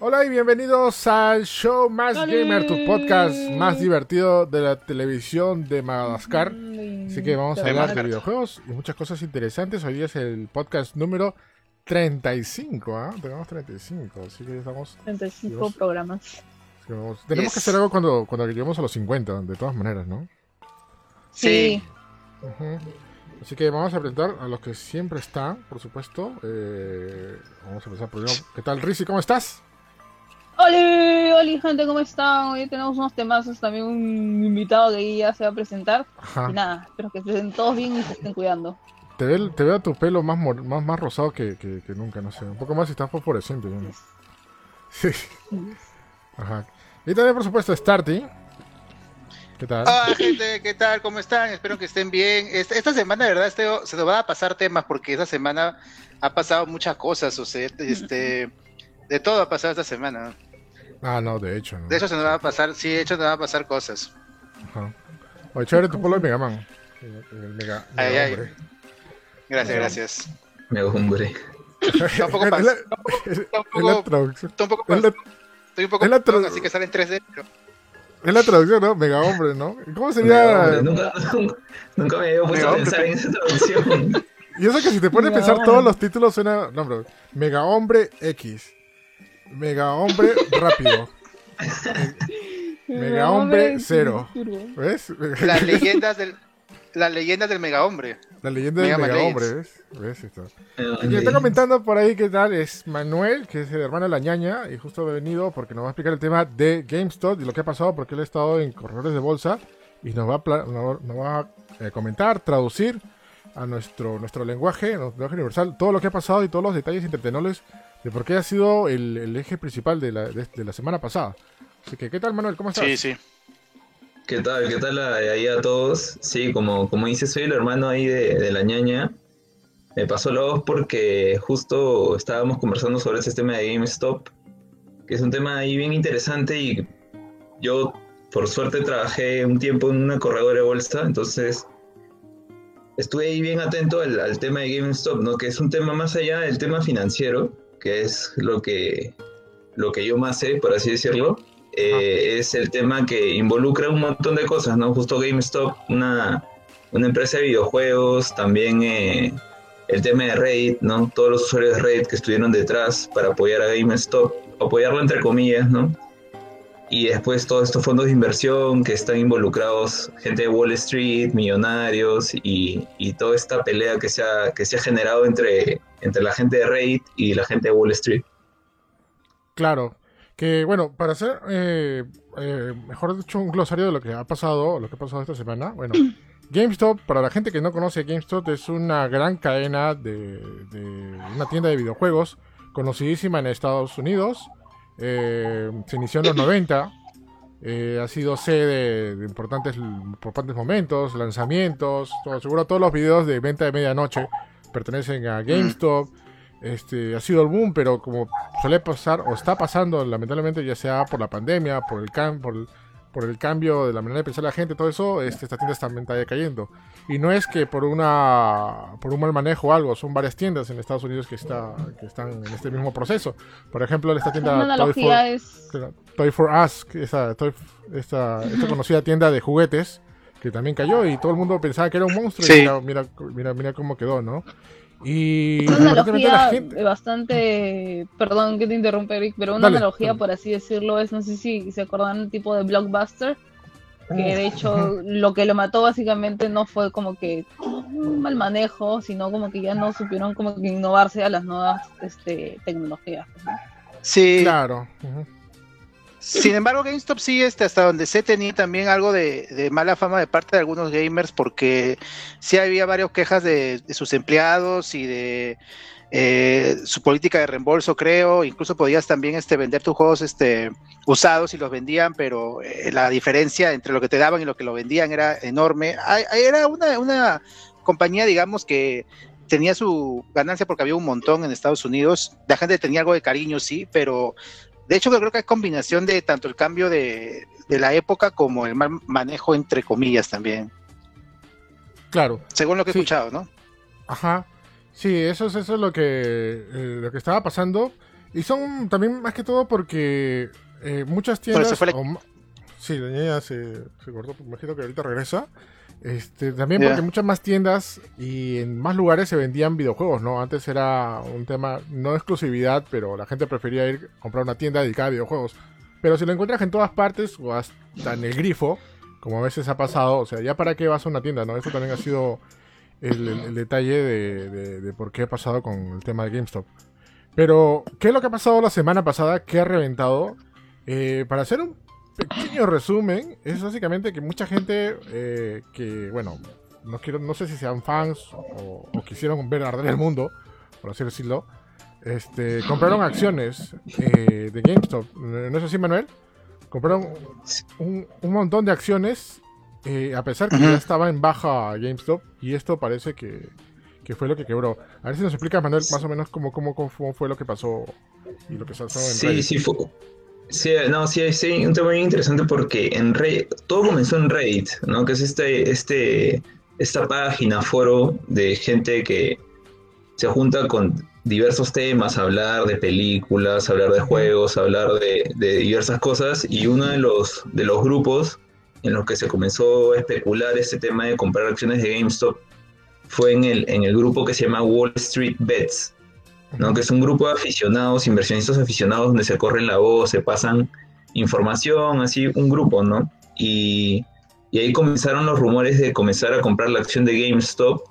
Hola y bienvenidos al show Más Gamer, tu podcast más divertido de la televisión de Madagascar. Así que vamos a hablar de videojuegos y muchas cosas interesantes. Hoy día es el podcast número 35, ¿ah? Tenemos 35, así que estamos... 35 programas. tenemos que hacer algo cuando, cuando lleguemos a los 50, de todas maneras, ¿no? Sí. Así que vamos a presentar a los que siempre están, por supuesto. Eh, vamos a empezar primero. ¿Qué tal, Rizzi? ¿Cómo estás? Hola, hola gente, ¿cómo están? Hoy tenemos unos temazos, también un invitado que ya se va a presentar. Y nada, espero que estén todos bien y se estén cuidando. Te, ve, te veo tu pelo más, más, más rosado que, que, nunca, no sé. Un poco más si estás fosforescente. ¿no? Sí. Ajá. Y también, por supuesto, Starty. ¿Qué tal? Hola, gente, ¿qué tal? ¿Cómo están? Espero que estén bien. Esta, semana, de verdad, este, se nos va a pasar temas porque esta semana ha pasado muchas cosas. O sea, este, de todo ha pasado esta semana. Ah, no, de hecho. De hecho se nos va a pasar, sí, de hecho nos va a pasar cosas. Ajá. Oye, chévere tu polo de Mega Man. El, mega, ay, ay. Gracias, gracias. Mega hombre. Tampoco pasa. Tampoco. Tampoco pasa. Estoy un poco es la así que sale en 3D, pero... Es la traducción, ¿no? Mega hombre, ¿no? ¿Cómo sería? Nunca, nunca, me había puesto a pensar en esa traducción. Y eso que si te pones a pensar todos los títulos suena. No, bro. Mega hombre X. Mega hombre rápido. Mega hombre cero. ¿Ves? Las leyendas del, las leyendas del mega hombre. La leyenda del mega, hombre, ¿ves? ¿Ves esto? Y está comentando por ahí qué tal es Manuel, que es el hermano de la ñaña, y justo ha venido porque nos va a explicar el tema de GameStop y lo que ha pasado, porque él ha estado en corredores de bolsa y nos va a, nos va a eh, comentar, traducir a nuestro, nuestro lenguaje, nuestro lenguaje universal, todo lo que ha pasado y todos los detalles entretenoles de por qué ha sido el, eje principal de la, de, la, semana pasada. Así que, ¿qué tal, Manuel? ¿Cómo estás? Sí, sí. ¿Qué tal? ¿Qué tal ahí a todos? Sí, como, como dice, soy el hermano ahí de, la ñaña. Me pasó la voz porque justo estábamos conversando sobre ese tema de GameStop, que es un tema ahí bien interesante y yo, por suerte, trabajé un tiempo en una corredora de bolsa, entonces estuve ahí bien atento al, al tema de GameStop, ¿no? Que es un tema más allá del tema financiero, que es lo que, lo que yo más sé, por así decirlo, eh, es el tema que involucra un montón de cosas, ¿no? Justo GameStop, una, una empresa de videojuegos, también eh, el tema de Reddit, ¿no? Todos los usuarios de Reddit que estuvieron detrás para apoyar a GameStop, apoyarlo entre comillas, ¿no? Y después todos estos fondos de inversión que están involucrados, gente de Wall Street, millonarios y, y toda esta pelea que se ha, que se ha generado entre, entre la gente de Reddit y la gente de Wall Street. Claro, que bueno, para hacer, eh, eh, mejor dicho, un glosario de lo que ha pasado, lo que ha pasado esta semana, bueno, GameStop, para la gente que no conoce GameStop, es una gran cadena de, de una tienda de videojuegos conocidísima en Estados Unidos. Eh, se inició en los 90. ha sido sede de importantes, importantes momentos, lanzamientos. Todo, seguro todos los videos de venta de medianoche pertenecen a GameStop. Este, ha sido el boom, pero como suele pasar o está pasando, lamentablemente, ya sea por la pandemia, por el, por, por el cambio de la manera de pensar la gente, todo eso, este, esta tienda está cayendo. Y no es que por una por un mal manejo o algo, son varias tiendas en Estados Unidos que, está, que están en este mismo proceso. Por ejemplo, esta tienda Toy for, es... Toy for Us, esta, esta, conocida tienda de juguetes, que también cayó y todo el mundo pensaba que era un monstruo y mira, mira, mira cómo quedó, ¿no? Y una analogía bastante, perdón que te interrumpa Eric, pero una analogía por así decirlo es, no sé si se acuerdan, un tipo de blockbuster, que de hecho lo que lo mató básicamente no fue como que un mal manejo, sino como que ya no supieron como que innovarse a las nuevas este, tecnologías. Sí. Claro. Sin embargo, GameStop sí, este, hasta donde sé, tenía también algo de, mala fama de parte de algunos gamers, porque sí había varias quejas de, sus empleados y de eh, su política de reembolso, creo. Incluso podías también este, vender tus juegos este, usados y los vendían, pero eh, la diferencia entre lo que te daban y lo que lo vendían era enorme. Era una, una compañía, digamos, que tenía su ganancia porque había un montón en Estados Unidos. La gente tenía algo de cariño, sí, pero de hecho, creo que es combinación de tanto el cambio de, la época como el mal manejo, entre comillas, también. Claro. Según lo que he escuchado, ¿no? Ajá. Sí, eso es, eso es lo que, eh, lo que estaba pasando. Y son también más que todo porque eh, muchas tiendas... Sí, la niña se, se cortó, imagino que ahorita regresa. Este, también porque muchas más tiendas y en más lugares se vendían videojuegos, ¿no? Antes era un tema, no de exclusividad, pero la gente prefería ir a comprar una tienda dedicada a videojuegos. Pero si lo encuentras en todas partes o hasta en el grifo, como a veces ha pasado, o sea, ya para qué vas a una tienda, ¿no? Eso también ha sido el, detalle de, de, por qué ha pasado con el tema de GameStop. Pero, ¿qué es lo que ha pasado la semana pasada? ¿Qué ha reventado? Eh, para hacer un pequeño resumen, es básicamente que mucha gente eh, que, bueno, no quiero, no sé si sean fans o, quisieron ver arder el mundo, por así decirlo, este, compraron acciones eh, de GameStop. ¿No es así, Manuel? Compraron un, montón de acciones, eh, a pesar que ya estaba en baja GameStop, y esto parece que, fue lo que quebró. A ver si nos explica, Manuel, más o menos cómo, cómo, cómo fue lo que pasó y lo que pasó en Sí, sí, fue, Sí, no, sí, sí, un tema muy interesante porque en Reddit, todo comenzó en Reddit, ¿no? Que es este, este, esta página, foro de gente que se junta con diversos temas, hablar de películas, hablar de juegos, hablar de, diversas cosas, y uno de los, de los grupos en los que se comenzó a especular este tema de comprar acciones de GameStop fue en el, en el grupo que se llama Wall Street Bets, ¿no? que es un grupo de aficionados, inversionistas aficionados, donde se corren la voz, se pasan información, así un grupo, ¿no? Y, ahí comenzaron los rumores de comenzar a comprar la acción de GameStop,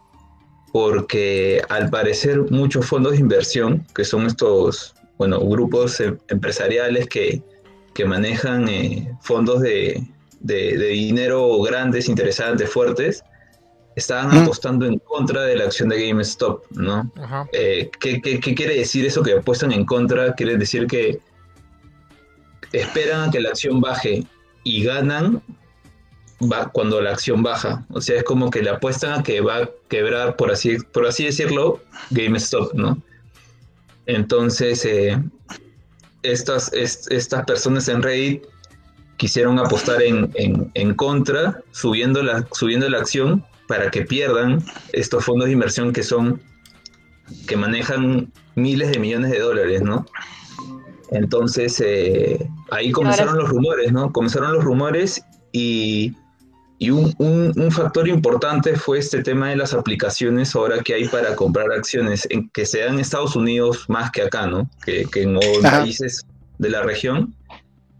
porque al parecer muchos fondos de inversión, que son estos, bueno, grupos em, empresariales que, manejan eh, fondos de, de dinero grandes, interesantes, fuertes, estaban apostando en contra de la acción de GameStop, ¿no? Eh, ¿qué, quiere decir eso que apuestan en contra? Quiere decir que esperan a que la acción baje y ganan va cuando la acción baja. O sea, es como que le apuestan a que va a quebrar, por así, por así decirlo, GameStop, ¿no? Entonces, eh, estas, estas personas en Reddit quisieron apostar en, en, contra, subiendo la, subiendo la acción para que pierdan estos fondos de inversión que son, que manejan miles de millones de dólares, ¿no? Entonces, eh, ahí comenzaron los rumores, ¿no? Comenzaron los rumores y, un, factor importante fue este tema de las aplicaciones ahora que hay para comprar acciones, en, que se en Estados Unidos más que acá, ¿no? Que, en países de la región.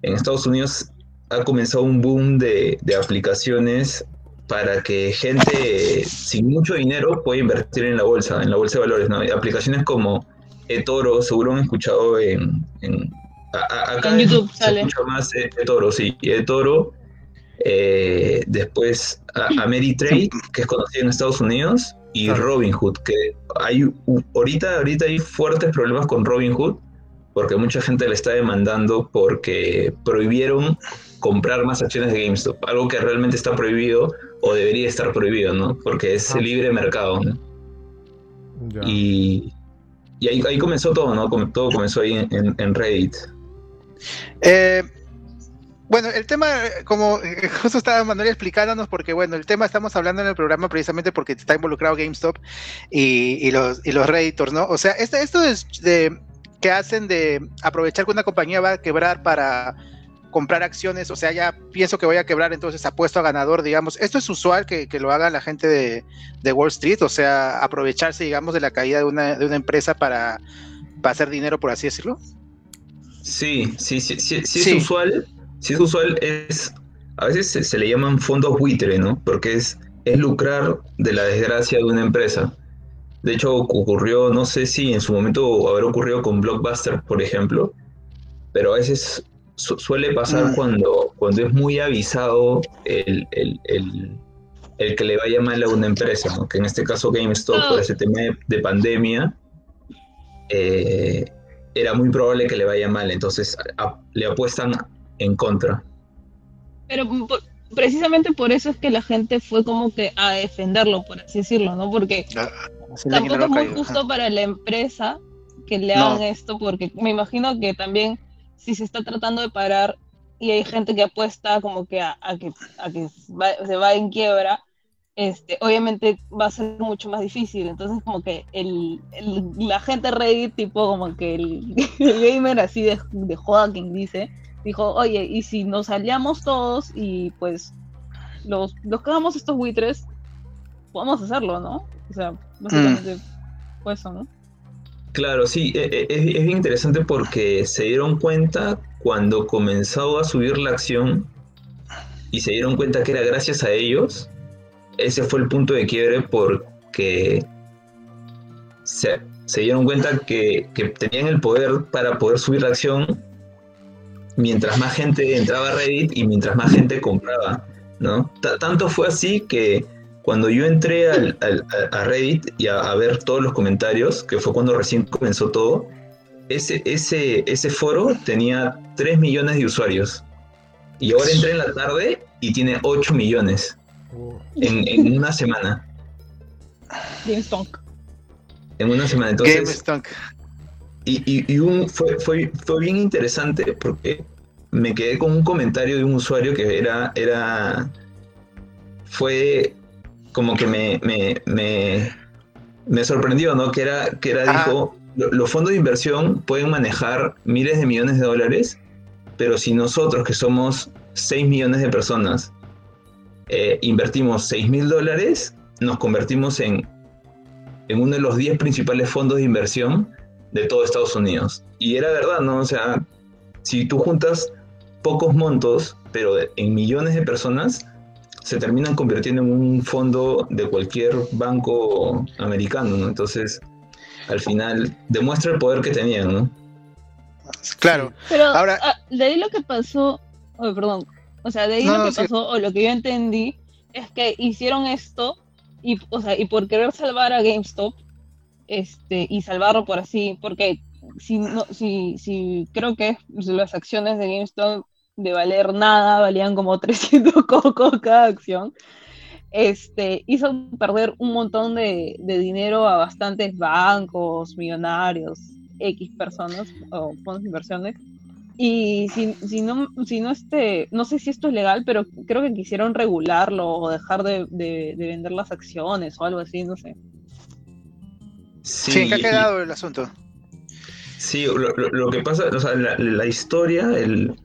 En Estados Unidos ha comenzado un boom de, de aplicaciones para que gente sin mucho dinero pueda invertir en la bolsa, en la bolsa de valores. ¿no? Aplicaciones como eToro, seguro han escuchado en, en acá en YouTube se sale. escucha más eToro, sí, eToro. Eh, después Ameritrade, que es conocido en Estados Unidos, y Robinhood, que hay ahorita, ahorita hay fuertes problemas con Robinhood, porque mucha gente le está demandando porque prohibieron comprar más acciones de GameStop, algo que realmente está prohibido o debería estar prohibido, ¿no? Porque es libre mercado, ¿no? Y, y ahí, comenzó todo, ¿no? Todo comenzó ahí en, Reddit. Eh, bueno, el tema, como justo estaba Manuel explicándonos, porque bueno, el tema estamos hablando en el programa precisamente porque está involucrado GameStop y, los, y los Redditors, ¿no? O sea, esto, esto es de que hacen de aprovechar que una compañía va a quebrar para comprar acciones, o sea, ya pienso que voy a quebrar, entonces apuesto a ganador, digamos. Esto es usual que, lo haga la gente de, Wall Street, o sea, aprovecharse, digamos, de la caída de una, de una empresa para, hacer dinero, por así decirlo. Sí, sí, sí, sí, sí, es usual. Si es usual, es. A veces se, le llaman fondos buitre, ¿no? Porque es, es lucrar de la desgracia de una empresa. De hecho, ocurrió, no sé si en su momento habrá ocurrido con Blockbuster, por ejemplo, pero a veces suele pasar mm. cuando, cuando es muy avisado el, que le vaya mal a una empresa, que en este caso GameStop, por ese tema de, pandemia, eh, era muy probable que le vaya mal, entonces le apuestan en contra. Pero precisamente por eso es que la gente fue como que a defenderlo, por así decirlo, ¿no? Porque ah, tampoco es muy justo para la empresa que le hagan esto, porque me imagino que también si se está tratando de parar y hay gente que apuesta como que a, que, se va en quiebra, este, obviamente va a ser mucho más difícil. Entonces, como que el, la gente Reddit, tipo como que el, gamer así de, de joda quien dice, dijo, oye, ¿y si nos aliamos todos y pues los, los que hagamos estos buitres, podemos hacerlo, ¿no? O sea, básicamente mm. fue eso, ¿no? Claro, sí, e, e, es, bien interesante porque se dieron cuenta cuando comenzó a subir la acción y se dieron cuenta que era gracias a ellos ese fue el punto de quiebre porque se, dieron cuenta que, tenían el poder para poder subir la acción mientras más gente entraba a Reddit y mientras más gente compraba, ¿no? tanto fue así que cuando yo entré a Reddit y a, ver todos los comentarios, que fue cuando recién comenzó todo, ese, ese, ese foro tenía 3 millones de usuarios. Y ahora entré en la tarde y tiene 8 millones en, una semana. GameStonk. En una semana. Entonces, Y, y, un, fue, fue, fue, bien interesante porque me quedé con un comentario de un usuario que era. era fue como que me, me, me, me sorprendió, ¿no? Que era, que era dijo, los fondos de inversión pueden manejar miles de millones de dólares, pero si nosotros que somos 6 millones de personas eh, invertimos 6 mil dólares, nos convertimos en, en uno de los 10 principales fondos de inversión de todo Estados Unidos. Y era verdad, ¿no? O sea, si tú juntas pocos montos, pero en millones de personas, se terminan convirtiendo en un fondo de cualquier banco americano, ¿no? Entonces, al final, demuestra el poder que tenían, ¿no? Claro. Pero ahora, ah, de ahí lo que pasó, oh, perdón, o sea, de ahí lo que pasó, o lo que yo entendí, es que hicieron esto y, o sea, y por querer salvar a GameStop, este, y salvarlo por así, porque si no, si, si creo que las acciones de GameStop de valer nada, valían como 300 cocos cada acción, este, hizo perder un montón de, de dinero a bastantes bancos, millonarios, X personas o fondos de inversiones y si, si no, si no este, no sé si esto es legal, pero creo que quisieron regularlo o dejar de, vender las acciones o algo así, no sé. Sí, ¿qué ha quedado el asunto? Sí, lo, que pasa, o sea, la, historia, el,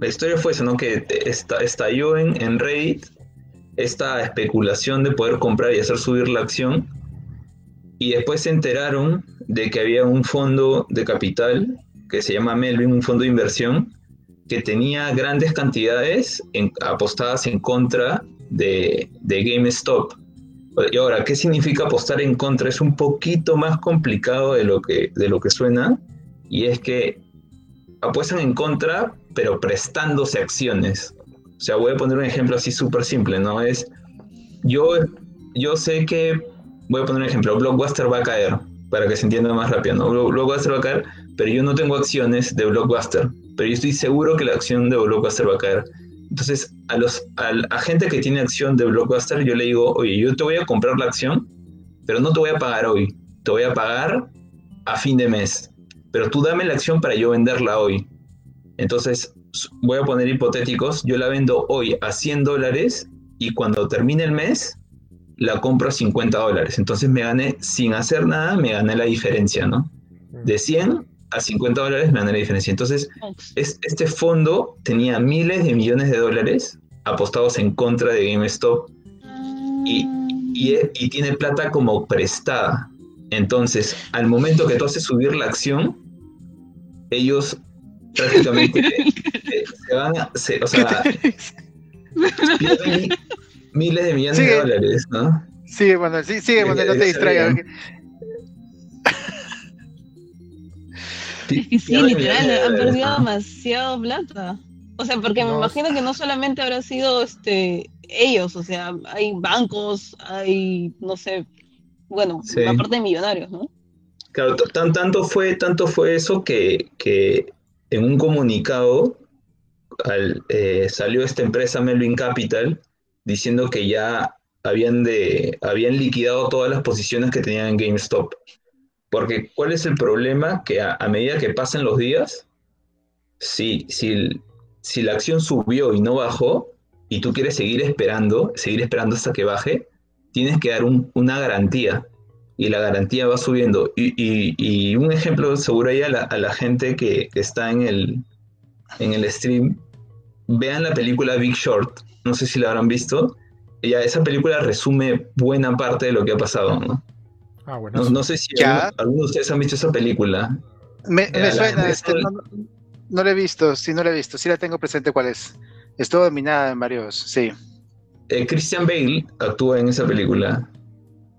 la historia fue eso, ¿no? Que estalló en, en Reddit esta especulación de poder comprar y hacer subir la acción. Y después se enteraron de que había un fondo de capital que se llama Melvin, un fondo de inversión que tenía grandes cantidades apostadas en contra de, de GameStop. Y ahora, ¿qué significa apostar en contra? Es un poquito más complicado de lo que, de lo que suena, y es que apuestan en contra, pero prestándose acciones. O sea, voy a poner un ejemplo así súper simple, ¿no? Es, yo, yo sé que, voy a poner un ejemplo, Blockbuster va a caer, para que se entienda más rápido, ¿no? Blockbuster va a caer, pero yo no tengo acciones de Blockbuster, pero yo estoy seguro que la acción de Blockbuster va a caer. Entonces, a, los, a, gente que tiene acción de Blockbuster, yo le digo, oye, yo te voy a comprar la acción, pero no te voy a pagar hoy, te voy a pagar a fin de mes, pero tú dame la acción para yo venderla hoy. Entonces, voy a poner hipotéticos, yo la vendo hoy a 100 dólares y cuando termine el mes, la compro a 50 dólares. Entonces me gané, sin hacer nada, me gané la diferencia, ¿no? De 100 a 50 dólares me gané la diferencia. Entonces, este fondo tenía miles de millones de dólares apostados en contra de GameStop y, y, tiene plata como prestada. Entonces, al momento que tú haces subir la acción, ellos prácticamente se, van a, o sea, pierden miles de millones de dólares, ¿no? Sigue, bueno, sí, sigue, bueno, no te distraigas. Es que sí, literal, han perdido demasiado plata. O sea, porque me imagino que no solamente habrá sido este ellos, o sea, hay bancos, hay, no sé, bueno, aparte de millonarios, ¿no? Claro, tan, tanto, fue, tanto fue eso que, que en un comunicado al, eh, salió esta empresa Melvin Capital diciendo que ya habían, de, habían liquidado todas las posiciones que tenían en GameStop. Porque ¿cuál es el problema? Que a, medida que pasan los días, si, si, si, la acción subió y no bajó, y tú quieres seguir esperando, seguir esperando hasta que baje, tienes que dar una garantía y la garantía va subiendo. Y, un ejemplo seguro ahí a la, gente que, está en el, en el stream, vean la película Big Short, no sé si la habrán visto, ya esa película resume buena parte de lo que ha pasado, ¿no? Ah, bueno. No, sé si algunos de ustedes han visto esa película. Me, suena, este, no, la he visto, sí, no la he visto, sí la tengo presente cuál es. Estuvo dominada en varios, sí. Eh, Christian Bale actúa en esa película.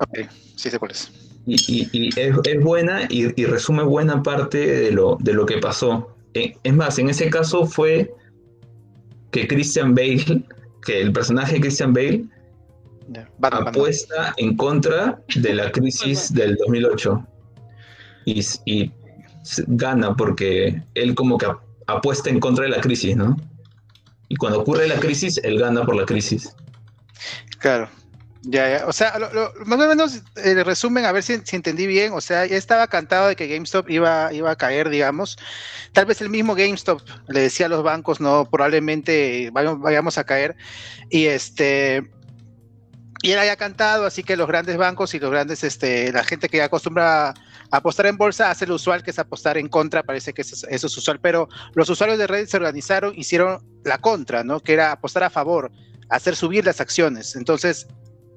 Ok, sí sé cuál es. Y, es, buena y, resume buena parte de lo, de lo que pasó. Eh, es más, en ese caso fue que Christian Bale, que el personaje de Christian Bale, apuesta en contra de la crisis del 2008 y, y, gana porque él como que apuesta en contra de la crisis, ¿no? Y cuando ocurre la crisis, él gana por la crisis. Claro. Ya, ya. O sea, más o menos el eh, resumen, a ver si, entendí bien. O sea, ya estaba cantado de que GameStop iba, iba a caer, digamos. Tal vez el mismo GameStop le decía a los bancos, no, probablemente vayamos a caer. Y este y él había cantado, así que los grandes bancos y los grandes, este, la gente que acostumbra a apostar en bolsa hace lo usual, que es apostar en contra, parece que eso, es usual, pero los usuarios de Reddit se organizaron, hicieron la contra, ¿no? Que era apostar a favor, hacer subir las acciones. Entonces,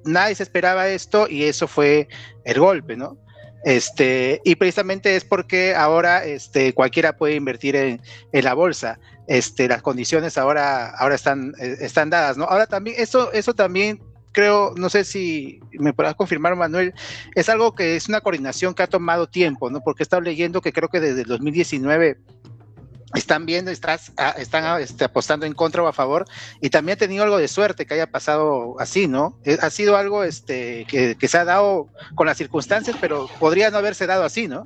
nadie se esperaba esto y eso fue el golpe, ¿no? Este, y precisamente es porque ahora este, cualquiera puede invertir en, en la bolsa. Este, las condiciones ahora, ahora están, eh, están dadas, ¿no? Ahora también, eso, eso también creo, no sé si me podrás confirmar, Manuel, es algo que es una coordinación que ha tomado tiempo, ¿no? Porque he estado leyendo que creo que desde el 2019 están viendo, estás, ah, están ah, este, apostando en contra o a favor, y también ha tenido algo de suerte que haya pasado así, ¿no? Eh, ha sido algo este, que, se ha dado con las circunstancias, pero podría no haberse dado así, ¿no?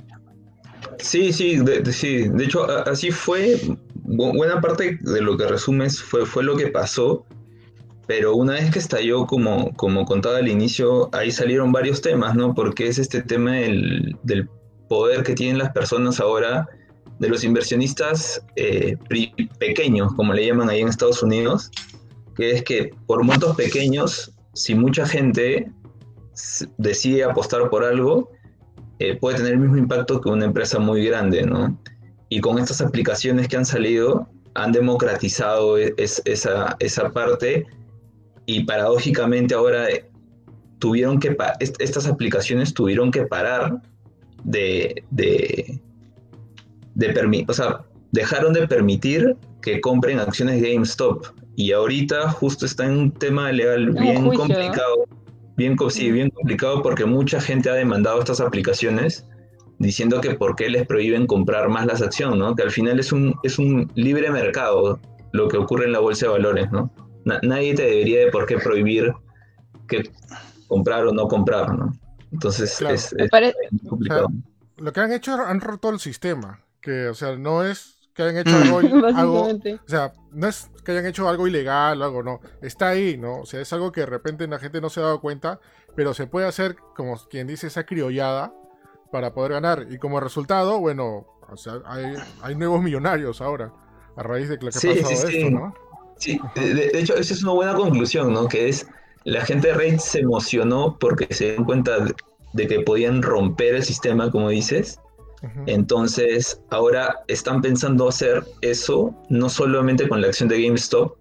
Sí, sí, de, sí. De hecho, así fue. Buena parte de lo que resumes fue, fue lo que pasó pero una vez que estalló, como, como contaba al inicio, ahí salieron varios temas, ¿no? Porque es este tema del, poder que tienen las personas ahora, de los inversionistas eh, pequeños, como le llaman ahí en Estados Unidos, que es que por montos pequeños, si mucha gente decide apostar por algo, eh, puede tener el mismo impacto que una empresa muy grande, ¿no? Y con estas aplicaciones que han salido, han democratizado e-, esa, esa parte y paradójicamente ahora tuvieron que estas aplicaciones tuvieron que parar de, de, de o sea, dejaron de permitir que compren acciones de GameStop y ahorita justo está en un tema legal bien complicado, bien, sí, bien complicado porque mucha gente ha demandado estas aplicaciones diciendo que por qué les prohíben comprar más las acciones, ¿no? Que al final es un, es un libre mercado lo que ocurre en la bolsa de valores, ¿no? nadie te debería de por qué prohibir que comprar o no comprar, ¿no? Entonces es, complicado. lo que han hecho han roto el sistema, que o sea, no es que hayan hecho mm. algo, o sea, no es que hayan hecho algo ilegal o algo, no, está ahí, ¿no? O sea, es algo que de repente la gente no se ha dado cuenta, pero se puede hacer, como quien dice, esa criollada para poder ganar. Y como resultado, bueno, o sea, hay, hay nuevos millonarios ahora, a raíz de lo que ha pasado esto, ¿no? Sí, de, hecho, esa es una buena conclusión, ¿no? Que es, la gente de Reddit se emocionó porque se dieron cuenta de, que podían romper el sistema, como dices. Entonces, ahora están pensando hacer eso, no solamente con la acción de GameStop,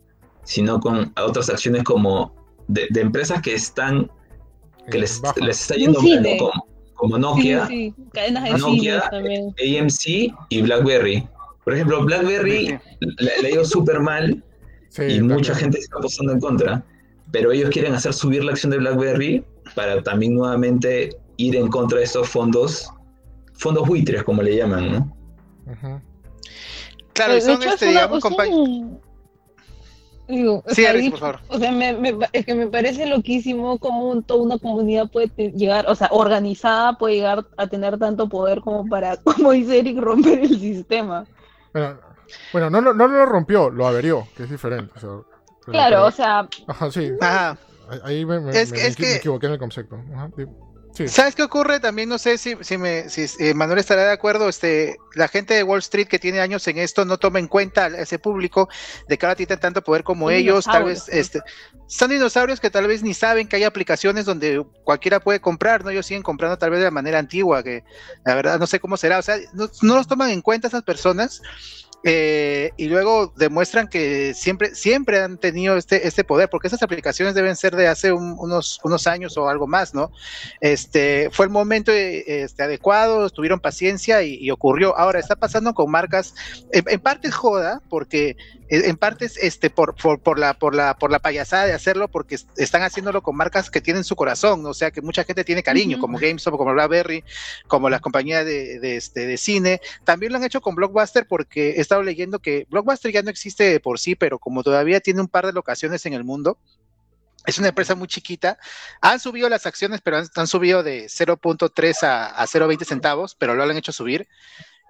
sino con otras acciones como de, empresas que están, que les, está yendo mal, como, Nokia, Nokia AMC y BlackBerry. Por ejemplo, BlackBerry le, le ha ido súper mal y mucha gente está apostando en contra, pero ellos quieren hacer subir la acción de BlackBerry para también nuevamente ir en contra de estos fondos, fondos buitres, como le llaman, ¿no? Claro, y son este, digamos. Digo, sí, por favor. O sea, es que me parece loquísimo cómo toda una comunidad puede llegar, o sea, organizada puede llegar a tener tanto poder como para, como dice Eric, romper el sistema. Bueno, bueno, no, no, no lo rompió, lo averió, que es diferente. claro, o sea. Ajá, sí. Ahí me, equivoqué en el concepto. ¿Sabes qué ocurre? También no sé si, si, me, si eh, Manuel estará de acuerdo. Este, la gente de Wall Street que tiene años en esto no toma en cuenta a ese público de que ahora tienen tanto poder como ellos. Tal vez este, son dinosaurios que tal vez ni saben que hay aplicaciones donde cualquiera puede comprar, ¿no? Ellos siguen comprando tal vez de la manera antigua, que la verdad no sé cómo será. O sea, no, no los toman en cuenta esas personas eh, y luego demuestran que siempre, siempre han tenido este, este poder, porque esas aplicaciones deben ser de hace unos, unos años o algo más, ¿no? Este, fue el momento este, adecuado, tuvieron paciencia y, ocurrió. Ahora está pasando con marcas, en, en parte joda, porque en parte es este por, por, la por la por la payasada de hacerlo porque están haciéndolo con marcas que tienen su corazón o sea que mucha gente tiene cariño como GameStop como BlackBerry como las compañías de, de, este de cine también lo han hecho con Blockbuster porque he estado leyendo que Blockbuster ya no existe por sí pero como todavía tiene un par de locaciones en el mundo es una empresa muy chiquita. Han subido las acciones, pero han, subido de 0.3 a, a 0.20 centavos, pero lo han hecho subir.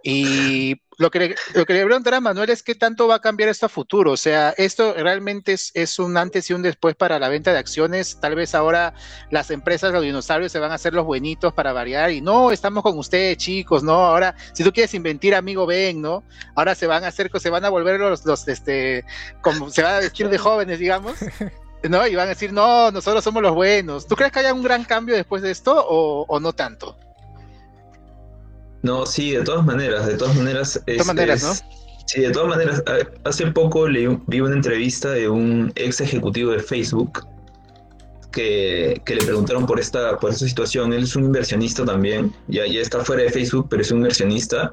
Y lo que, lo que le preguntar a Manuel es qué tanto va a cambiar esto a futuro. O sea, esto realmente es, es, un antes y un después para la venta de acciones. Tal vez ahora las empresas, los dinosaurios, se van a hacer los buenitos para variar. Y no, estamos con ustedes, chicos, ¿no? Ahora, si tú quieres inventar, amigo, ven, ¿no? Ahora se van a hacer, se van a volver los, los este, como se van a vestir de jóvenes, digamos. ¿No? Y van a decir, no, nosotros somos los buenos. ¿Tú crees que haya un gran cambio después de esto o, o no tanto? No, sí, de todas maneras, de todas maneras. de todas maneras, ¿no? Sí, de todas maneras. Hace poco vi una entrevista de un ex ejecutivo de Facebook que, le preguntaron por esta, por esta situación. Él es un inversionista también, ya, ya está fuera de Facebook, pero es un inversionista.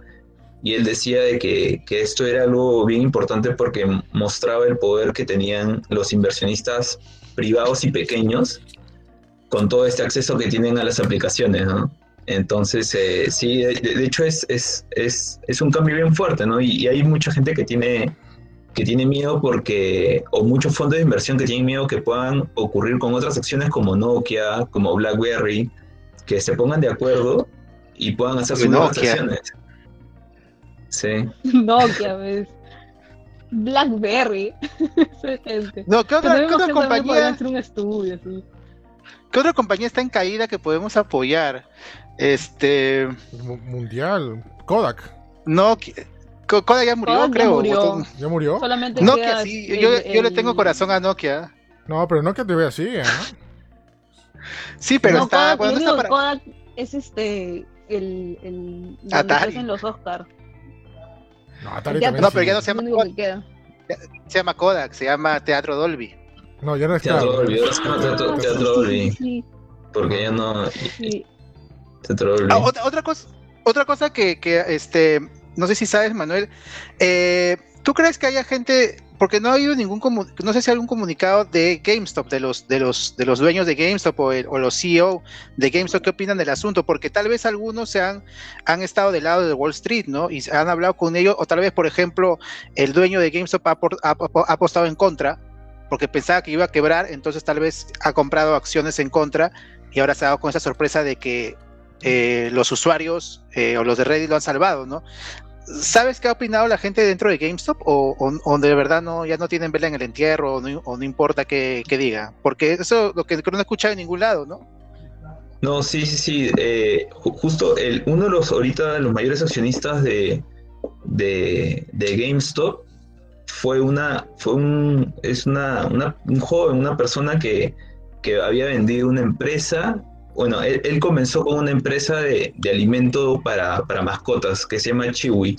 Y él decía de que, que esto era algo bien importante porque mostraba el poder que tenían los inversionistas privados y pequeños con todo este acceso que tienen a las aplicaciones, ¿no? Entonces, eh, sí, de, hecho es, es, es, es, un cambio bien fuerte, ¿no? Y, hay mucha gente que tiene, que tiene miedo porque, o muchos fondos de inversión que tienen miedo que puedan ocurrir con otras acciones como Nokia, como BlackBerry, que se pongan de acuerdo y puedan hacer sus nuevas acciones. Sí. Nokia, ¿ves? BlackBerry. no, ¿qué otra, ¿qué otra compañía? un estudio, ¿Qué otra compañía está en caída que podemos apoyar? Este. Mundial. Kodak. No, Kodak ya murió, creo. Ya murió. ¿Ya murió? Solamente Nokia, sí. yo, yo, le tengo corazón a Nokia. No, pero Nokia te ve así, ¿eh? sí, pero está. Kodak, está para... Kodak es este. El. el donde los Oscars. No, Atari también no, pero ya no se llama Kodak. Se llama Kodak, se llama Teatro Dolby. No, ya no está. Teatro Dolby, ahora se llama Teatro, teatro Dolby. Porque ya no. Sí. Ah, otra, cosa, otra cosa que, este, no sé si sabes, Manuel, eh, ¿tú crees que haya gente, porque no ha habido ningún, no sé si hay algún comunicado de GameStop, de los, de los, de los dueños de GameStop o, los CEO de GameStop, qué opinan del asunto? Porque tal vez algunos se han, han estado del lado de Wall Street, ¿no? Y han hablado con ellos, o tal vez, por ejemplo, el dueño de GameStop ha, ha apostado en contra, porque pensaba que iba a quebrar, entonces tal vez ha comprado acciones en contra y ahora se ha dado con esa sorpresa de que eh, los usuarios eh, o los de Reddit lo han salvado, ¿no? ¿Sabes qué ha opinado la gente dentro de GameStop? ¿O, de verdad no, ya no tienen vela en el entierro o no, importa qué, diga? Porque eso lo que no he escuchado en ningún lado, ¿no? No, sí, sí, sí. Eh, justo el, uno de los ahorita los mayores accionistas de, de, GameStop fue una, fue un, es una, un joven, una persona que, que había vendido una empresa bueno, él, comenzó con una empresa de, alimento para, mascotas que se llama Chiwi.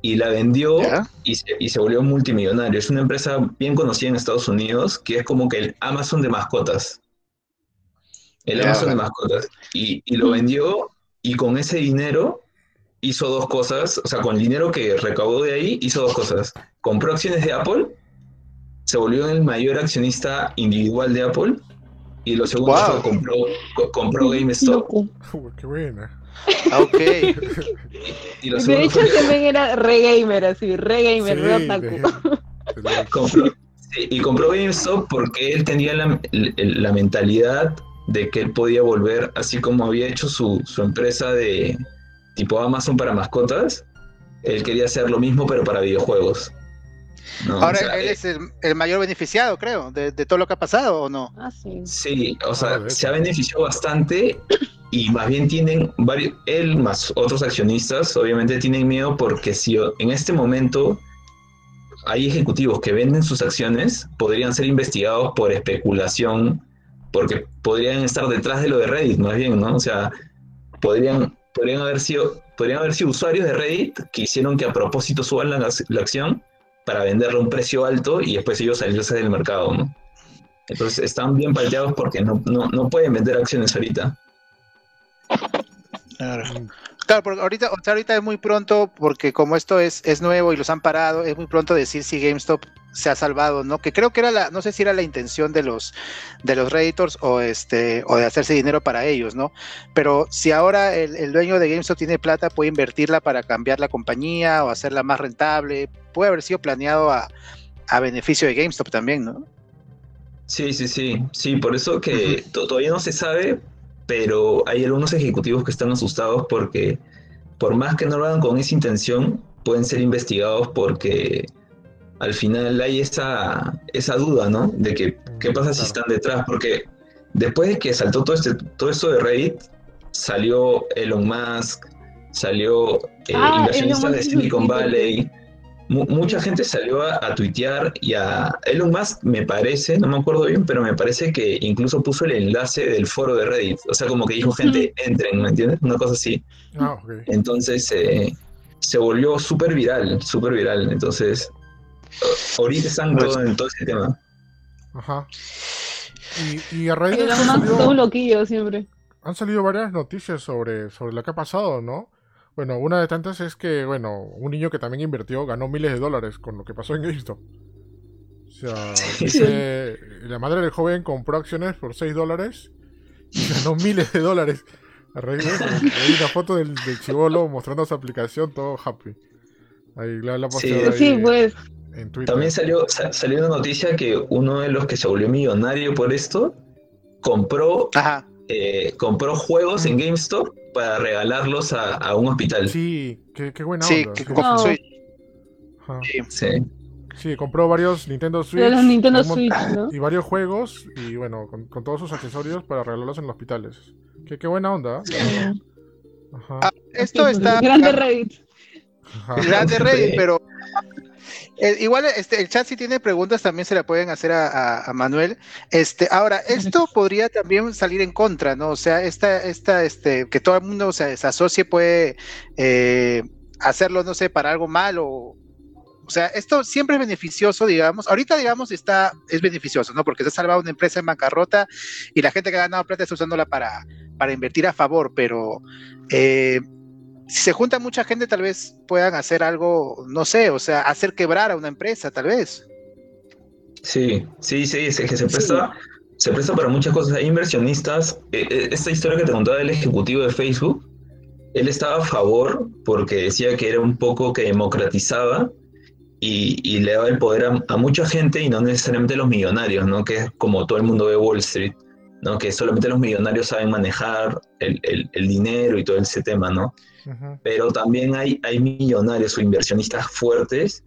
Y la vendió y se, volvió multimillonario. Es una empresa bien conocida en Estados Unidos que es como que el Amazon de mascotas. El Amazon de mascotas. Y, y lo vendió y con ese dinero hizo dos cosas. O sea, con el dinero que recaudó de ahí hizo dos cosas. Compró acciones de Apple, se volvió el mayor accionista individual de Apple y lo segundo wow. compró, compró GameStop. qué buena. Ah, ok. y, de hecho, también era re gamer, así, re gamer, re otaku. compró, y compró GameStop porque él tenía la, la, mentalidad de que él podía volver, así como había hecho su, su empresa de tipo Amazon para mascotas, él quería hacer lo mismo, pero para videojuegos. Ahora él es el, mayor beneficiado, creo, de, todo lo que ha pasado, ¿o no? Ah, sí. Sí, o sea, ah, se ha beneficiado bastante y más bien tienen varios, él más otros accionistas, obviamente tienen miedo porque si en este momento hay ejecutivos que venden sus acciones, podrían ser investigados por especulación, porque podrían estar detrás de lo de Reddit, más bien, ¿no? O sea, podrían, podrían haber sido, podrían haber sido usuarios de Reddit que hicieron que a propósito suban la, la acción para venderla a un precio alto y después ellos salirse del mercado, ¿no? Entonces están bien palteados porque no, no, no pueden vender acciones ahorita. Claro. Claro, porque ahorita, ahorita es muy pronto, porque como esto es, es nuevo y los han parado, es muy pronto decir si GameStop se ha salvado, ¿no? Que creo que era la, no sé si era la intención de los de los Redditors o este, o de hacerse dinero para ellos, ¿no? Pero si ahora el, dueño de GameStop tiene plata, puede invertirla para cambiar la compañía o hacerla más rentable. Puede haber sido planeado a, beneficio de GameStop también, ¿no? Sí, sí, sí. Sí, por eso que todavía no se sabe, pero hay algunos ejecutivos que están asustados porque por más que no lo hagan con esa intención, pueden ser investigados porque al final hay esa, esa duda, ¿no? De que qué pasa si están detrás, porque después de que saltó todo, este, todo esto de Reddit, salió Elon Musk, salió eh, ah, inversionistas de Silicon Valley mucha gente salió a, tuitear y a Elon Musk me parece, no me acuerdo bien, pero me parece que incluso puso el enlace del foro de Reddit. O sea, como que dijo gente, entren, ¿me entiendes? Una cosa así. Ah, Entonces eh, se volvió súper viral, súper viral. Entonces, ahorita están pues todo en todo ese tema. Ajá. Y, y a Reddit... Han siempre. Han salido varias noticias sobre, sobre lo que ha pasado, ¿no? Bueno, una de tantas es que, bueno, un niño que también invirtió ganó miles de dólares con lo que pasó en GameStop. O sea, la madre del joven compró acciones por 6 dólares y ganó miles de dólares. Hay una foto del, del chivolo mostrando su aplicación, todo happy. Ahí la, la sí, sí, pues. En Twitter. También salió, salió una noticia que uno de los que se volvió millonario por esto compró, eh, compró juegos en GameStop para regalarlos a, un hospital. Sí, qué, qué buena sí, onda. Que compró sí. sí. Sí, compró varios Nintendo Switch. Nintendo Switch ¿no? Y varios juegos y bueno, con, todos sus accesorios para regalarlos en los hospitales. Qué, qué buena onda. Ajá. Ah, esto está... Grande Reddit. Grande Reddit, pero eh, igual este, el chat si tiene preguntas también se la pueden hacer a, Manuel. Este, ahora, esto podría también salir en contra, ¿no? O sea, esta, esta, este, que todo el mundo se asocie puede eh, hacerlo, no sé, para algo malo. O sea, esto siempre es beneficioso, digamos. Ahorita, digamos, está, es beneficioso, ¿no? Porque se ha salvado una empresa en bancarrota y la gente que ha ganado plata está usándola para, para invertir a favor, pero eh, si se junta mucha gente, tal vez puedan hacer algo, no sé, o sea, hacer quebrar a una empresa, tal vez. Sí, sí, sí, es que se presta, se presta para muchas cosas. Hay inversionistas. Eh, eh, esta historia que te contaba del ejecutivo de Facebook, él estaba a favor porque decía que era un poco que democratizaba y, le daba el poder a, mucha gente y no necesariamente a los millonarios, ¿no? Que es como todo el mundo ve Wall Street, ¿no? Que solamente los millonarios saben manejar el, el dinero y todo ese tema, ¿no? pero también hay, hay millonarios o inversionistas fuertes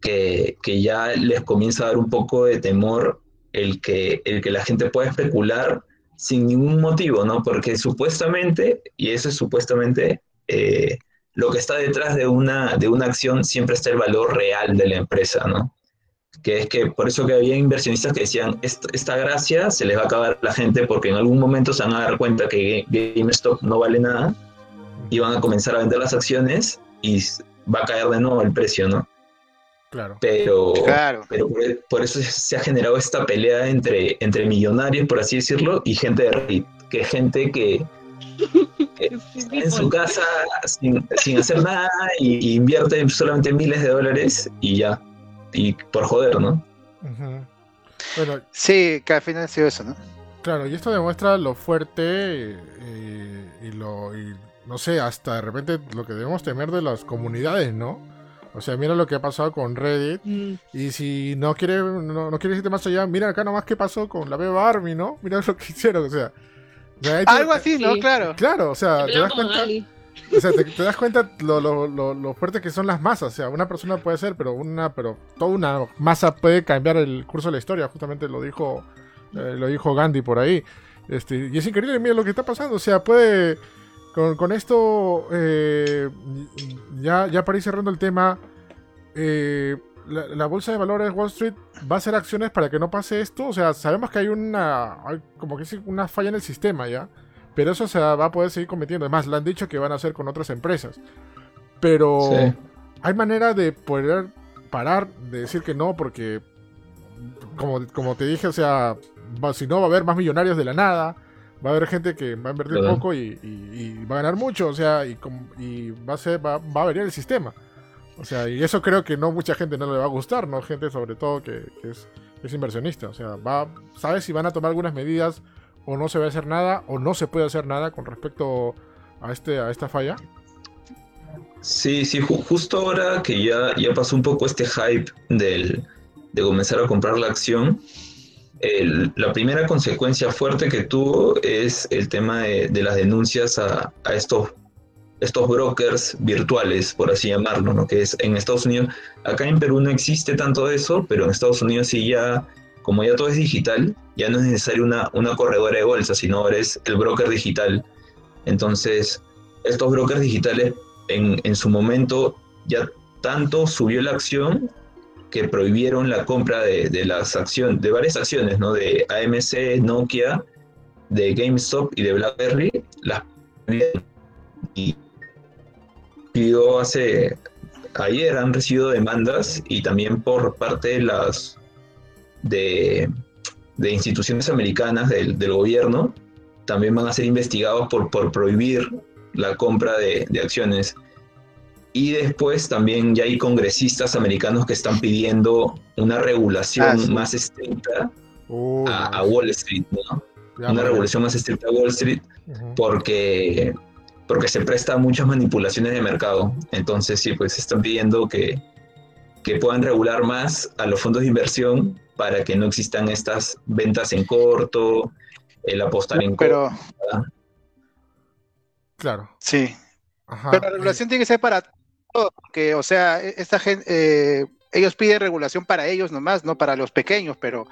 que, ya les comienza a dar un poco de temor el que, el que la gente pueda especular sin ningún motivo, ¿no? Porque supuestamente, y eso es supuestamente, eh, lo que está detrás de una, de una acción siempre está el valor real de la empresa, ¿no? Que es que por eso que había inversionistas que decían, esta, esta gracia se les va a acabar a la gente porque en algún momento se van a dar cuenta que GameStop no vale nada y van a comenzar a vender las acciones y va a caer de nuevo el precio, ¿no? Claro. Pero, pero por, eso se ha generado esta pelea entre, entre millonarios, por así decirlo, y gente de Reddit, que gente que, está en su casa sin, hacer nada y, invierte solamente miles de dólares y ya, y por joder, ¿no? bueno, sí, que al final ha sido eso, ¿no? Claro, y esto demuestra lo fuerte eh, y, lo, no sé, hasta de repente lo que debemos temer de las comunidades, ¿no? O sea, mira lo que ha pasado con Reddit. Mm. Y si no quiere, no, no quiere irte más allá, mira acá nomás qué pasó con la Beba Army, ¿no? Mira lo que hicieron, o sea. Algo así, ¿no? Claro. Claro, o sea, te das cuenta. O sea, te, das cuenta lo, lo, lo, fuerte que son las masas. O sea, una persona puede ser, pero una, pero toda una masa puede cambiar el curso de la historia. Justamente lo dijo, eh, lo dijo Gandhi por ahí. Este, y es increíble, mira lo que está pasando. O sea, puede. Con, con esto. Eh, ya, ya para ir cerrando el tema. Eh, la, bolsa de valores Wall Street va a hacer acciones para que no pase esto. O sea, sabemos que hay una. como que una falla en el sistema ya. Pero eso se va a poder seguir cometiendo. Además, lo han dicho que van a hacer con otras empresas. Pero hay manera de poder parar, de decir que no, porque como, como te dije, o sea, si no va a haber más millonarios de la nada, va a haber gente que va a invertir poco y, va a ganar mucho, o sea, y, va a ser, va, a variar el sistema. O sea, y eso creo que no mucha gente no le va a gustar, ¿no? Gente sobre todo que, es, es, inversionista. O sea, va, sabe si van a tomar algunas medidas o no se va a hacer nada o no se puede hacer nada con respecto a este a esta falla. Sí, sí, justo ahora que ya, ya pasó un poco este hype del, de comenzar a comprar la acción, la primera consecuencia fuerte que tuvo es el tema de, las denuncias a, a, estos, estos brokers virtuales, por así llamarlo, ¿no? que es en Estados Unidos, acá en Perú no existe tanto eso, pero en Estados Unidos sí ya como ya todo es digital, ya no es necesario una, una corredora de bolsa, sino eres el broker digital. Entonces, estos brokers digitales en, en su momento ya tanto subió la acción que prohibieron la compra de, de, las acciones, de varias acciones, ¿no? De AMC, Nokia, de GameStop y de BlackBerry, las y pidió hace ayer han recibido demandas y también por parte de las de, instituciones americanas del, gobierno también van a ser investigados por, por prohibir la compra de, acciones. Y después también ya hay congresistas americanos que están pidiendo una regulación ah, más estricta a, Wall Street, ¿no? una regulación más estricta a Wall Street porque, porque se presta a muchas manipulaciones de mercado. Entonces sí, pues están pidiendo que, que puedan regular más a los fondos de inversión para que no existan estas ventas en corto, el apostar en pero, corto. Claro. Sí. Pero la regulación tiene que ser para todo, porque, o sea, e-, esta gente, eh, ellos piden regulación para ellos nomás, no para los pequeños, pero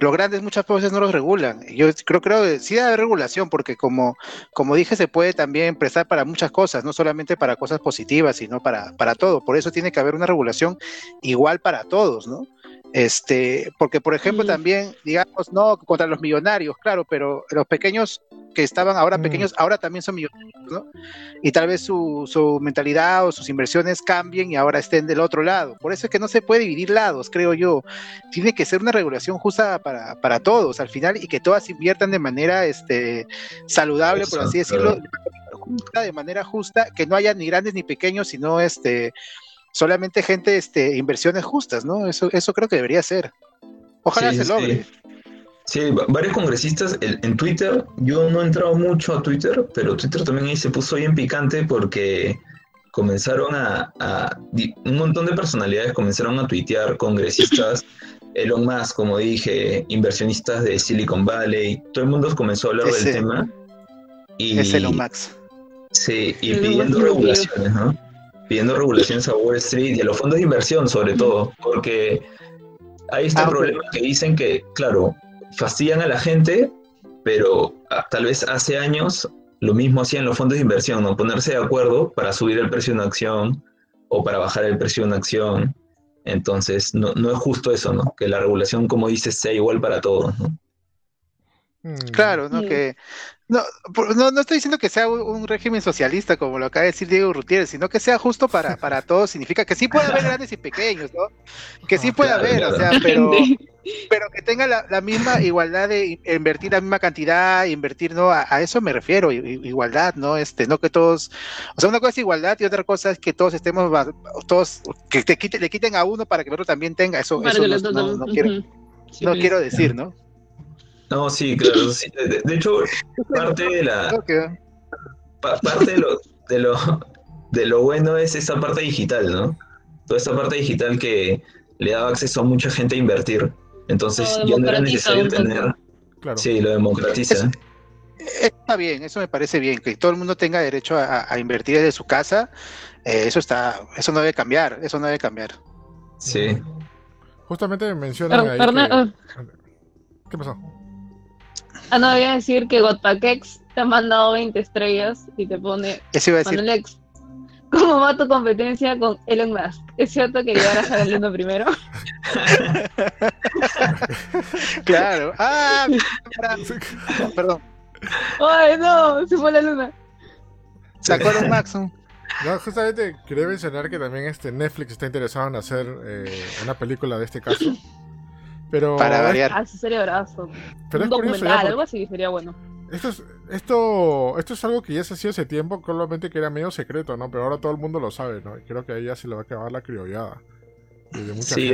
los grandes muchas veces no los regulan. Yo creo, creo que sí debe haber regulación, porque como, como dije, se puede también prestar para muchas cosas, no solamente para cosas positivas, sino para, para todo. Por eso tiene que haber una regulación igual para todos, ¿no? Este, porque por ejemplo también, digamos, no contra los millonarios, claro, pero los pequeños que estaban ahora mm. pequeños, ahora también son millonarios, ¿no? Y tal vez su, su, mentalidad o sus inversiones cambien y ahora estén del otro lado. Por eso es que no se puede dividir lados, creo yo. Tiene que ser una regulación justa para, para todos al final y que todas inviertan de manera este, saludable, por así decirlo, de manera justa, que no haya ni grandes ni pequeños, sino este solamente gente, este, inversiones justas, ¿no? Eso, eso creo que debería ser. Ojalá se logre. Sí. varios congresistas en Twitter, yo no he entrado mucho a Twitter, pero Twitter también ahí se puso bien picante porque comenzaron a, un montón de personalidades comenzaron a tuitear congresistas, Elon Musk, como dije, inversionistas de Silicon Valley, todo el mundo comenzó a hablar del tema. Y, es Elon Musk. Sí, y pidiendo regulaciones, ¿no? Pidiendo regulaciones a Wall Street y a los fondos de inversión sobre todo, porque hay este ah, problema que dicen que, claro, fastidian a la gente, pero ah, tal vez hace años lo mismo hacían los fondos de inversión, ¿no? Ponerse de acuerdo para subir el precio de una acción o para bajar el precio de una acción. Entonces, no, no es justo eso, ¿no? Que la regulación, como dices, sea igual para todos, ¿no? Claro, ¿no? Que no, no, no, estoy diciendo que sea un, régimen socialista, como lo acaba de decir Diego Gutiérrez, sino que sea justo para, para todos. Significa que sí puede haber grandes y pequeños, ¿no? Que sí puede haber, o sea, pero, pero que tenga la, misma igualdad de invertir la misma cantidad, invertir, ¿no? A, eso me refiero, igualdad, ¿no? Este, no que todos, o sea, una cosa es igualdad y otra cosa es que todos estemos, todos, que te quite, le quiten a uno para que el otro también tenga, eso, eso no, no, quiero, no quiero decir, ¿no? No, sí, claro. De, hecho, parte de la. parte de lo, de lo, de lo bueno es esa parte digital, ¿no? Toda esta parte digital que le daba acceso a mucha gente a invertir. Entonces ya no era necesario tener. Claro. Sí, lo democratiza. Está bien, eso me parece bien, que todo el mundo tenga derecho a, invertir desde su casa, eh, eso está, eso no debe cambiar, eso no debe cambiar. Sí. Justamente mencionan ahí que... ¿Qué pasó? Ah, no, voy a decir que Godpackex te ha mandado 20 estrellas y te pone... Eso iba a decir. ¿Cómo va tu competencia con Elon Musk? ¿Es cierto que llegarás a la luna primero? claro. Ah, perdón. Ay, no, se fue la luna. Sacó el Maxon. No, justamente quería mencionar que también este Netflix está interesado en hacer eh, una película de este caso. Pero, Para variar. Ah, sería brazo. Pero Un documental, algo así sería bueno. Esto es, esto, esto es algo que ya se hacía hace tiempo, probablemente que era medio secreto, ¿no? Pero ahora todo el mundo lo sabe, ¿no? Y creo que ahí ya se le va a acabar la criollada. sí,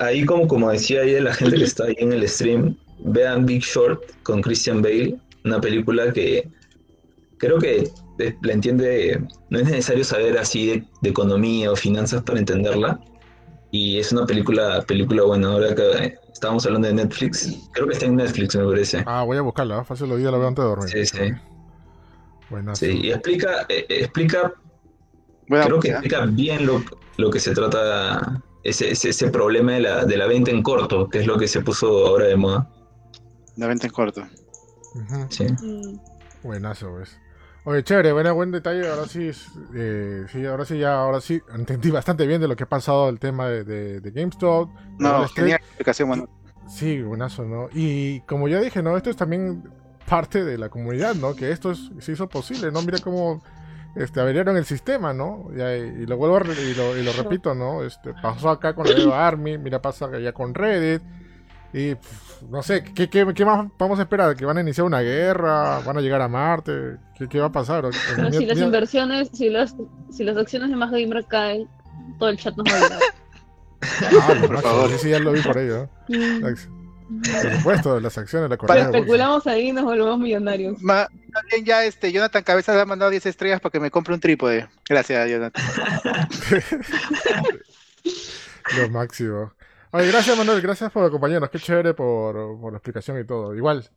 ahí como, como decía ahí la gente que está ahí en el stream, vean Big Short con Christian Bale, una película que creo que la entiende, no es necesario saber así de, de, economía o finanzas para entenderla. Y es una película, película buena, ahora que Estábamos hablando de Netflix. Creo que está en Netflix, me parece. Ah, voy a buscarla. ¿eh? Fácil lo vi, la veo antes de dormir. Sí, sí. Buenas. Sí, y explica, eh, eh, explica creo que explica bien lo, lo, que se trata, ese, ese, ese problema de la, de la, venta en corto, que es lo que se puso ahora de moda. La venta en corto. Sí. Mm. Buenazo, pues. Oye, chévere, buena, buen detalle. Ahora sí, eh, sí, ahora sí, ya, ahora sí, entendí bastante bien de lo que ha pasado el tema de, de, de GameStop. No, genial explicación, bueno. Sí, buenazo, ¿no? Y como ya dije, ¿no? Esto es también parte de la comunidad, ¿no? Que esto se hizo posible, ¿no? Mira cómo este, averiaron el sistema, ¿no? Y, lo vuelvo y lo, y lo, repito, ¿no? Este, pasó acá con la Army, mira, pasa allá con Reddit. Y no sé, ¿qué, ¿qué, qué, más vamos a esperar? ¿Que van a iniciar una guerra? ¿Van a llegar a Marte? ¿Qué, qué va a pasar? si las inversiones, si las, si las acciones de más gamer caen, todo el chat nos va a ayudar. Ah, por favor. Sí, sí, ya lo vi por ello. Mm. Por supuesto, las acciones, la correa. especulamos ahí y nos volvemos millonarios. Más bien ya este, Jonathan Cabezas ha mandado 10 estrellas para que me compre un trípode. Gracias, Jonathan. Lo máximo. Oye, gracias Manuel, gracias por acompañarnos, qué chévere por, la explicación y todo. Igual,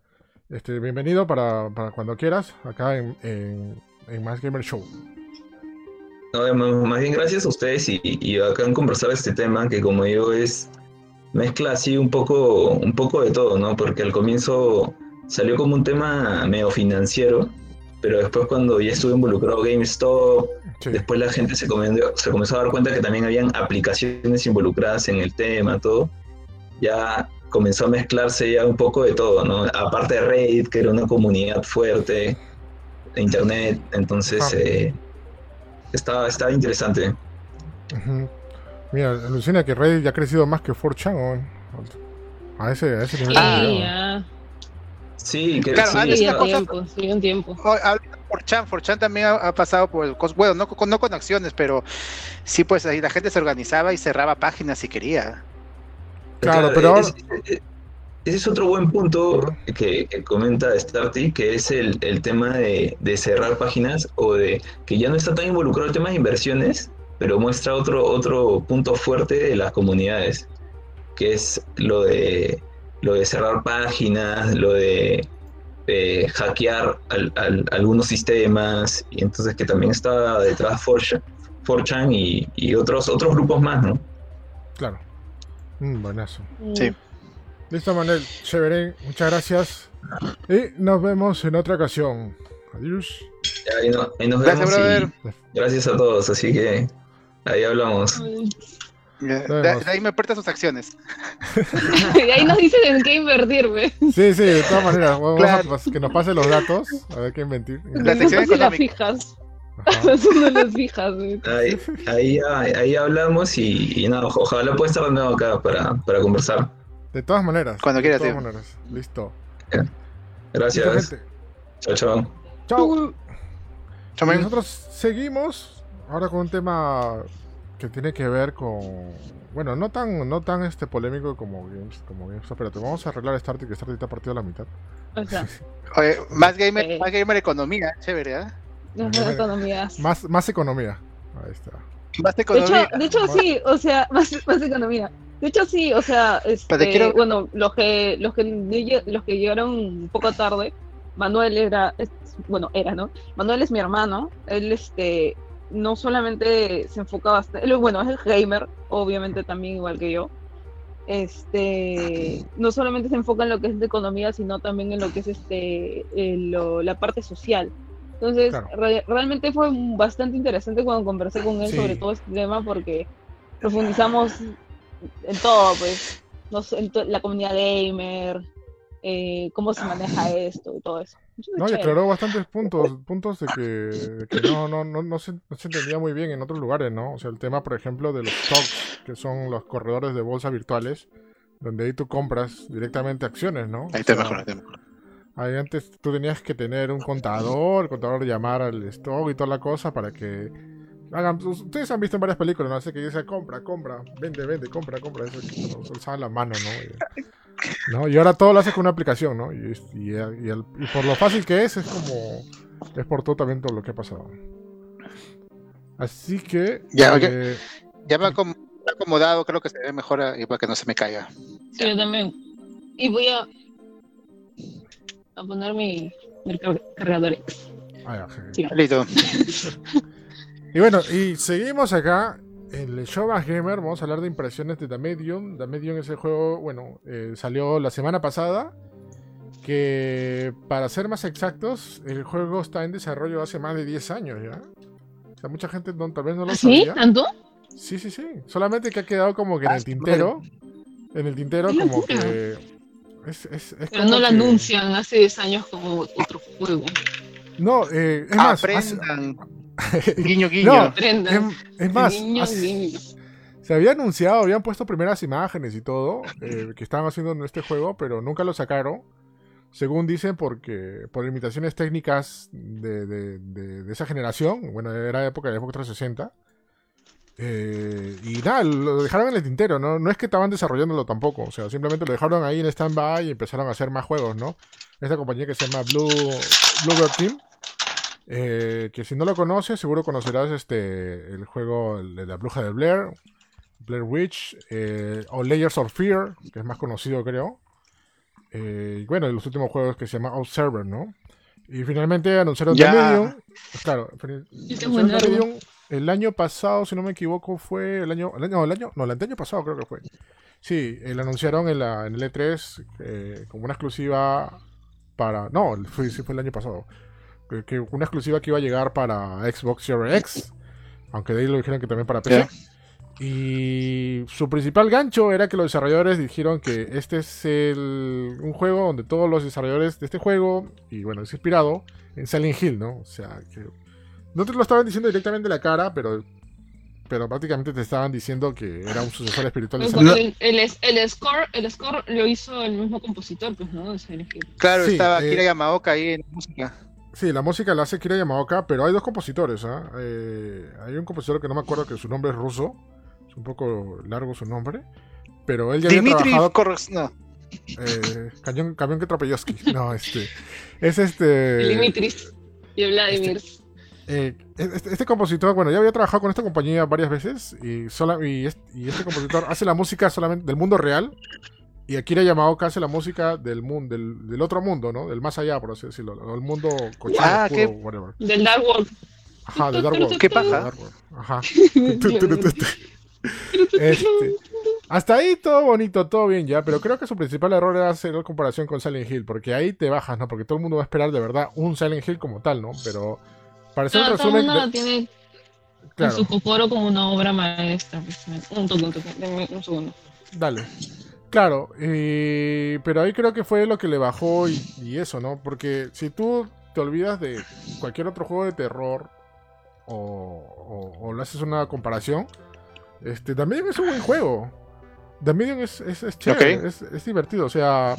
este, bienvenido para, cuando quieras, acá en, en, Más Gamer Show. No, más bien gracias a ustedes y, y acá en conversar este tema que como digo es mezcla así un poco, un poco de todo, ¿no? Porque al comienzo salió como un tema medio financiero, pero después cuando ya estuve involucrado GameStop, después la gente se comenzó, se comenzó a dar cuenta que también habían aplicaciones involucradas en el tema, todo, ya comenzó a mezclarse ya un poco de todo, ¿no? Aparte de Reddit, que era una comunidad fuerte, de Internet, entonces eh, estaba, estaba interesante. Mira, alucina que Reddit ya ha crecido más que 4chan, a ese, a ese nivel. Ah, Sí, que claro, sí, un tiempo, sí, un tiempo. Por Chan, por Chan también ha, pasado por, bueno, no, no, con acciones, pero sí, pues ahí la gente se organizaba y cerraba páginas si quería. Claro, pero ese, es otro buen punto que, comenta Starty, que es el, el tema de, de, cerrar páginas o de que ya no está tan involucrado el tema de inversiones, pero muestra otro, otro punto fuerte de las comunidades, que es lo de lo de cerrar páginas, lo de hackear algunos sistemas, y entonces que también está detrás 4chan, y, y, otros, otros grupos más, ¿no? Claro. Mm, buenazo. Sí. Listo, Manuel. Chévere. Muchas gracias. Y nos vemos en otra ocasión. Adiós. Ahí, nos vemos. Gracias a todos. Así que ahí hablamos. De, ahí me aprieta sus acciones. de ahí nos dicen en qué invertir, güey. Sí, sí, de todas maneras. Vamos a que nos pase los datos, a ver qué invertir. La sección no las fijas. Son las fijas, Ahí, ahí, ahí, hablamos y, y nada, ojalá pueda estar de acá para, para conversar. De todas maneras. Cuando quieras, De todas maneras. Listo. Gracias. Chao, chao. Chao. Chao. Nosotros seguimos ahora con un tema que tiene que ver con bueno no tan no tan este polémico como Games como GameStop pero te vamos a arreglar Starty que Starty está partido a la mitad. O sea, Oye, más gamer eh. más gamer economía chévere ¿eh? más economía. más más economía. Ahí está. Más economía. de hecho, de hecho sí o sea más, más economía. De hecho, sí, o sea, este, bueno, los que, los, que, los que llegaron un poco tarde, Manuel era, bueno, era, ¿no? Manuel es mi hermano, él este, no solamente se enfoca bastante, bueno, es el gamer, obviamente también igual que yo, este, no solamente se enfoca en lo que es de economía, sino también en lo que es este, la parte social. Entonces, realmente fue bastante interesante cuando conversé con él sobre todo este tema porque profundizamos en todo, pues, en la comunidad gamer, eh, cómo se maneja esto y todo eso. No, y aclaró bastantes puntos, puntos de que, no, no, no, no, se, entendía muy bien en otros lugares, ¿no? O sea, el tema, por ejemplo, de los stocks, que son los corredores de bolsa virtuales, donde ahí tú compras directamente acciones, ¿no? Ahí te mejor, ahí te mejor. Ahí antes tú tenías que tener un contador, el contador llamar al stock y toda la cosa para que hagan. Ustedes han visto en varias películas, ¿no? sé que dice compra, compra, vende, vende, compra, compra. Eso que usaban la mano, ¿no? ¿no? Y ahora todo lo hace con una aplicación, ¿no? Y, por lo fácil que es, es como. Es por todo también todo lo que ha pasado. Así que. Ya, eh, ya me ha acomodado, creo que se ve mejor y para que no se me caiga. Sí, yo también. Y voy a. a poner mi, mi cargador. Ah, Listo. y bueno, y seguimos acá en el show más gamer vamos a hablar de impresiones de The Medium. The Medium es el juego, bueno, eh, salió la semana pasada. Que para ser más exactos, el juego está en desarrollo hace más de 10 años ya. O sea, mucha gente no, tal vez no lo ¿Sí? ¿Tanto? Sí, sí, sí. Solamente que ha quedado como que en el ah, tintero. En el tintero, como que. Pero no lo anuncian hace 10 años como otro juego. No, eh, es más. guiño, guiño. es, más, se había anunciado, habían puesto primeras imágenes y todo eh, que estaban haciendo en este juego, pero nunca lo sacaron. Según dicen, porque por limitaciones técnicas de, esa generación, bueno, era época de Xbox 360. Eh, y nada, lo dejaron en el tintero, ¿no? No es que estaban desarrollándolo tampoco, o sea, simplemente lo dejaron ahí en stand-by y empezaron a hacer más juegos, ¿no? Esta compañía que se llama Blue, Bluebird Team eh, que si no lo conoces, seguro conocerás este el juego de la bruja de Blair, Blair Witch, eh, o Layers of Fear, que es más conocido creo. Eh, y bueno, los últimos juegos que se llama Observer, ¿no? Y finalmente anunciaron The Medium. Claro, Medium, el año pasado, si no me equivoco, fue el año, el año, el año, no, el año pasado creo que fue. Sí, lo anunciaron en, la, en el E3 como una exclusiva para, no, fue, sí fue el año pasado que una exclusiva que iba a llegar para Xbox Series X, aunque de ahí lo dijeron que también para PC. Y su principal gancho era que los desarrolladores dijeron que este es el, un juego donde todos los desarrolladores de este juego, y bueno, es inspirado en Silent Hill, ¿no? O sea, que no te lo estaban diciendo directamente en la cara, pero pero prácticamente te estaban diciendo que era un sucesor espiritual de Silent Hill. El, score, el score lo hizo el mismo compositor, pues, ¿no? De Silent Hill. Claro, estaba eh, Kira Yamaoka ahí en música. Sí, la música la hace Kira Yamaoka, pero hay dos compositores. ¿ah? Eh, hay un compositor que no me acuerdo que su nombre es ruso. Es un poco largo su nombre. Pero él ya Dimitri había trabajado... no. Eh, camión, camión que No, este. Es este. Dimitris y Vladimir. Este, eh, este, este, compositor, bueno, ya había trabajado con esta compañía varias veces. Y, sola, y, este, y este compositor hace la música solamente del mundo real. Y Akira Yamaoka hace la música del mundo, del, otro mundo, ¿no? Del más allá, por así decirlo. El mundo cochino, ah, whatever. Del Dark World. Ajá, del Dark World. ¿Qué paja? Ajá. este, hasta ahí todo bonito, todo bien ya, pero creo que su principal error era hacer la comparación con Silent Hill, porque ahí te bajas, ¿no? Porque todo el mundo va a esperar de verdad un Silent Hill como tal, ¿no? Pero para hacer un resumen... Todo el mundo tiene claro. su cocoro como una obra maestra. Pues, un toque, un toque, un segundo. Dale. Claro, pero ahí creo que fue lo que le bajó y, eso, ¿no? Porque si tú te olvidas de cualquier otro juego de terror o, o, le haces una comparación, este también es un buen juego. También es, es, es chévere, es, divertido, o sea...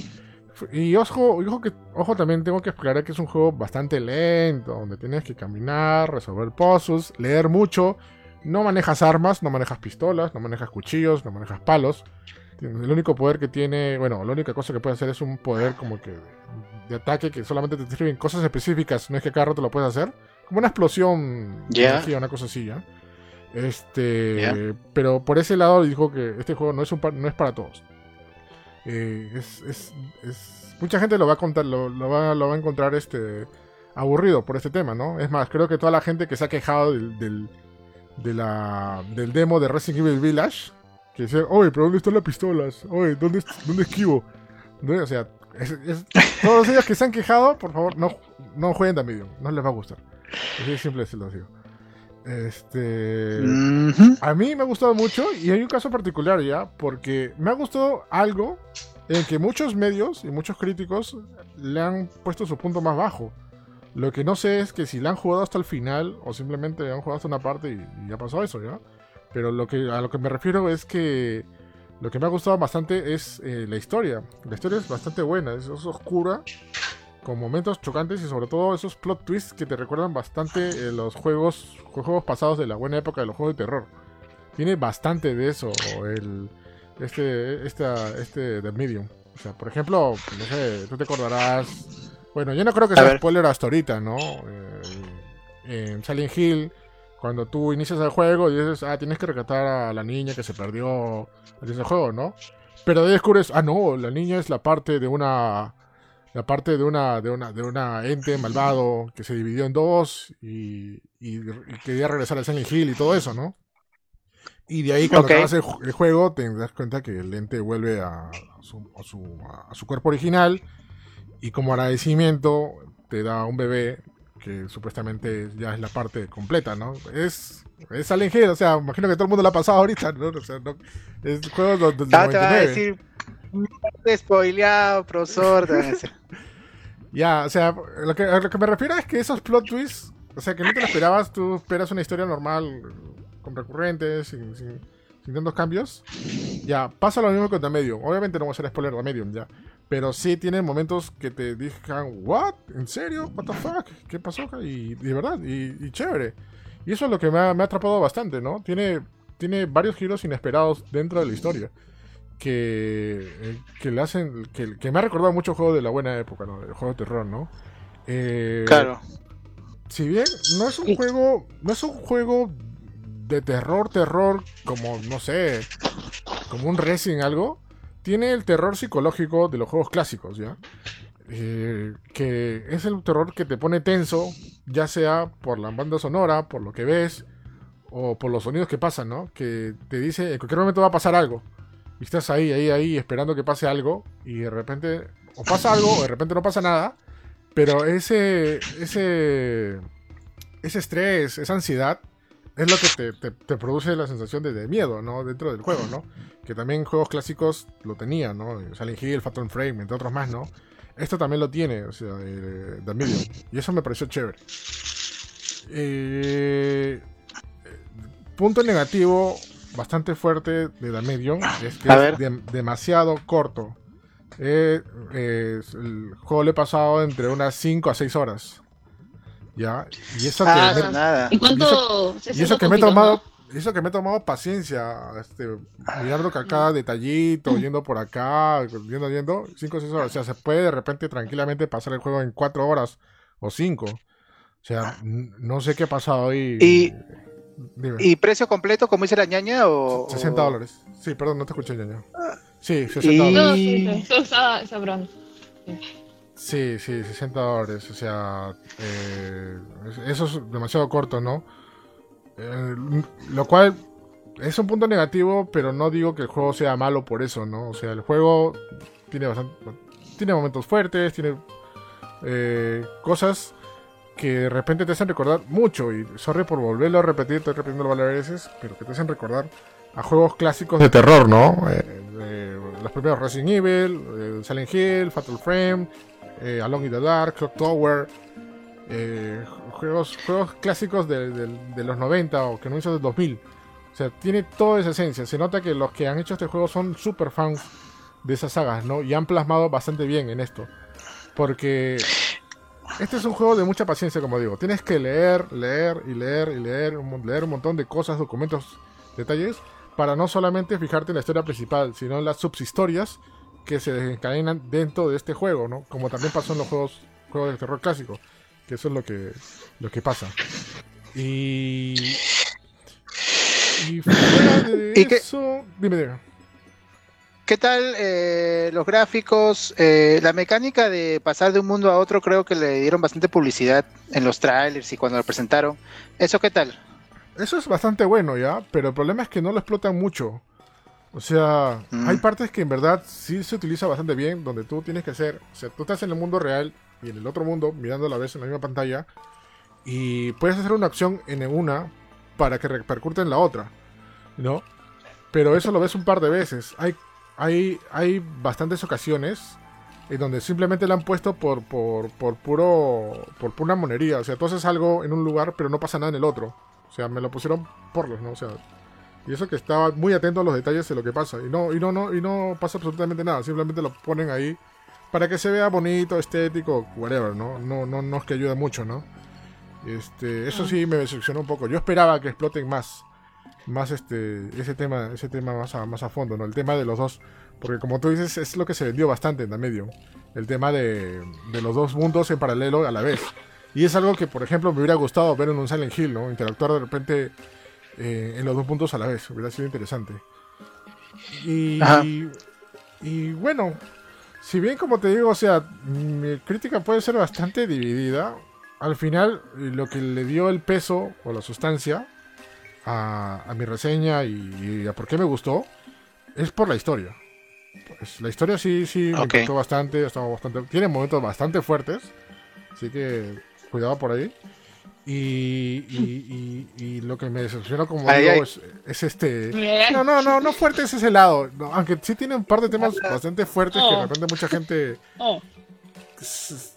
Y ojo, ojo, que, ojo, también tengo que explicar que es un juego bastante lento, donde tienes que caminar, resolver puzzles, leer mucho. No manejas armas, no manejas pistolas, no manejas cuchillos, no manejas palos. El único poder que tiene, bueno, la única cosa que puede hacer es un poder como que de ataque que solamente te sirven cosas específicas, no es que cada rato lo puedes hacer. Como una explosión de energía, una cosa así, ¿ya? Este, pero por ese lado dijo que este juego no es un no es para todos. Eh, es, es, es, mucha gente lo va a contar, lo, lo, va, lo va a encontrar este aburrido por este tema, ¿no? Es más, creo que toda la gente que se ha quejado del, del, de la, del demo de Resident Evil Village, que dice, oye, pero ¿dónde están las pistolas? Oye, ¿dónde, dónde esquivo? O sea, todos ellos que se han quejado, por favor, no, no jueguen The Medium, no les va a gustar. Así de simple se lo digo. Este. A mí me ha gustado mucho y hay un caso particular ya, porque me ha gustado algo en que muchos medios y muchos críticos le han puesto su punto más bajo. Lo que no sé es que si le han jugado hasta el final o simplemente han jugado hasta una parte y, ya pasó eso, ¿ya? Pero lo que, a lo que me refiero es que lo que me ha gustado bastante es eh, la historia. La historia es bastante buena, es oscura con momentos chocantes y sobre todo esos plot twists que te recuerdan bastante eh, los juegos, juegos pasados de la buena época de los juegos de terror. Tiene bastante de eso el este esta este The Medium. O sea, por ejemplo, no sé, tú te acordarás. Bueno, yo no creo que sea spoiler hasta ahorita, ¿no? Eh, en Silent Hill, cuando tú inicias el juego y dices, ah, tienes que rescatar a la niña que se perdió en ese juego, ¿no? Pero de descubres, ah, no, la niña es la parte de una la parte de una, de una, de una ente malvado que se dividió en dos y, quería regresar al Silent Hill y todo eso, ¿no? Y de ahí cuando acabas el, juego te das cuenta que el ente vuelve a, su, a, su, a, su, cuerpo original y como agradecimiento te da un bebé que supuestamente ya es la parte completa, ¿no? Es, es Silent Hill, o sea, imagino que todo el mundo lo ha pasado ahorita, ¿no? O sea, no, es juego de, ah, te va a decir spoileado, profesor. ya, o sea, lo que, a lo que me refiero es que esos plot twists, o sea, que no te lo esperabas, tú esperas una historia normal, con recurrentes, sin, sin, tantos cambios. Ya, pasa lo mismo con The Medium. Obviamente no voy a hacer spoiler de Medium, ya. Pero sí tiene momentos que te digan, ¿what? ¿En serio? ¿What the fuck? ¿Qué pasó? Y, de verdad, y, chévere. Y eso es lo que me ha, me ha atrapado bastante, ¿no? Tiene, tiene varios giros inesperados dentro de la historia que, eh, que le hacen, que, que, me ha recordado mucho juego de la buena época, ¿no? El juego de terror, ¿no? Eh, claro. Si bien no es un juego, no es un juego de terror, terror, como, no sé, como un racing algo, tiene el terror psicológico de los juegos clásicos, ¿ya? Eh, que es el terror que te pone tenso, ya sea por la banda sonora, por lo que ves, o por los sonidos que pasan, ¿no? Que te dice, en cualquier momento va a pasar algo. Y estás ahí, ahí, ahí, esperando que pase algo. Y de repente, o pasa algo, o de repente no pasa nada. Pero ese, ese, ese estrés, esa ansiedad, es lo que te, te, produce la sensación de, miedo, ¿no? Dentro del juego, ¿no? Que también juegos clásicos lo tenían, ¿no? Silent Hill, Phantom Frame, entre otros más, ¿no? Esto también lo tiene, o sea, de, de Medium. Y eso me pareció chévere. Eh, punto negativo, bastante fuerte de la Medium es que es demasiado corto. Eh, el juego le he pasado entre unas 5 a 6 horas. ¿Ya? Y eso que ah, me, ¿Y cuánto? Y eso, que me he tomado. Eso que me he tomado paciencia, este, mirando que cada detallito, yendo por acá, yendo, yendo, 5 o 6 horas. O sea, se puede de repente tranquilamente pasar el juego en 4 horas o 5. O sea, no sé qué ha pasado ahí. Y, ¿Y precio completo, como dice la ñaña? O, 60 dólares. Sí, perdón, no te escuché, ñaña. Sí, 60 dólares. sí, sí, sí, sí, 60 dólares. O sea, eh, eso es demasiado corto, ¿no? Eh, lo cual es un punto negativo, pero no digo que el juego sea malo por eso, ¿no? O sea, el juego tiene bastante, tiene momentos fuertes, tiene eh, cosas que de repente te hacen recordar mucho, y sorry por volverlo a repetir, estoy repitiendo varias veces, pero que te hacen recordar a juegos clásicos de terror, ¿no? Eh, los primeros Resident Evil, Silent Hill, Fatal Frame, eh, Along in the Dark, Clock Tower, juegos, juegos clásicos de, de, los 90 o que no hizo del 2000. O sea, tiene toda esa esencia. Se nota que los que han hecho este juego son super fans de esas sagas, ¿no? Y han plasmado bastante bien en esto. Porque este es un juego de mucha paciencia, como digo. Tienes que leer, leer y leer y leer, leer un montón de cosas, documentos, detalles, para no solamente fijarte en la historia principal, sino en las subhistorias que se desencadenan dentro de este juego, ¿no? Como también pasó en los juegos, juegos de terror clásico, que eso es lo que, lo que pasa. Y Y fuera de eso, dime, dime. ¿Qué tal eh, los gráficos? Eh, la mecánica de pasar de un mundo a otro creo que le dieron bastante publicidad en los trailers y cuando lo presentaron. ¿Eso qué tal? Eso es bastante bueno ya, pero el problema es que no lo explotan mucho. O sea, hay partes que en verdad sí se utiliza bastante bien, donde tú tienes que hacer, o sea, tú estás en el mundo real y en el otro mundo, mirando a la vez en la misma pantalla, y puedes hacer una acción en una para que repercute en la otra, ¿no? Pero eso lo ves un par de veces. Hay, hay, hay bastantes ocasiones en donde simplemente la han puesto por, por, por puro por pura monería. O sea, tú haces algo en un lugar, pero no pasa nada en el otro. O sea, me lo pusieron por los, ¿no? O sea, y eso que estaba muy atento a los detalles de lo que pasa. Y no, y no, no, y no pasa absolutamente nada. Simplemente lo ponen ahí para que se vea bonito, estético, whatever, ¿no? No, no, no es que ayude mucho, ¿no? Este, eso sí me decepcionó un poco. Yo esperaba que exploten más, más este, ese tema, ese tema más a, más a fondo, ¿no? El tema de los dos, porque como tú dices, es lo que se vendió bastante en la medio. El tema de, de los dos mundos en paralelo a la vez. Y es algo que, por ejemplo, me hubiera gustado ver en un Silent Hill, ¿no? Interactuar de repente eh, en los dos puntos a la vez. Hubiera sido interesante. Y, y, bueno, si bien como te digo, o sea, mi crítica puede ser bastante dividida, al final lo que le dio el peso o la sustancia a, mi reseña y, a por qué me gustó es por la historia. Pues la historia sí, sí me gustó bastante, bastante, tiene momentos bastante fuertes, así que cuidado por ahí. Y, y, lo que me decepciona como digo Es, este no no no no fuerte es ese lado aunque sí tiene un par de temas bastante fuertes que de oh. repente mucha gente oh. es,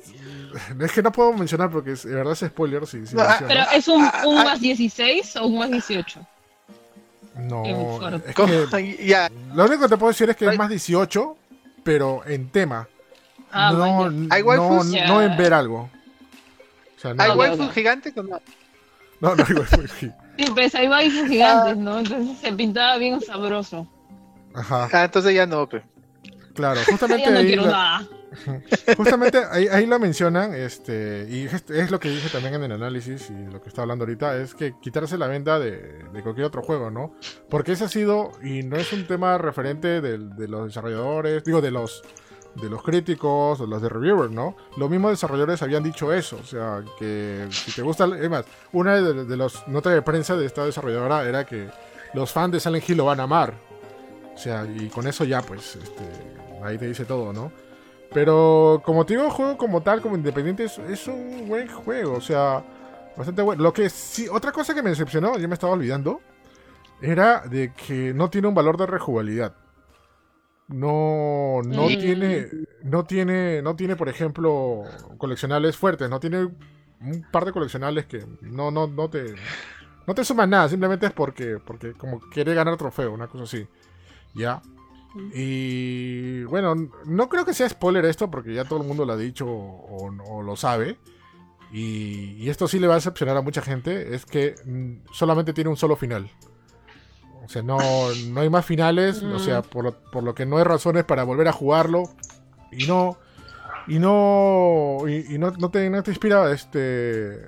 que no puedo mencionar porque de verdad es spoiler si, pero es un, un más 16 o un más 18 no es que, lo único que te puedo decir es que es más 18 pero en tema. Ah, no, no, no en ver algo ¿Hay waifus gigantes o no? No, no hay waifus gigantes. Sí, pues hay waifus gigantes, ¿no? Entonces se pintaba bien sabroso. Ajá. Ah, entonces ya no, pe. Claro, justamente no ahí quiero nada. Justamente ahí, ahí, lo mencionan, este, y es, lo que dije también en el análisis y lo que está hablando ahorita, es que quitarse la venda de, de cualquier otro juego, ¿no? Porque ese ha sido, y no es un tema referente de, de los desarrolladores, digo, de los de los críticos, o los de reviewers, ¿no? Los mismos desarrolladores habían dicho eso, o sea, que si te gusta, es más, una de, las notas de prensa de esta desarrolladora era que los fans de Silent Hill lo van a amar, o sea, y con eso ya, pues, este, ahí te dice todo, ¿no? Pero como te digo, juego como tal, como independiente, es, es un buen juego, o sea, bastante bueno. Lo que sí, otra cosa que me decepcionó, yo me estaba olvidando, era de que no tiene un valor de rejugabilidad no, no tiene, no tiene, no tiene, por ejemplo, coleccionables fuertes, no tiene un par de coleccionables que no, no, no te, no te suman nada, simplemente es porque, porque como quiere ganar trofeo, una cosa así, ya. Y bueno, no creo que sea spoiler esto porque ya todo el mundo lo ha dicho o, lo sabe. Y, y, esto sí le va a decepcionar a mucha gente, es que mm, solamente tiene un solo final. O sea, no, no hay más finales, o sea, mm. por lo, por lo que no hay razones para volver a jugarlo. Y no. Y no. Y, no, no, te, no te inspira este.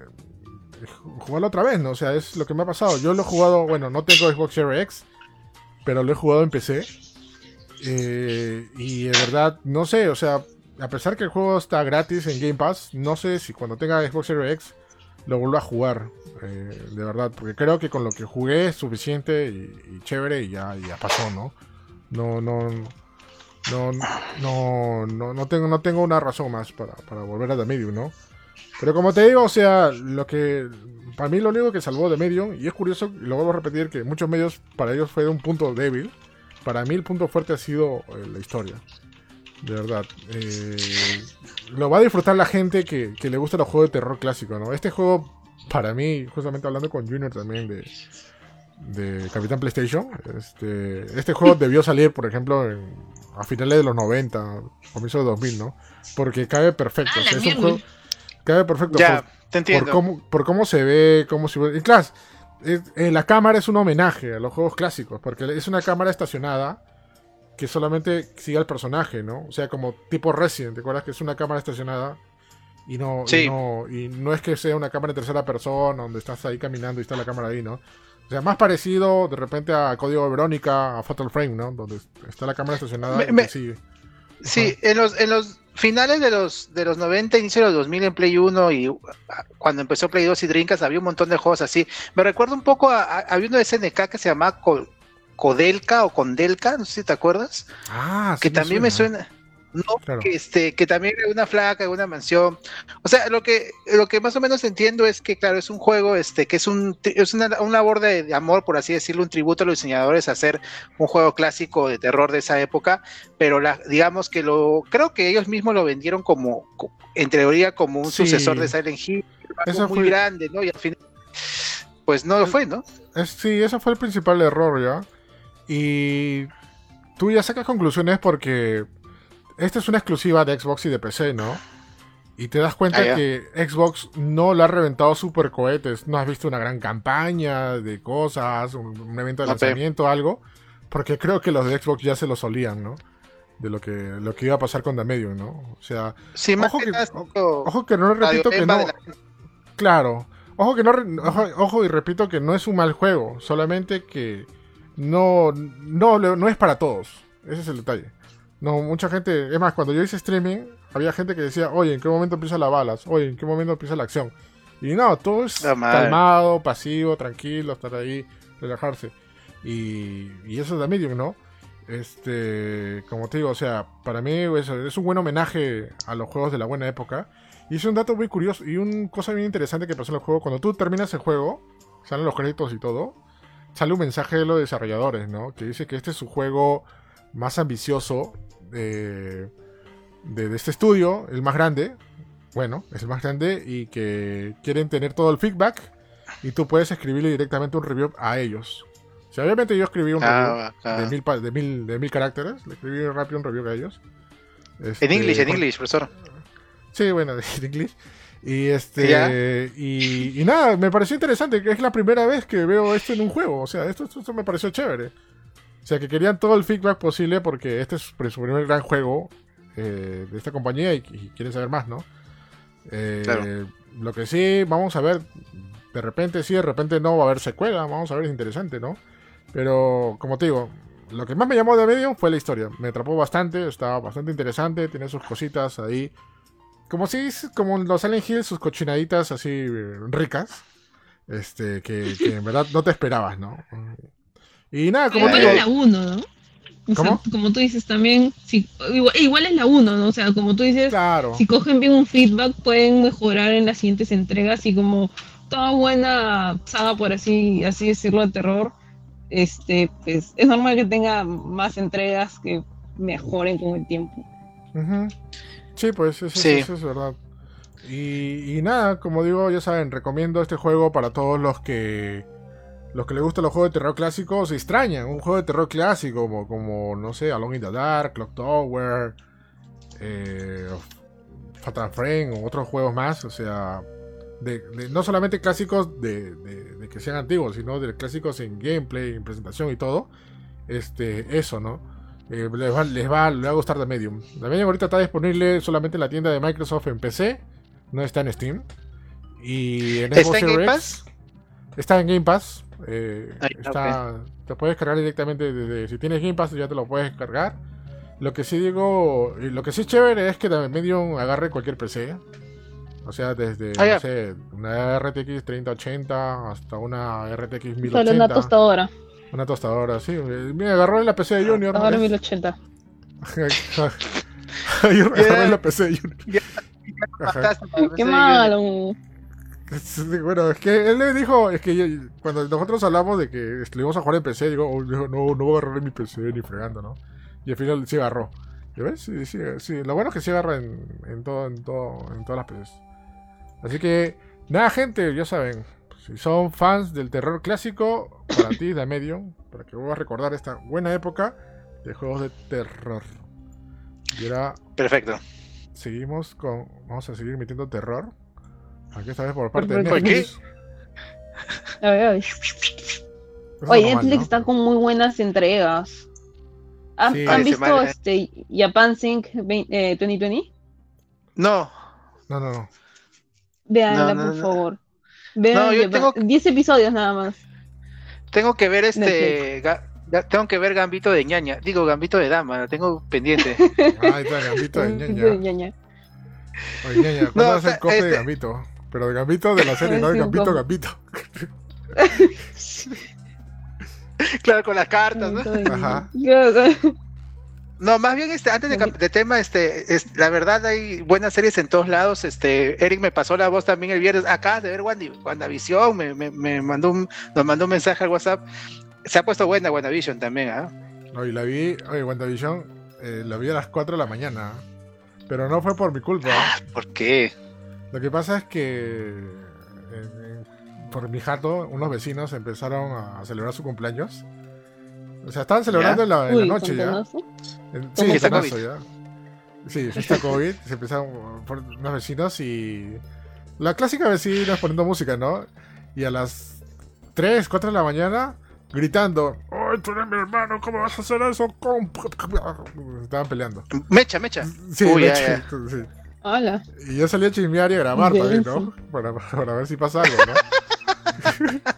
Jugarlo otra vez, ¿no? O sea, es lo que me ha pasado. Yo lo he jugado, bueno, no tengo Xbox Series X, pero lo he jugado en PC. Eh, y de verdad, no sé, o sea, a pesar que el juego está gratis en Game Pass, no sé si cuando tenga Xbox Series X lo vuelvo a jugar. Eh, de verdad, porque creo que con lo que jugué es suficiente y, chévere y ya, ya pasó, ¿no? No, no, no, no, no, no tengo, no tengo una razón más para, volver a The Medium, ¿no? Pero como te digo, o sea, lo que para mí lo único que salvó The Medium, y es curioso, y lo vuelvo a repetir, que muchos medios para ellos fue un punto débil. Para mí el punto fuerte ha sido eh, la historia. De verdad. Eh, lo va a disfrutar la gente que, que le gusta los juegos de terror clásico, ¿no? Este juego para mí, justamente hablando con Junior también de, de Capitán PlayStation, este, este juego debió salir, por ejemplo, a finales de los 90, comienzo de 2000, ¿no? Porque cabe perfecto. Ah, es un juego, cabe perfecto. Ya, te entiendo. Por cómo, por cómo se ve, cómo se ve. Y claro, eh, la cámara es un homenaje a los juegos clásicos, porque es una cámara estacionada que solamente sigue al personaje, ¿no? O sea, como tipo Resident, ¿te acuerdas que es una cámara estacionada y no, y no, y no es que sea una cámara en tercera persona donde estás ahí caminando y está la cámara ahí, ¿no? O sea, más parecido de repente a Código de Verónica, a Fatal Frame, ¿no? Donde está la cámara estacionada y sigue. Sí, en los, en los finales de los, de los 90, inicio de los 2000 en Play 1 y ah, cuando empezó Play 2 y Drinkas había un montón de juegos así. Me recuerdo un poco a, había uno de SNK que se llamaba Codelca o Condelca, no sé si te acuerdas. Ah, sí Que también me suena no, que, este, que también hay una flaca, una mansión. O sea, lo que, lo que más o menos entiendo es que, claro, es un juego, este, que es un, es una, una labor de, amor, por así decirlo, un tributo a los diseñadores a hacer un juego clásico de terror de esa época, pero la, digamos que lo, creo que ellos mismos lo vendieron como, en teoría, como un sucesor de Silent Hill, Eso muy grande, ¿no? Y al final, pues no lo fue, ¿no? sí, ese fue el principal error, ¿ya? Y tú ya sacas conclusiones porque esta es una exclusiva de Xbox y de PC, ¿no? Y te das cuenta ah, que Xbox no lo ha reventado super cohetes. No has visto una gran campaña de cosas, un, evento de lanzamiento, algo. Porque creo que los de Xbox ya se lo solían, ¿no? De lo que, lo que iba a pasar con The Medium, ¿no? O sea, ojo, que, ojo, que no repito que no. Claro, ojo que no. Ojo, y repito que no es un mal juego. Solamente que no, no, no es para todos. Ese es el detalle. No, mucha gente, es más, cuando yo hice streaming, había gente que decía, oye, ¿en qué momento empieza las balas? Oye, ¿en qué momento empieza la acción? Y no, todo es calmado, pasivo, tranquilo, estar ahí, relajarse. Y, y eso es de medium, ¿no? Este, como te digo, o sea, para mí es, es, un buen homenaje a los juegos de la buena época. Y es un dato muy curioso y una cosa bien interesante que pasó en el juego. Cuando tú terminas el juego, salen los créditos y todo, sale un mensaje de los desarrolladores, ¿no? Que dice que este es su juego más ambicioso de, este estudio, el más grande, bueno, es el más grande y que quieren tener todo el feedback y tú puedes escribirle directamente un review a ellos. Si obviamente yo escribí un review de, mil, de, mil, de mil caracteres, le escribí rápido un review a ellos. Este, en inglés, en inglés, profesor. Sí, bueno, en inglés. Y este y, y, nada, me pareció interesante, que es la primera vez que veo esto en un juego. O sea, esto, esto me pareció chévere. O sea, que querían todo el feedback posible porque este es su primer gran juego eh, de esta compañía y, quieren saber más, ¿no? Eh, lo que sí, vamos a ver, de repente sí, de repente no va a haber secuela, vamos a ver, es interesante, ¿no? Pero, como te digo, lo que más me llamó de medio fue la historia. Me atrapó bastante, estaba bastante interesante, tiene sus cositas ahí. Como si, como los Silent Hill, sus cochinaditas así ricas. Este, que, que en verdad no te esperabas, ¿no? Y nada, como igual es la 1, ¿no? como tú dices también, si, igual, es la 1, ¿no? O sea, como tú dices, si cogen bien un feedback, pueden mejorar en las siguientes entregas y como toda buena saga, por así, así decirlo, de terror, este, pues es normal que tenga más entregas que mejoren con el tiempo. Sí, pues eso, eso, es verdad. Y, y nada, como digo, ya saben, recomiendo este juego para todos los que los que les gustan los juegos de terror clásicos se extrañan. Un juego de terror clásico como, como no sé, Alone in the Dark, Clock Tower, eh, Fatal Frame o otros juegos más. O sea, de, no solamente clásicos de, de, que sean antiguos, sino de clásicos en gameplay, en presentación y todo. Este, eso, ¿no? Eh, les, va, les, va, a gustar The Medium. The Medium ahorita está disponible solamente en la tienda de Microsoft en PC, no está en Steam. Y en ¿Está en Game Pass? Está en Game Pass, eh, está, Te puedes cargar directamente desde. Si tienes Game Pass, ya te lo puedes cargar. Lo que sí digo. Lo que sí es chévere es que Medium agarre cualquier PC. O sea, desde ah, una RTX 3080 hasta una RTX 1080. una tostadora. Una tostadora, sí. Me agarró en la PC de Junior. Ahora 1080. agarró en la PC de Junior. Qué malo. Bueno, es que él le dijo, es que cuando nosotros hablamos de que íbamos a jugar en PC, digo, oh, no, no voy a agarrar en mi PC ni fregando, ¿no? Y al final sí agarró. ¿Y ves? Sí, sí, sí. Lo bueno es que sí agarra en, en, todo, en, todo, en todas las PCs. Así que, nada, gente, ya saben. Si son fans del terror clásico, para ti, de medio, para que vuelvas a recordar esta buena época de juegos de terror. Y ahora. Perfecto. Seguimos con. Vamos a seguir metiendo terror. Aquí esta vez por parte de Netflix. A ver, a ver. Oye, Netflix está con muy buenas entregas. ¿Han, visto este Japan Sync 2020? Eh, no. No, no, no. Veanla, por favor. Vean, no, yo tengo... 10 episodios nada más. Tengo que ver este. tengo que ver Gambito de ñaña. Digo, Gambito de dama, la tengo pendiente. Ahí está, Gambito de ñaña. Oye, ñaña, ¿cuándo vas a hacer cofre de este Gambito? Pero de Gambito de la serie, no de Gambito, Gambito. claro, con las cartas, ¿no? Ajá. No, más bien este, antes de, tema, este, es, la verdad hay buenas series en todos lados. Este, Eric me pasó la voz también el viernes acá de ver WandaVision, me, me, me mandó un, nos mandó un mensaje al WhatsApp. Se ha puesto buena WandaVision también, ¿ah? ¿eh? la vi, oye, WandaVision, eh, la vi a las 4 de la mañana, pero no fue por mi culpa. Ah, ¿Por qué? Lo que pasa es que por mi jato, unos vecinos empezaron a celebrar su cumpleaños. O sea, estaban celebrando en la, noche ya. sí, está COVID. ya. Sí, fiesta COVID. se empezaron por unos vecinos y. La clásica vecina poniendo música, ¿no? Y a las 3, 4 de la mañana, gritando: ¡Ay, tú eres mi hermano! ¿Cómo vas a hacer eso? Estaban peleando. Mecha, mecha. Sí, mecha. Sí. Hola. Y yo salí a chismear y a grabar también, ¿no? Para, para ver si pasa algo, ¿no?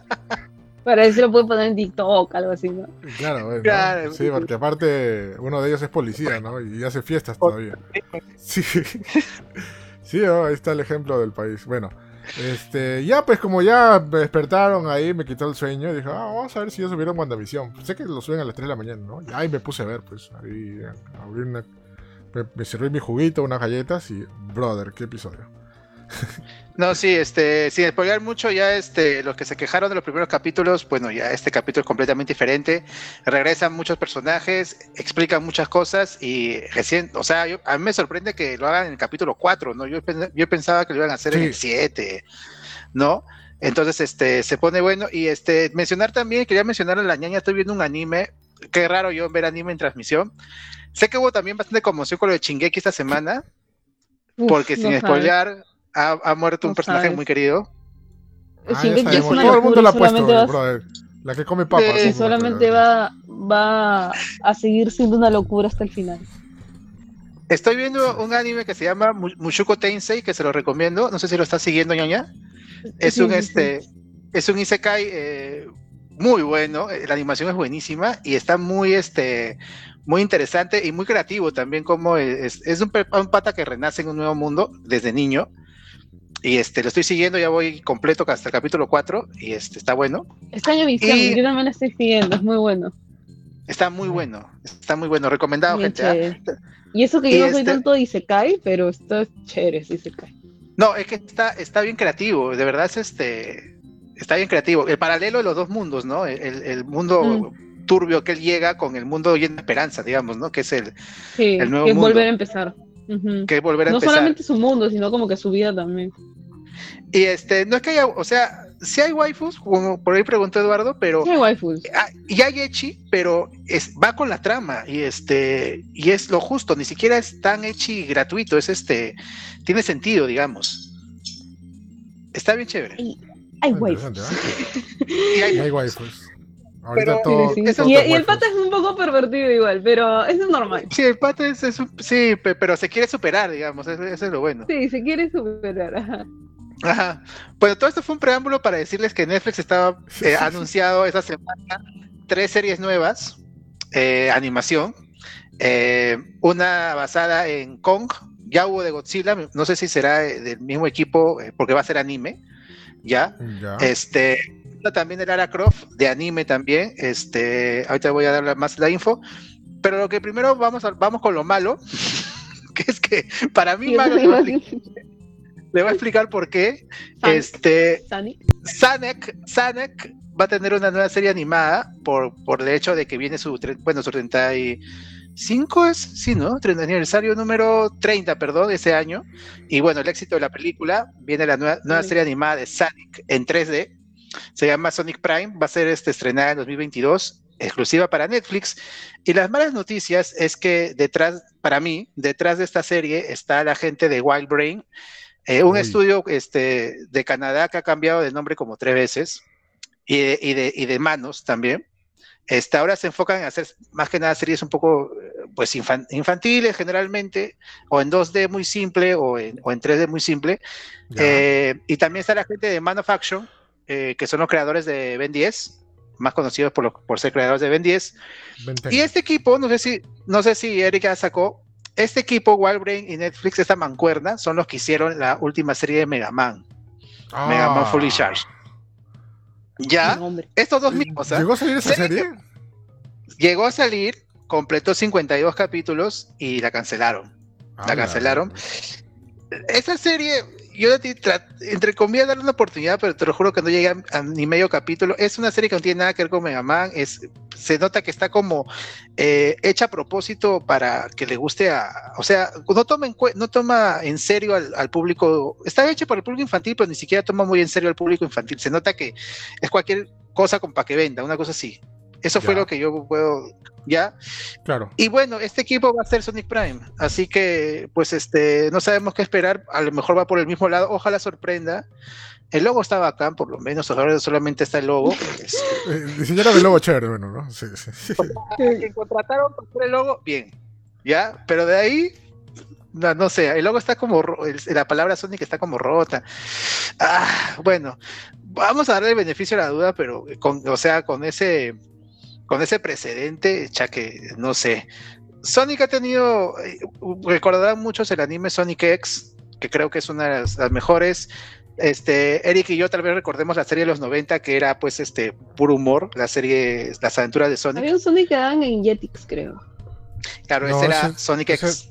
Para eso lo puede poner en TikTok, algo así, ¿no? Claro, bueno, claro, Sí, porque aparte uno de ellos es policía, ¿no? Y hace fiestas todavía. Sí. Sí, ahí está el ejemplo del país. Bueno, este, ya pues como ya me despertaron ahí, me quitó el sueño, y dije, ah, vamos a ver si ya subieron WandaVision. Sé que lo suben a las 3 de la mañana, ¿no? Y ahí me puse a ver, pues, ahí abrí una, me, me serví mi juguito, unas galletas y, brother, qué episodio. No, sí, este, sin spoiler mucho, ya este, los que se quejaron de los primeros capítulos, bueno, ya este capítulo es completamente diferente. Regresan muchos personajes, explican muchas cosas y recién, o sea, a mí me sorprende que lo hagan en el capítulo 4, ¿no? Yo, yo pensaba que lo iban a hacer en el 7, ¿no? Entonces, este, se pone bueno. Y este, mencionar también, quería mencionar a la ñaña, estoy viendo un anime, qué raro yo ver anime en transmisión. Sé que hubo también bastante conmoción con lo de Chingeki esta semana, porque sin spoilear ha, muerto un personaje muy querido. Ah, Todo el mundo la ha puesto, La que come papas. Sí, solamente va, va a seguir siendo una locura hasta el final. Estoy viendo un anime que se llama Mushuko Tensei, que se lo recomiendo. No sé si lo está siguiendo, ñaña. Es un este, es un isekai eh, muy bueno. La animación es buenísima y está muy este, muy interesante y muy creativo también. Como es, es un, un, pata que renace en un nuevo mundo desde niño y este, lo estoy siguiendo, ya voy completo hasta el capítulo 4 y este, está bueno. Extraño visión, y... yo también lo estoy siguiendo, es muy bueno. Está muy bueno, está muy bueno, recomendado, gente. ¿ah? Y eso que yo no soy este tanto de Isekai, pero esto es chévere, Isekai. No, es que está, está bien creativo, de verdad es este, está bien creativo. El paralelo de los dos mundos, ¿no? El, mundo mm. turbio que él llega con el mundo lleno de esperanza, digamos, ¿no? Que es el, el nuevo que mundo. volver a empezar. Que volver a no solamente su mundo, sino como que su vida también. Y este, no es que haya, o sea, sí hay waifus, como por ahí preguntó Eduardo, pero. Sí hay waifus. Ah, y hay Echi, pero es, va con la trama, y este, y es lo justo, ni siquiera es tan Echi gratuito, es este, tiene sentido, digamos. Está bien chévere. hay waifus. y hay waifus y, el pata es un poco pervertido igual, pero eso es normal. Sí, el pata es, sí, pero se quiere superar, digamos, eso, es lo bueno. Sí, se quiere superar, ajá. Bueno, todo esto fue un preámbulo para decirles que Netflix estaba eh, anunciado esta semana tres series nuevas, eh, animación, eh, una basada en Kong, ya hubo de Godzilla, no sé si será del mismo equipo, porque va a ser anime, ya. ya. Este, también de Lara Croft, de anime también. Este, ahorita voy a darle más la info. Pero lo que primero vamos, a, vamos con lo malo, que es que para mí malo, le, voy a explicar por qué. Este, Sanek, Sanek va a tener una nueva serie animada por, por el hecho de que viene su, bueno, su 35 es, sí, ¿no? aniversario número 30, perdón, ese año. Y bueno, el éxito de la película, viene la nueva, nueva serie animada de Sonic en 3D, se llama Sonic Prime, va a ser este, estrenada en 2022, exclusiva para Netflix. Y las malas noticias es que detrás, para mí, detrás de esta serie está la gente de Wild Brain, eh, un estudio este, de Canadá que ha cambiado de nombre como tres veces y de, manos también. Este, ahora se enfocan en hacer más que nada series un poco pues infantiles generalmente, o en 2D muy simple o en, o en 3D muy simple. Eh, y también está la gente de Man of Action, eh, que son los creadores de Ben 10, más conocidos por, por ser creadores de Ben 10. Y este equipo, no sé si, no sé si Erika sacó, este equipo, Wildbrain y Netflix, esta mancuerna, son los que hicieron la última serie de Mega Man. Mega Man Fully ah. Charged. Ya, estos dos mismos. ¿ah? ¿Llegó a salir esa serie? Llegó a salir, completó 52 capítulos y la cancelaron. la ah, cancelaron. Esa serie, yo entre comillas darle una oportunidad, pero te lo juro que no llega a, ni medio capítulo. Es una serie que no tiene nada que ver con Mega Man. Es, se nota que está como eh, hecha a propósito para que le guste a. O sea, no toma en, no toma en serio al, público. Está hecha para el público infantil, pero ni siquiera toma muy en serio al público infantil. Se nota que es cualquier cosa para que venda, una cosa así. Eso fue lo que yo puedo ¿ya? Claro. Y bueno, este equipo va a ser Sonic Prime, así que pues este, no sabemos qué esperar, a lo mejor va por el mismo lado, ojalá sorprenda. El logo está bacán, por lo menos, ahora solamente está el logo. Diseñaron el logo chévere, bueno, ¿no? Sí, sí. Quien contrataron por el logo, bien, ¿ya? Pero de ahí, no, sé, el logo está como, la palabra Sonic está como rota. Ah, bueno, vamos a darle el beneficio a la duda, pero con, o sea, con ese con ese precedente, ya que no sé. Sonic ha tenido, eh, recordarán muchos el anime Sonic X, que creo que es una de las, mejores. Este, Eric y yo tal vez recordemos la serie de los 90 que era pues este puro humor, la serie Las aventuras de Sonic. Había un Sonic que daban en Jetix, creo. Claro, ese era Sonic X.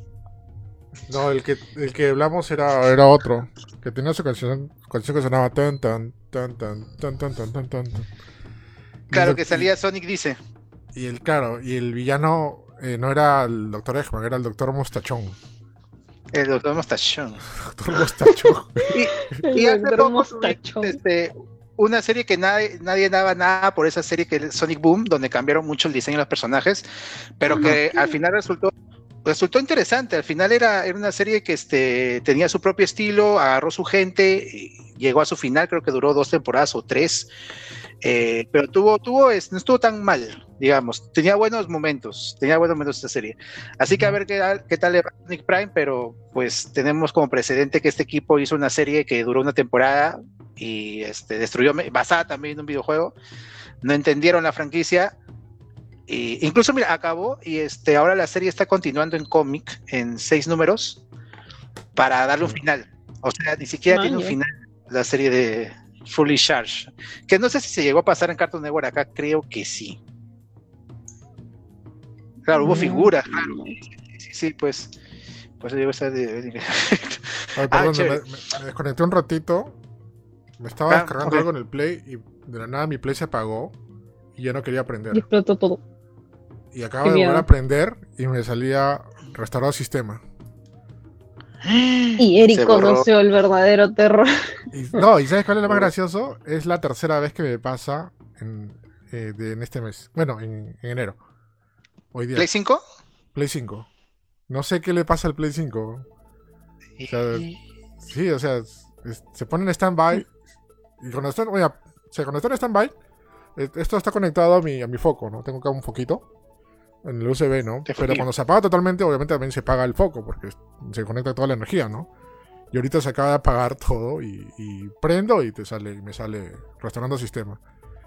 No, el que, el que hablamos era, era otro, que tenía su canción, canción que sonaba tan tan tan tan tan tan tan tan tan. Claro, que salía Sonic dice. Y el, claro, y el villano eh, no era el Doctor Eggman, era el Doctor Mostachón. El Doctor Mostachón. Doctor Mostachón. y, hace poco este, una serie que nadie, nadie daba nada por esa serie que es Sonic Boom, donde cambiaron mucho el diseño de los personajes, pero que al final resultó resultó interesante. Al final era, era una serie que este, tenía su propio estilo, agarró su gente, llegó a su final, creo que duró dos temporadas o tres. Eh, pero tuvo, tuvo, no estuvo tan mal, digamos. Tenía buenos momentos, tenía buenos momentos esta serie. Así que a ver qué tal, qué tal le va a Nick Prime, pero pues tenemos como precedente que este equipo hizo una serie que duró una temporada y este, destruyó, basada también en un videojuego. No entendieron la franquicia. Y incluso, mira, acabó y este, ahora la serie está continuando en cómic en seis números para darle un final. O sea, ni siquiera tiene un final la serie de, Fully Charged. Que no sé si se llegó a pasar en Cartoon Network acá, creo que sí. Claro, hubo mm. figuras, claro. Sí, sí, pues. Pues llegó esa de. Ay, perdón, ah, me, desconecté un ratito. Me estaba ah, descargando algo en el Play y de la nada mi Play se apagó y ya no quería aprender. Y explotó todo. Y acabo de volver a aprender y me salía restaurado sistema. Y Eric conoció el verdadero terror. no, ¿y sabes cuál es lo más gracioso? Es la tercera vez que me pasa en, eh, en este mes. Bueno, en, enero. Hoy día. ¿Play 5? Play 5. No sé qué le pasa al Play 5. sí, o sea, se pone en stand-by. Y cuando está, oye, o sea, cuando está en stand-by, esto está conectado a mi, a mi foco, ¿no? Tengo acá un foquito en el USB, ¿no? Pero cuando se apaga totalmente, obviamente también se apaga el foco, porque se conecta toda la energía, ¿no? Y ahorita se acaba de apagar todo y, prendo y te sale, me sale restaurando sistema.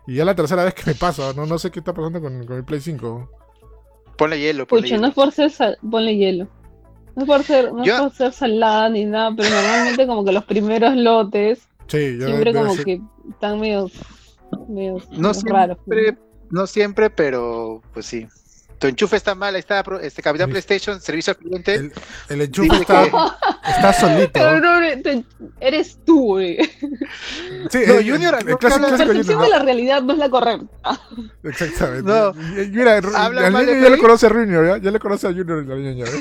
Y ya la tercera vez que me pasa, no, no sé qué está pasando con, con el Play 5. Ponle hielo, ponle Pucha, no es por ser ponle hielo. No es por ser, no es por ser salada ni nada, pero normalmente como que los primeros lotes sí, siempre como que están medio, medio no siempre, No siempre, pero pues sí tu enchufe está mal, ahí está este Capitán PlayStation, servicio al cliente. El, enchufe está, está solito. eres tú, güey. Sí, no, Junior, la percepción de la realidad no es la correcta. Exactamente. No, mira, al niño ya le conoce a Junior, ¿ya? ya le conoce a Junior la niña.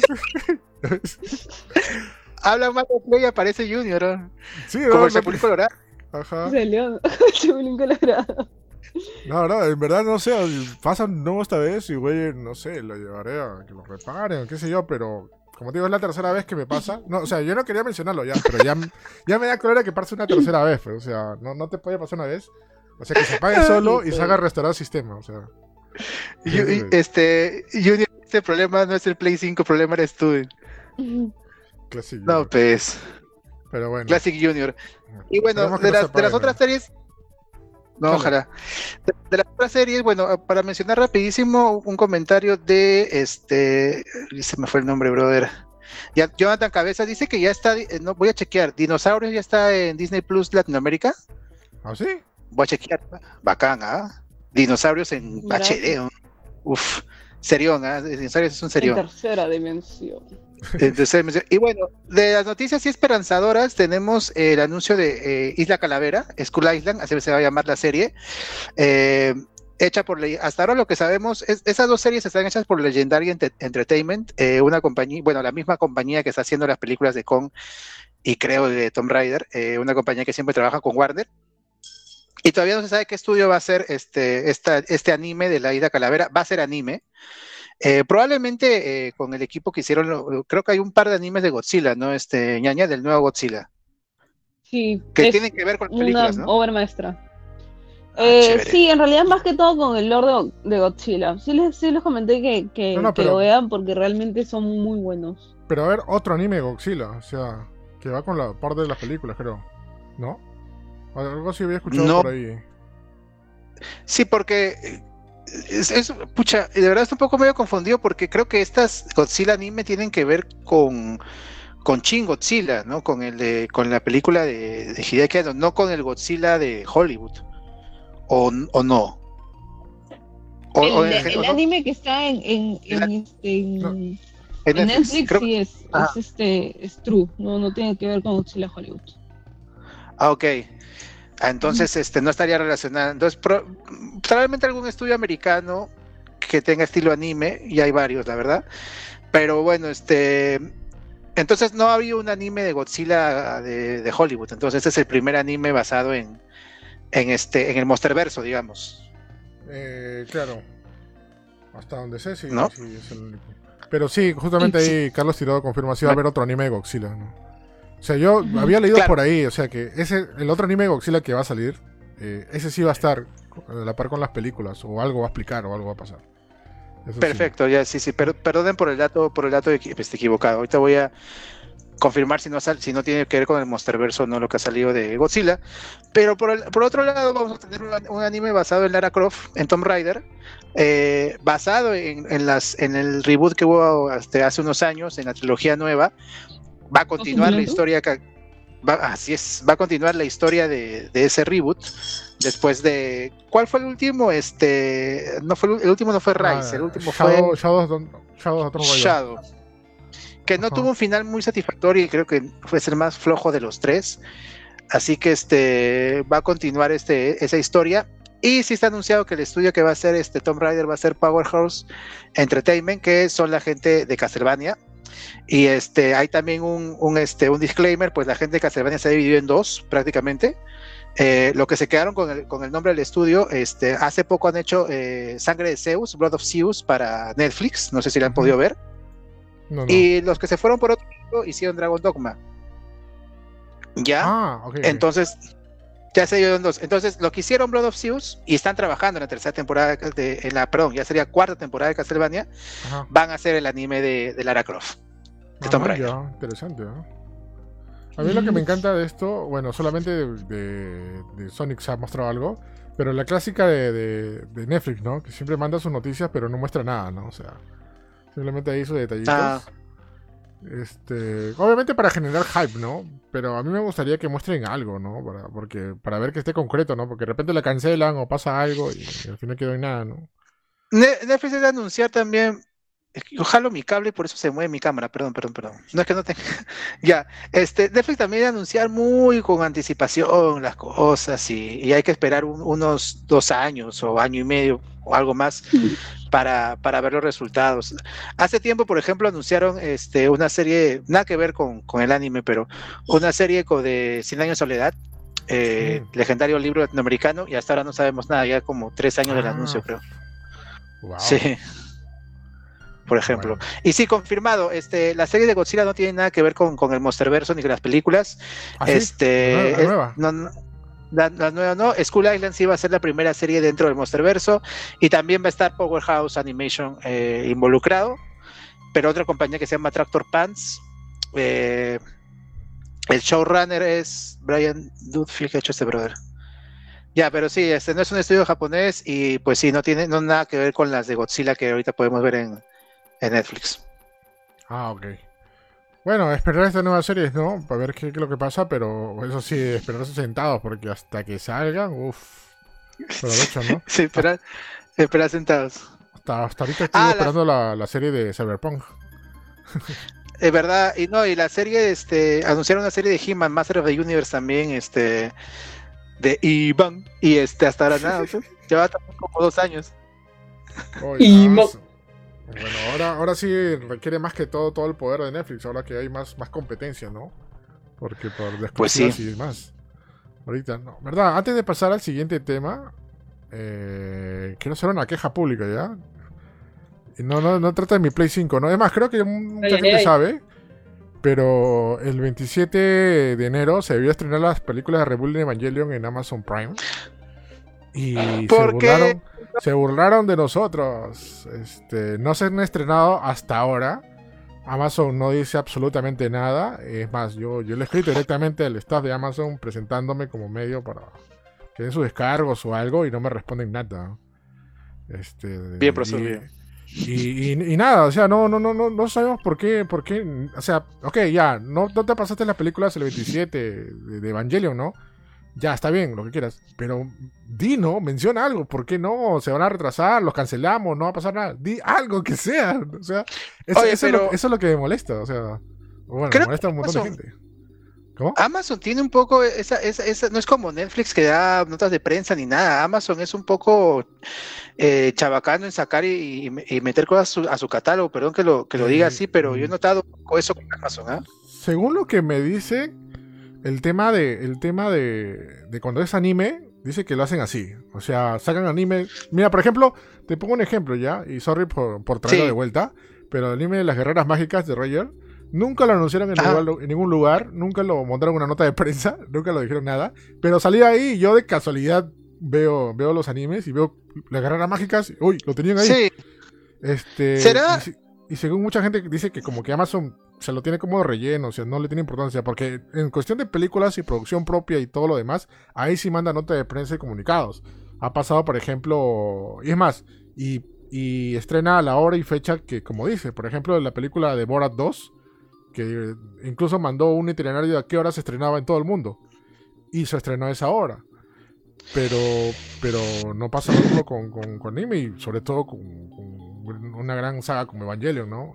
Habla mal de Play y aparece Junior. ¿no? Sí, Como el Chapulín Colorado. Ajá. Salió el Chapulín Colorado. No, no, en verdad no sé, pasa nuevo esta vez y güey, no sé, lo llevaré a que lo reparen qué sé yo, pero como te digo, es la tercera vez que me pasa. No, o sea, yo no quería mencionarlo ya, pero ya, ya me da cólera que pase una tercera vez, pues, o sea, no, no te puede pasar una vez. O sea, que se apague solo y se haga restaurar el sistema, o sea. Este, Junior, este problema no es el Play 5, el problema eres tú. Classic No, pues. Pero bueno. Classic Junior. Y bueno, de las, de las otras series No, ojalá. De, las otras series, bueno, para mencionar rapidísimo un comentario de este, se me fue el nombre, brother. Ya, Jonathan Cabeza dice que ya está, eh, no voy a chequear, Dinosaurios ya está en Disney Plus Latinoamérica. ¿Ah, sí? Voy a chequear, bacán, ¿ah? Dinosaurios en HD, uf, serión, ¿ah? Dinosaurios es un serión. En tercera dimensión. Y bueno, de las noticias y esperanzadoras tenemos el anuncio de eh, Isla Calavera, Skull Island, así se va a llamar la serie. Eh, hecha por hasta ahora lo que sabemos es esas dos series están hechas por Legendary Entertainment, eh, una compañía, bueno, la misma compañía que está haciendo las películas de Kong y creo de Tomb Raider, una compañía que siempre trabaja con Warner. Y todavía no se sabe qué estudio va a ser este, este anime de la Isla Calavera. Va a ser anime. Eh, probablemente eh, con el equipo que hicieron, creo que hay un par de animes de Godzilla, ¿no? Este, ñaña, del nuevo Godzilla. Sí. Que tienen que ver con películas, una obra maestra. Ah, eh, sí, en realidad más que todo con el Lord de, Godzilla. Sí les, sí les comenté que, que, lo vean porque realmente son muy buenos. Pero a ver, otro anime de Godzilla, o sea, que va con la parte de las películas, creo. ¿No? Algo así había escuchado por ahí. Sí, porque es, pucha, de verdad estoy un poco medio confundido porque creo que estas Godzilla anime tienen que ver con con Shin Godzilla, ¿no? Con el de con la película de, de Hideaki no con el Godzilla de Hollywood. O, o no. el, anime que está en, en, en, este, Netflix, sí es, es, este es true, no, no tiene que ver con Godzilla Hollywood. Ah, ok. Entonces, este, no estaría relacionado. Entonces, probablemente algún estudio americano que tenga estilo anime, y hay varios, la verdad. Pero bueno, este. Entonces no había un anime de Godzilla de, Hollywood. Entonces este es el primer anime basado en, en este, en el Monsterverso, digamos. Eh, claro. Hasta donde sé, sí, sí es el único. Pero sí, justamente ahí Carlos Tirado confirma si va a haber otro anime de Godzilla, ¿no? O sea, yo había leído por ahí, o sea, que ese el otro anime de Godzilla que va a salir, eh, ese sí va a estar a la par con las películas, o algo va a explicar, o algo va a pasar. Perfecto, ya sí, sí, pero, perdonen por el dato, por el dato este, equivocado. Ahorita voy a confirmar si no si no tiene que ver con el Monsterverse o no lo que ha salido de Godzilla. Pero por, por otro lado, vamos a tener un, anime basado en Lara Croft, en Tomb Raider, eh, basado en, en, las, en el reboot que hubo este, hace unos años, en la trilogía nueva, va a continuar la historia va, así es, va a continuar la historia de, ese reboot después de ¿cuál fue el último? Este no fue el último no fue ah, Rise, el último fue Shadow, que no tuvo un final muy satisfactorio y creo que fue el más flojo de los tres. Así que este va a continuar este esa historia y sí está anunciado que el estudio que va a hacer este Tomb Raider va a ser Powerhouse Entertainment, que son la gente de Castlevania. Y este, hay también un, este, un disclaimer, pues la gente de Castlevania se ha dividido en dos prácticamente. Eh, lo que se quedaron con el, con el nombre del estudio, este, hace poco han hecho eh, Sangre de Zeus, Blood of Zeus para Netflix, no sé si la han podido ver. Y los que se fueron por otro hicieron Dragon Dogma. ¿Ya? Ah, Entonces, ya se dieron dos. Entonces, lo que hicieron Blood of Zeus y están trabajando en la tercera temporada, de, en la, perdón, ya sería cuarta temporada de Castlevania, van a hacer el anime de, de Lara Croft. Ah, interesante, A mí lo que me encanta de esto, bueno, solamente de, Sonic se ha mostrado algo, pero la clásica de, Netflix, ¿no? Que siempre manda sus noticias, pero no muestra nada, ¿no? O sea, simplemente ahí sus detallitos. Ah. Este, obviamente para generar hype, ¿no? Pero a mí me gustaría que muestren algo, ¿no? Para, porque, para ver que esté concreto, ¿no? Porque de repente la cancelan o pasa algo y, al final quedó en nada, ¿no? Netflix debe anunciar también yo jalo mi cable y por eso se mueve mi cámara, perdón, perdón, perdón. No es que no tenga. ya, este, Netflix también debe anunciar muy con anticipación las cosas y, hay que esperar unos dos años o año y medio o algo más para, para ver los resultados. Hace tiempo, por ejemplo, anunciaron este, una serie, nada que ver con, el anime, pero una serie de Cien años de soledad, eh, legendario libro latinoamericano, y hasta ahora no sabemos nada, ya como tres años del ah. anuncio, creo. Sí por ejemplo. Y sí, confirmado, este, la serie de Godzilla no tiene nada que ver con, con el Monsterverso ni con las películas. ¿Ah, este, la nueva. no, no, la, nueva no, School Island sí va a ser la primera serie dentro del Monsterverso y también va a estar Powerhouse Animation eh, involucrado, pero otra compañía que se llama Tractor Pants. Eh, el showrunner es Brian Dudfield que ha hecho este brother. Ya, pero sí, este no es un estudio japonés y pues sí, no tiene no nada que ver con las de Godzilla que ahorita podemos ver en, Netflix. Ah, ok. Bueno, esperar estas nuevas series, ¿no? Para ver qué, es lo que pasa, pero eso sí, esperarse sentados, porque hasta que salgan, uff. Aprovecho, ¿no? sí, esperar, esperar sentados. Hasta, hasta ahorita estoy ah, esperando la... La, serie de Cyberpunk. Es verdad, y no, y la serie, este, anunciaron una serie de He-Man, Master of the Universe también, este, de Ivan, y este, hasta ahora nada, lleva como dos años. Bueno, ahora, ahora sí requiere más que todo todo el poder de Netflix, ahora que hay más, más competencia, ¿no? Porque por después pues y demás. Ahorita no. ¿Verdad? Antes de pasar al siguiente tema, eh, quiero hacer una queja pública ya. No, no, no trata de mi Play 5, ¿no? Es más, creo que mucha gente sabe. Pero el 27 de enero se debió estrenar las películas de Rebuilding Evangelion en Amazon Prime. Y se burlaron, se burlaron de nosotros. Este, no se han estrenado hasta ahora. Amazon no dice absolutamente nada. Es más, yo, yo le he escrito directamente al staff de Amazon presentándome como medio para que den sus descargos o algo y no me responden nada. Este, Bien, profesor. Y, y, nada, o sea, no, no, no, no, no sabemos por qué, por qué, o sea, ok, ya, no, no te pasaste las películas el 27 de, Evangelion, ¿no? Ya, está bien, lo que quieras, pero di, ¿no? Menciona algo, ¿por qué no? Se van a retrasar, los cancelamos, no va a pasar nada, di algo que sea, o sea, eso, es, lo, que me molesta, o sea, bueno, me molesta un montón de gente. ¿Cómo? Amazon tiene un poco esa, esa, esa, no es como Netflix que da notas de prensa ni nada. Amazon es un poco eh, chabacano en sacar y, meter cosas a su, catálogo. Perdón que lo, que lo diga así, pero yo he notado eso con Amazon. ¿ah? Según lo que me dice, el tema de, el tema de, de cuando es anime, dice que lo hacen así. O sea, sacan anime. Mira, por ejemplo, te pongo un ejemplo ya, y sorry por, por traerlo de vuelta, pero el anime de las guerreras mágicas de Roger Nunca lo anunciaron en, ningún lugar, nunca lo montaron una nota de prensa, nunca lo dijeron nada. Pero salí ahí y yo de casualidad veo, veo los animes y veo las guerreras mágicas. Uy, lo tenían ahí. Sí. Este, ¿Será? Y, según mucha gente dice que como que Amazon se lo tiene como relleno, o sea, no le tiene importancia, porque en cuestión de películas y producción propia y todo lo demás, ahí sí manda nota de prensa y comunicados. Ha pasado, por ejemplo, y es más, y, y estrena a la hora y fecha que, como dice, por ejemplo, la película de Borat 2, que incluso mandó un itinerario de a qué hora se estrenaba en todo el mundo. Y se estrenó a esa hora. Pero, pero no pasa lo mismo con, con, anime y sobre todo con, una gran saga como Evangelion, ¿no?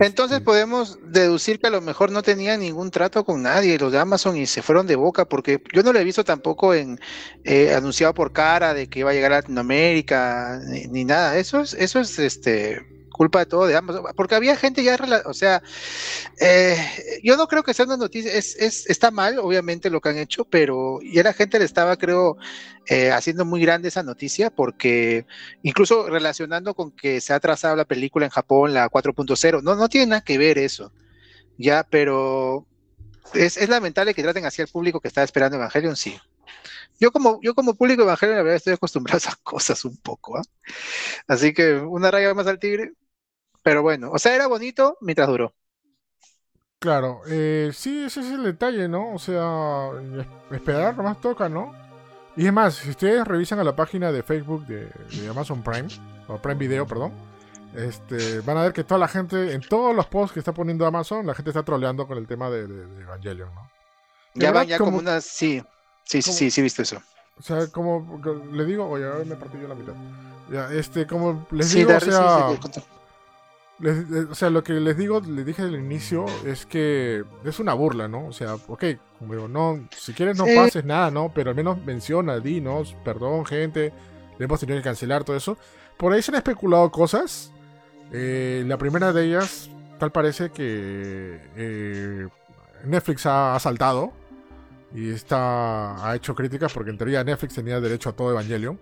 Entonces este podemos deducir que a lo mejor no tenía ningún trato con nadie los de Amazon y se fueron de boca porque yo no lo he visto tampoco en eh, anunciado por cara de que iba a llegar a Latinoamérica ni, ni nada. Eso es, eso es este culpa de todo de ambos, porque había gente ya, o sea, eh, yo no creo que sea una noticia, es, es, está mal, obviamente, lo que han hecho, pero ya la gente le estaba, creo, eh, haciendo muy grande esa noticia, porque incluso relacionando con que se ha trazado la película en Japón, la 4.0, no, no tiene nada que ver eso, ya, pero es, es lamentable que traten así al público que está esperando Evangelion, sí. Yo como, yo como público Evangelion, la verdad, estoy acostumbrado a esas cosas un poco, ¿ah? Así que una raya más al tigre, pero bueno, o sea, era bonito mientras duró. Claro, eh, sí, ese es el detalle, ¿no? O sea, esperar nomás toca, ¿no? Y es más, si ustedes revisan a la página de Facebook de, Amazon Prime, o Prime Video, perdón, este, van a ver que toda la gente, en todos los posts que está poniendo Amazon, la gente está troleando con el tema de, Evangelion, ¿no? Ya van ya como, unas, sí, sí, sí, sí, sí, visto eso. O sea, como le digo, oye, ahora me partí yo la mitad. Ya, este, como les digo, o sea, o sea, lo que les digo, les dije al inicio, es que es una burla, ¿no? O sea, ok, como digo, no, si quieres no pases nada, ¿no? Pero al menos menciona, dinos, perdón, gente, le hemos tenido que cancelar todo eso. Por ahí se han especulado cosas. Eh, la primera de ellas, tal parece que eh, Netflix ha, saltado y está, ha hecho críticas porque en teoría Netflix tenía derecho a todo Evangelion.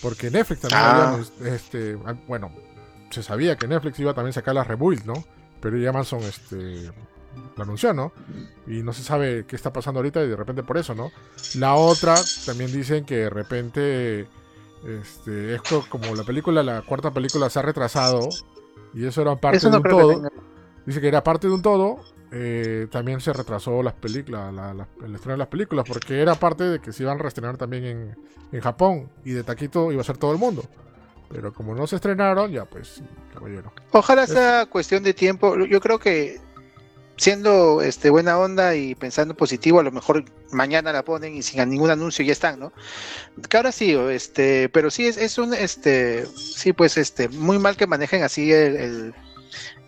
Porque Netflix también ah. había, este, bueno, se sabía que Netflix iba a también sacar la Rebuild, ¿no? Pero ya Amazon este, lo anunció, ¿no? Y no se sabe qué está pasando ahorita y de repente por eso, ¿no? La otra, también dicen que de repente, este, esto como la película, la cuarta película se ha retrasado y eso era parte de un todo. Dice que era parte de un todo eh, también se retrasó las películas, el estreno de las películas, porque era parte de que se iban a reestrenar también en, en Japón y de taquito iba a ser todo el mundo. Pero como no se estrenaron, ya pues, caballero. Ojalá sea cuestión de tiempo. Yo creo que siendo este buena onda y pensando positivo, a lo mejor mañana la ponen y sin ningún anuncio ya están, ¿no? Que ahora sí, este, pero sí es, es un este, sí, pues este, muy mal que manejen así el,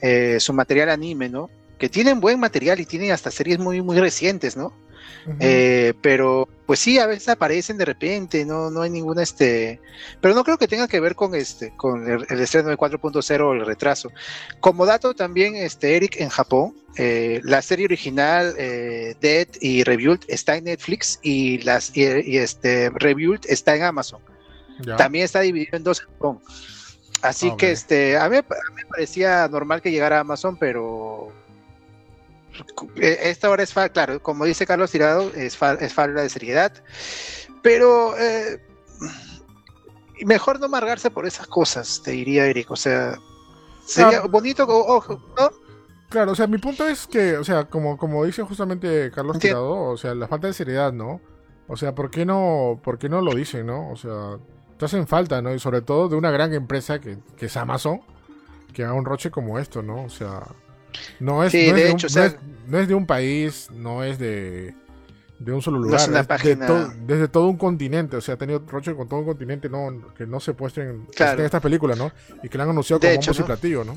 eh, su material anime, ¿no? Que tienen buen material y tienen hasta series muy, muy recientes, ¿no? Eh, pero pues sí, a veces aparecen de repente, no, no hay ninguna este, pero no creo que tenga que ver con este, con el, estreno de 4.0 o el retraso. Como dato también, este Eric en Japón, eh, la serie original eh, Dead y Rebuild está en Netflix y las y, este Rebuild está en Amazon. También está dividido en dos en Japón. Así que este, a mí, a mí me parecía normal que llegara a Amazon, pero esta hora es, claro, como dice Carlos Tirado, es, es falta de seriedad, pero eh, mejor no amargarse por esas cosas, te diría Eric, o sea, sería bonito, ojo, ¿no? Claro, o sea, mi punto es que, o sea, como, como dice justamente Carlos Tirado, o sea, la falta de seriedad, ¿no? O sea, ¿por qué no, por qué no lo dicen, no? O sea, te hacen falta, ¿no? Y sobre todo de una gran empresa que, que es Amazon, que haga un roche como esto, ¿no? O sea, no es, de, un, no, es, de un país, no es de, de un solo lugar. desde todo un continente. O sea, ha tenido roche con todo un continente no, que no se muestren en esta película, ¿no? Y que la han anunciado como hecho, y platillo, ¿no?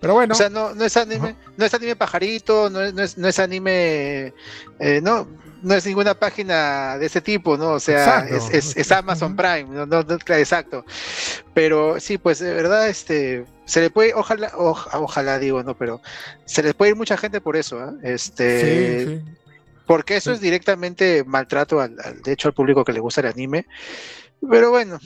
Pero bueno. O sea, no, no es anime, no es anime pajarito, no es, no es, no es anime. Eh, no, no es ninguna página de ese tipo, ¿no? O sea, es, es, Amazon Prime, no, no, exacto. Pero sí, pues de verdad, este, se le puede, ojalá, ojalá digo, no, pero se les puede ir mucha gente por eso, ¿eh? Este, porque eso es directamente maltrato al, de hecho, al público que le gusta el anime. Pero bueno,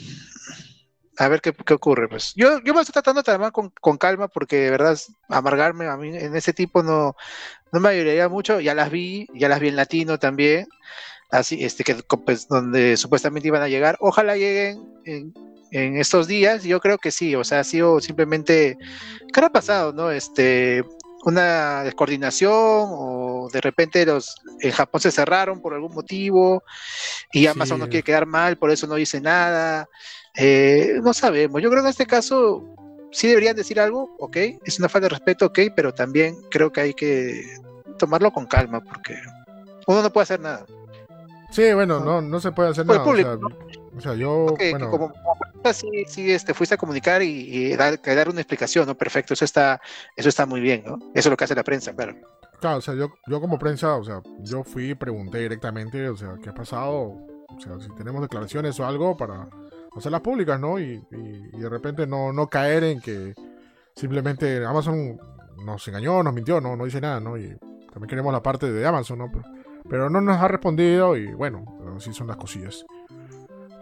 a ver qué, ocurre. Pues yo, yo me estoy tratando de con, con, calma porque de verdad amargarme a mí en ese tipo no, no me ayudaría mucho. Ya las vi, ya las vi en latino también. Así, este, que pues, donde supuestamente iban a llegar. Ojalá lleguen en, en, estos días. Yo creo que sí. O sea, ha sido simplemente. ¿Qué ha pasado, no? Este, una descoordinación o de repente los en Japón se cerraron por algún motivo y Amazon no quiere quedar mal, por eso no dice nada. Eh, no sabemos. Yo creo que en este caso sí deberían decir algo, ok, es una falta de respeto, ok, pero también creo que hay que tomarlo con calma porque uno no puede hacer nada. Sí, bueno, no, no se puede hacer nada. o, sea, yo. bueno. como, sí, este, fuiste a comunicar y, dar, dar, una explicación, ¿no? Perfecto, eso está, eso está muy bien, ¿no? Eso es lo que hace la prensa, claro. Claro, o sea, yo, yo como prensa, o sea, yo fui y pregunté directamente, o sea, ¿qué ha pasado? O sea, si tenemos declaraciones o algo para hacerlas públicas, ¿no? Y, de repente no, no caer en que simplemente Amazon nos engañó, nos mintió, no, no dice nada, ¿no? Y también queremos la parte de Amazon, ¿no? Pero, no nos ha respondido y bueno, así son las cosillas.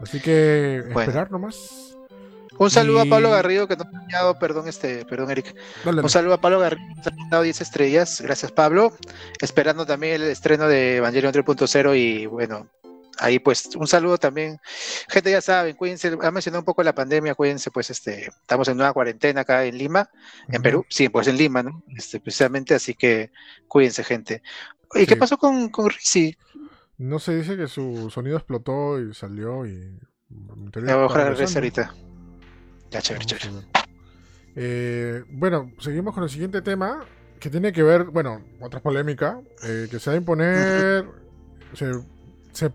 Así que esperar nomás. Un saludo a Pablo Garrido que nos ha enviado, perdón, este, perdón, Eric. Un saludo a Pablo Garrido que nos ha enviado 10 estrellas. Gracias, Pablo. Esperando también el estreno de Evangelion 3.0 y bueno, ahí pues un saludo también. Gente, ya saben, cuídense, ha mencionado un poco la pandemia, cuídense, pues este, estamos en una cuarentena acá en Lima, en Perú, sí, pues en Lima, ¿no? Este, precisamente, así que cuídense, gente. ¿Y qué pasó con, con Rizzi? No se dice que su sonido explotó y salió y... Voy a ahorita. Ya, chévere, chévere. Eh, bueno, seguimos con el siguiente tema, que tiene que ver, bueno, otra polémica, eh, que se va a imponer... se, se,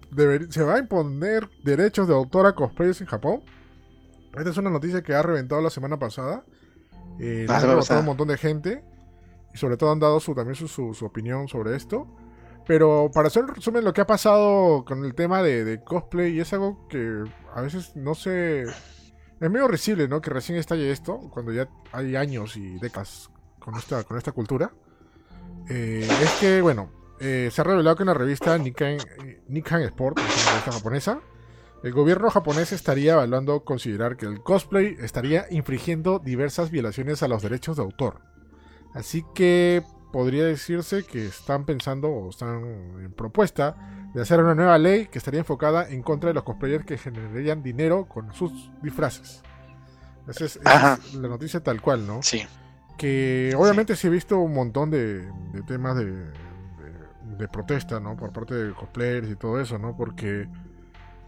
se, va a imponer derechos de autor a cosplayers en Japón. Esta es una noticia que ha reventado la semana pasada. Eh, ah, ha un montón de gente. Y sobre todo han dado su, también su, su, opinión sobre esto. Pero para hacer un resumen, lo que ha pasado con el tema de, cosplay, y es algo que a veces no se. Es medio risible, ¿no? Que recién estalle esto, cuando ya hay años y décadas con esta, con esta cultura. Eh, es que, bueno, eh, se ha revelado que en la revista Nikkei, Sport, la revista japonesa, el gobierno japonés estaría evaluando considerar que el cosplay estaría infringiendo diversas violaciones a los derechos de autor. Así que podría decirse que están pensando o están en propuesta de hacer una nueva ley que estaría enfocada en contra de los cosplayers que generarían dinero con sus disfraces. Esa es, la noticia tal cual, ¿no? Sí. que obviamente sí he visto un montón de, temas de, de, protesta, ¿no? Por parte de cosplayers y todo eso, ¿no? Porque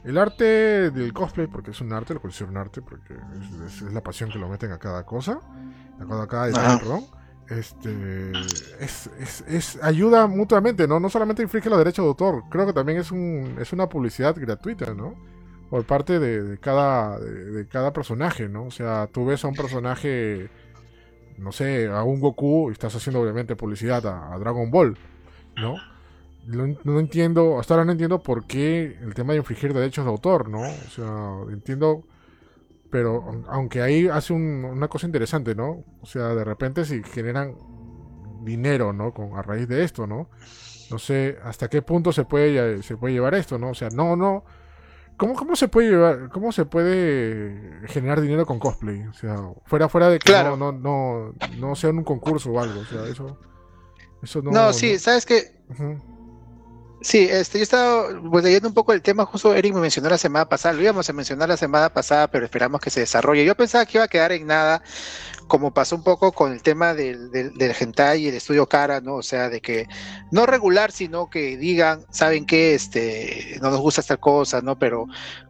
el arte del cosplay, porque es un arte, lo considero un arte, porque es, la pasión que lo meten a cada cosa, a cada, detalle, perdón. Este, es, es, ayuda mutuamente, ¿no? No solamente infringe los derechos de autor, creo que también es, un, es una publicidad gratuita, ¿no? Por parte de, cada, de, cada personaje, ¿no? O sea, tú ves a un personaje, no sé, a un Goku y estás haciendo obviamente publicidad a Dragon Ball, ¿no? no, entiendo, hasta ahora no entiendo por qué el tema de infringir derechos de autor, ¿no? O sea, entiendo, pero aunque ahí hace una cosa interesante, ¿no? O sea, de repente si generan dinero, ¿no? Con, a raíz de esto, ¿no? No sé hasta qué punto se puede, se puede llevar esto, ¿no? O sea, no, no. ¿Cómo, ¿Cómo se puede llevar, cómo se puede generar dinero con cosplay? O sea, fuera, fuera de que no, no, no, no sea un concurso o algo, o sea, eso, eso no. No, sí, sabes que Sí, este, yo estaba pues, leyendo un poco el tema, justo Eric me mencionó la semana pasada, lo íbamos a mencionar la semana pasada, pero esperamos que se desarrolle. Yo pensaba que iba a quedar en nada, como pasó un poco con el tema del, del, del y el estudio cara, ¿no? O sea, de que no regular, sino que digan, saben que este, no nos gusta esta cosa, ¿no? Pero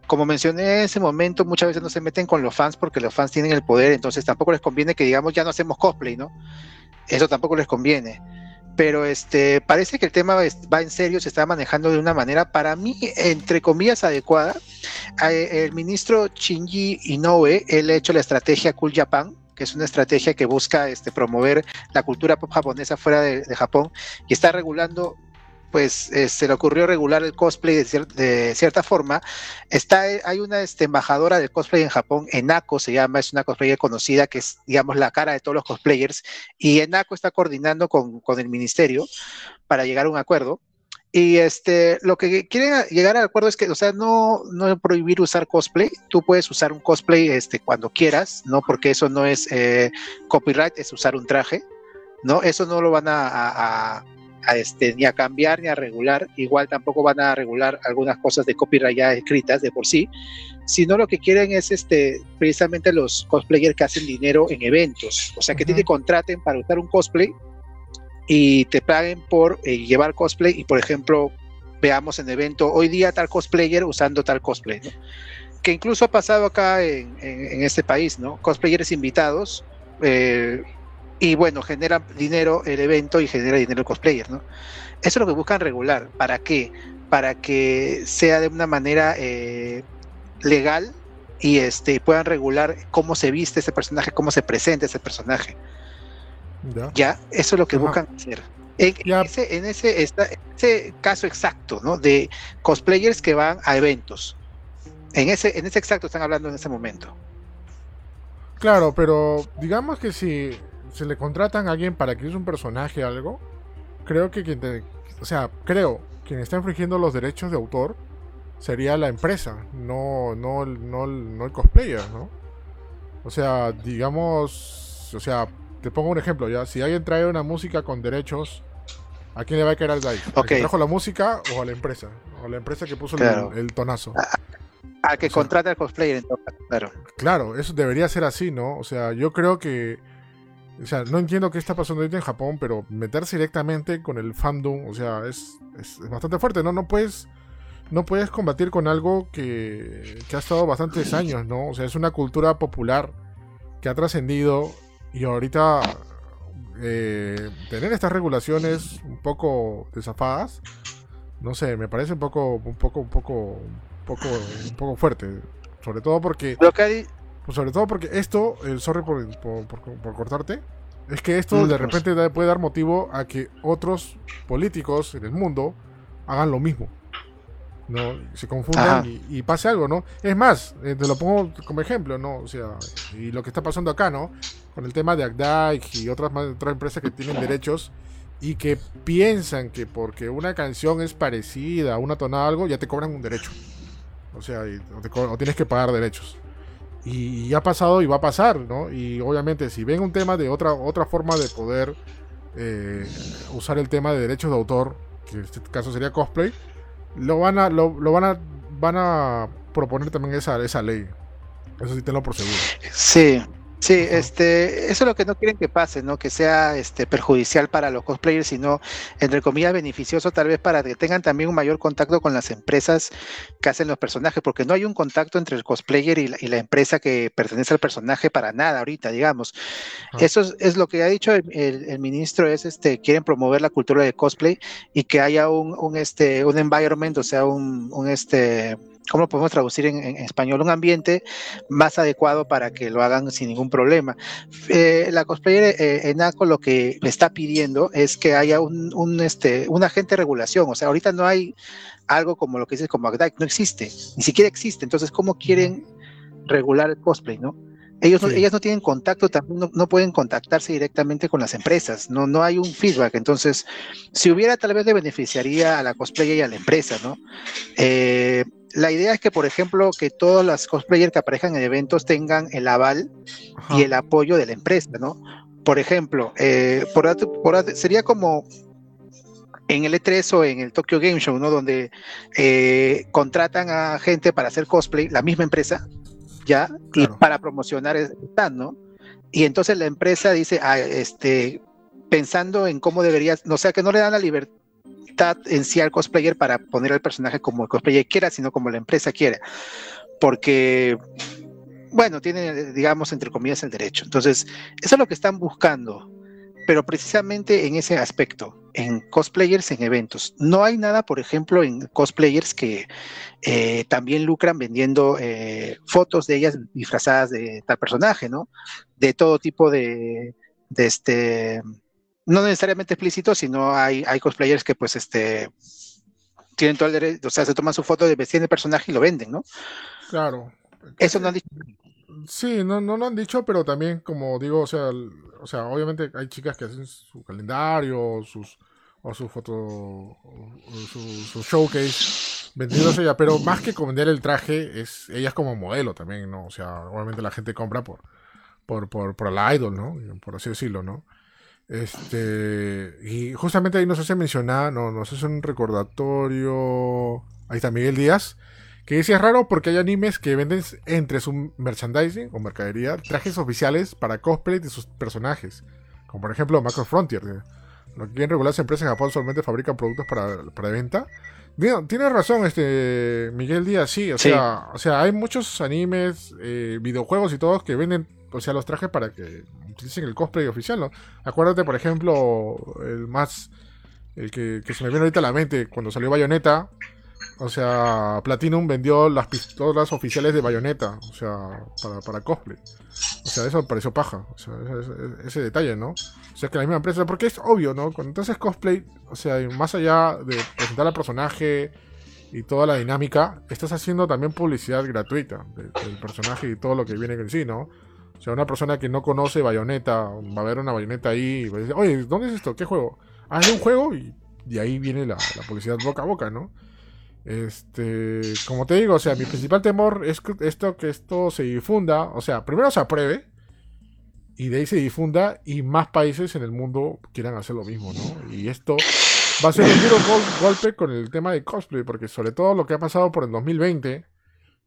como mencioné en ese momento, muchas veces no se meten con los fans porque los fans tienen el poder, entonces tampoco les conviene que digamos ya no hacemos cosplay, ¿no? Eso tampoco les conviene pero este parece que el tema va en serio, se está manejando de una manera para mí entre comillas adecuada. El ministro Shinji Inoue, él ha hecho la estrategia Cool Japan, que es una estrategia que busca este, promover la cultura pop japonesa fuera de Japón y está regulando pues eh, se le ocurrió regular el cosplay de, cierta forma. Está, eh, hay una este, embajadora del cosplay en Japón, Enako se llama, es una cosplayer conocida que es, digamos, la cara de todos los cosplayers, y Enako está coordinando con, el ministerio para llegar a un acuerdo. Y este, lo que quieren llegar al acuerdo es que, o sea, no, no prohibir usar cosplay. Tú puedes usar un cosplay este, cuando quieras, ¿no? Porque eso no es eh, copyright, es usar un traje, ¿no? Eso no lo van a este, ni a cambiar ni a regular, igual tampoco van a regular algunas cosas de copyright ya escritas de por sí, sino lo que quieren es este, precisamente los cosplayers que hacen dinero en eventos, o sea, que te contraten para usar un cosplay y te paguen por eh, llevar cosplay y por ejemplo veamos en evento hoy día tal cosplayer usando tal cosplay, que incluso ha pasado acá en, este país, ¿no? Cosplayers invitados. Eh, y bueno, genera dinero el evento y genera dinero el cosplayer, ¿no? Eso es lo que buscan regular. ¿Para qué? Para que sea de una manera eh, legal y este puedan regular cómo se viste ese personaje, cómo se presenta ese personaje. Ya, eso es lo que buscan hacer. En, ese, en ese, ese caso exacto, ¿no? De cosplayers que van a eventos. En ese, en ese exacto están hablando en ese momento. Claro, pero digamos que si se le contratan a alguien para que use un personaje algo, creo que quien o sea, creo quien está infringiendo los derechos de autor sería la empresa, no, no, no, no el cosplayer, ¿no? O sea, digamos, o sea, te pongo un ejemplo, ya, si alguien trae una música con derechos, ¿a quién le va a caer el DAI? ¿Al que trajo la música o a la empresa? O a la empresa que puso el, tonazo. A, que contrata al cosplayer, claro. Claro, eso debería ser así, ¿no? O sea, yo creo que o sea, no entiendo qué está pasando ahorita en Japón, pero meterse directamente con el fandom, o sea, es, es, bastante fuerte, ¿no? No puedes, no puedes combatir con algo que, que ha estado bastantes años, ¿no? O sea, es una cultura popular que ha trascendido y ahorita eh, tener estas regulaciones un poco desafadas, no sé, me parece un poco, un poco, un poco, un poco, un poco fuerte. Sobre todo porque... Lo que, pues sobre todo porque esto, el sorry por, por, cortarte, es que esto de repente puede dar motivo a que otros políticos en el mundo hagan lo mismo. ¿no? Se confundan y, pase algo, ¿no? Es más, eh, te lo pongo como ejemplo, ¿no? O sea, y lo que está pasando acá, ¿no? Con el tema de Agdai y otras, otras empresas que tienen derechos y que piensan que porque una canción es parecida a una tonada algo, ya te cobran un derecho. O sea, o tienes que pagar derechos. Y, ha pasado y va a pasar, ¿no? Y obviamente si ven un tema de otra, otra forma de poder eh, usar el tema de derechos de autor, que en este caso sería cosplay, lo van a, lo, van a, van a proponer también esa, esa ley. Eso sí tenlo por seguro. Sí. Sí, este, eso es lo que no quieren que pase, ¿no? Que sea este perjudicial para los cosplayers, sino entre comillas beneficioso tal vez para que tengan también un mayor contacto con las empresas que hacen los personajes, porque no hay un contacto entre el cosplayer y la, empresa que pertenece al personaje para nada ahorita, digamos. Ah. Eso es, lo que ha dicho el, ministro, es este, quieren promover la cultura de cosplay y que haya un, un este, un environment, o sea, un, un este ¿cómo lo podemos traducir en, español? Un ambiente más adecuado para que lo hagan sin ningún problema. Eh, la cosplayer eh, ENACO lo que le está pidiendo es que haya un, este, un agente de regulación, o sea, ahorita no hay algo como lo que dices como ACDAC, no existe, ni siquiera existe, entonces, ¿cómo quieren regular el cosplay, no? Ellos ellas no tienen contacto, también no, pueden contactarse directamente con las empresas, no, no hay un feedback. Entonces, si hubiera, tal vez le beneficiaría a la cosplayer y a la empresa, ¿no? Eh, la idea es que, por ejemplo, que todas las cosplayers que aparezcan en eventos tengan el aval y el apoyo de la empresa, ¿no? Por ejemplo, eh, sería como en el E3 o en el Tokyo Game Show, ¿no? Donde eh, contratan a gente para hacer cosplay, la misma empresa, ¿ya? Y para promocionar el stand, ¿no? Y entonces la empresa dice, ah, este, pensando en cómo debería, o sea, que no le dan la libertad en sí al cosplayer para poner al personaje como el cosplayer quiera, sino como la empresa quiere. Porque, bueno, tiene, digamos, entre comillas, el derecho. Entonces, eso es lo que están buscando. Pero precisamente en ese aspecto, en cosplayers en eventos. No hay nada, por ejemplo, en cosplayers que eh, también lucran vendiendo eh, fotos de ellas disfrazadas de tal personaje, ¿no? De todo tipo de, de este no necesariamente explícito, sino hay, hay cosplayers que pues este tienen todo el derecho, o sea, se toman su foto de vestir de personaje y lo venden, ¿no? Claro. Eso no han dicho. Sí, no, no lo han dicho, pero también, como digo, o sea, o sea, obviamente hay chicas que hacen su calendario, sus, o su foto, su, showcase, vendiéndose ella, pero más que vender el traje, es ella es como modelo también, ¿no? O sea, obviamente la gente compra por, por, por, por la idol, ¿no? Por así decirlo, ¿no? Este, y justamente ahí nos hace mencionar, no, nos hace un recordatorio. Ahí está Miguel Díaz. Que dice es raro porque hay animes que venden entre su merchandising o mercadería trajes oficiales para cosplay de sus personajes. Como por ejemplo Macro Frontier. Lo que quieren regular empresas en Japón solamente fabrican productos para, para venta. Tiene razón este Miguel Díaz, sí. O, Sea, o sea, hay muchos animes, eh, videojuegos y todos que venden o sea, los trajes para que utilicen el cosplay oficial, ¿no? Acuérdate, por ejemplo, el más, el que, se me viene ahorita a la mente, cuando salió Bayonetta, o sea, Platinum vendió las pistolas oficiales de Bayonetta, o sea, para, para cosplay. O sea, eso pareció paja, o sea, ese, detalle, ¿no? O sea, que la misma empresa, porque es obvio, ¿no? Cuando entonces cosplay, o sea, más allá de presentar al personaje y toda la dinámica, estás haciendo también publicidad gratuita del personaje y todo lo que viene en sí, ¿no? O sea, una persona que no conoce Bayonetta, va a ver una Bayonetta ahí y va a decir, oye, ¿dónde es esto? ¿Qué juego? Ah, es un juego y de ahí viene la, publicidad boca a boca, ¿no? Este, como te digo, o sea, mi principal temor es que esto, que esto se difunda, o sea, primero se apruebe y de ahí se difunda y más países en el mundo quieran hacer lo mismo, ¿no? Y esto va a ser un duro golpe con el tema de cosplay, porque sobre todo lo que ha pasado por el 2020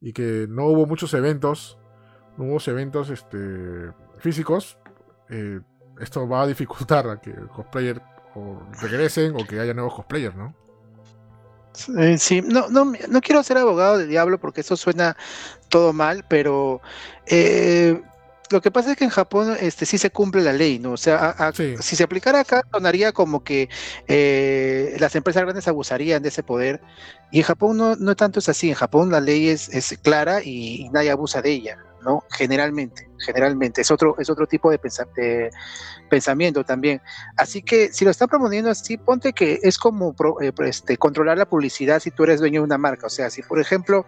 y que no hubo muchos eventos nuevos eventos este, físicos, eh, esto va a dificultar a que cosplayers regresen o que haya nuevos cosplayers, ¿no? Sí, no, no, no quiero ser abogado del diablo porque eso suena todo mal, pero eh, lo que pasa es que en Japón este, sí se cumple la ley, ¿no? O sea, si se aplicara acá, sonaría como que eh, las empresas grandes abusarían de ese poder. Y en Japón no, no tanto es así. En Japón la ley es, es clara y, nadie abusa de ella. ¿No? Generalmente, generalmente. Es otro, es otro tipo de, pensamiento también. Así que si lo están promoviendo así, ponte que es como eh, este, controlar la publicidad si tú eres dueño de una marca. O sea, si por ejemplo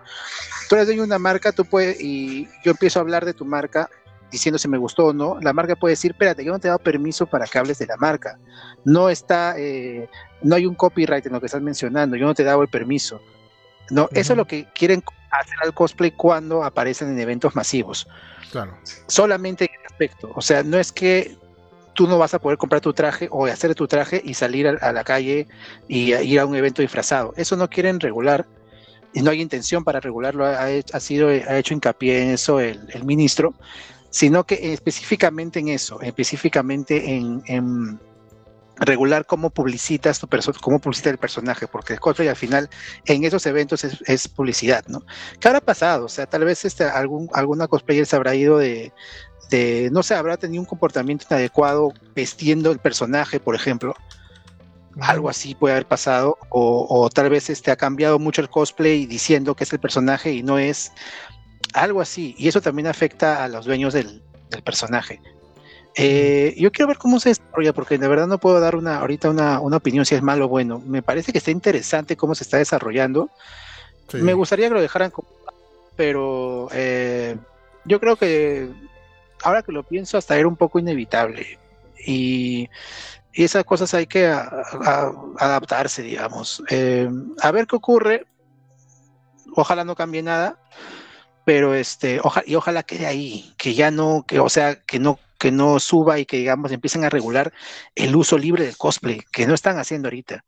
tú eres dueño de una marca, tú puedes, y yo empiezo a hablar de tu marca diciendo si me gustó o no, la marca puede decir, espérate, yo no te he dado permiso para que hables de la marca. No está, eh, no hay un copyright en lo que estás mencionando, yo no te he dado el permiso. No, eso es lo que quieren hacer al cosplay cuando aparecen en eventos masivos. Claro. Solamente en ese aspecto. O sea, no es que tú no vas a poder comprar tu traje o hacer tu traje y salir a, la calle y ir a un evento disfrazado. Eso no quieren regular y no hay intención para regularlo. Ha, sido, ha hecho hincapié en eso el, ministro. sino que específicamente en eso, específicamente en, regular cómo publicitas tu persona, cómo publicita el personaje, porque el cosplay al final en esos eventos es, publicidad, ¿no? ¿Qué habrá pasado? O sea, tal vez este, algún, alguna cosplayer se habrá ido de, de, no sé, habrá tenido un comportamiento inadecuado vestiendo el personaje, por ejemplo, algo así puede haber pasado, o, tal vez este, ha cambiado mucho el cosplay diciendo que es el personaje y no es algo así, y eso también afecta a los dueños del, personaje. Eh, yo quiero ver cómo se desarrolla, porque de verdad no puedo dar una ahorita una, opinión si es malo o bueno. Me parece que está interesante cómo se está desarrollando. Me gustaría que lo dejaran, pero eh, yo creo que ahora que lo pienso hasta era un poco inevitable. Y y esas cosas hay que adaptarse, digamos. Eh, a ver qué ocurre. Ojalá no cambie nada, pero este, y ojalá quede ahí, que ya no, que, o sea, que no, que no suba y que digamos empiecen a regular el uso libre del cosplay, que no están haciendo ahorita.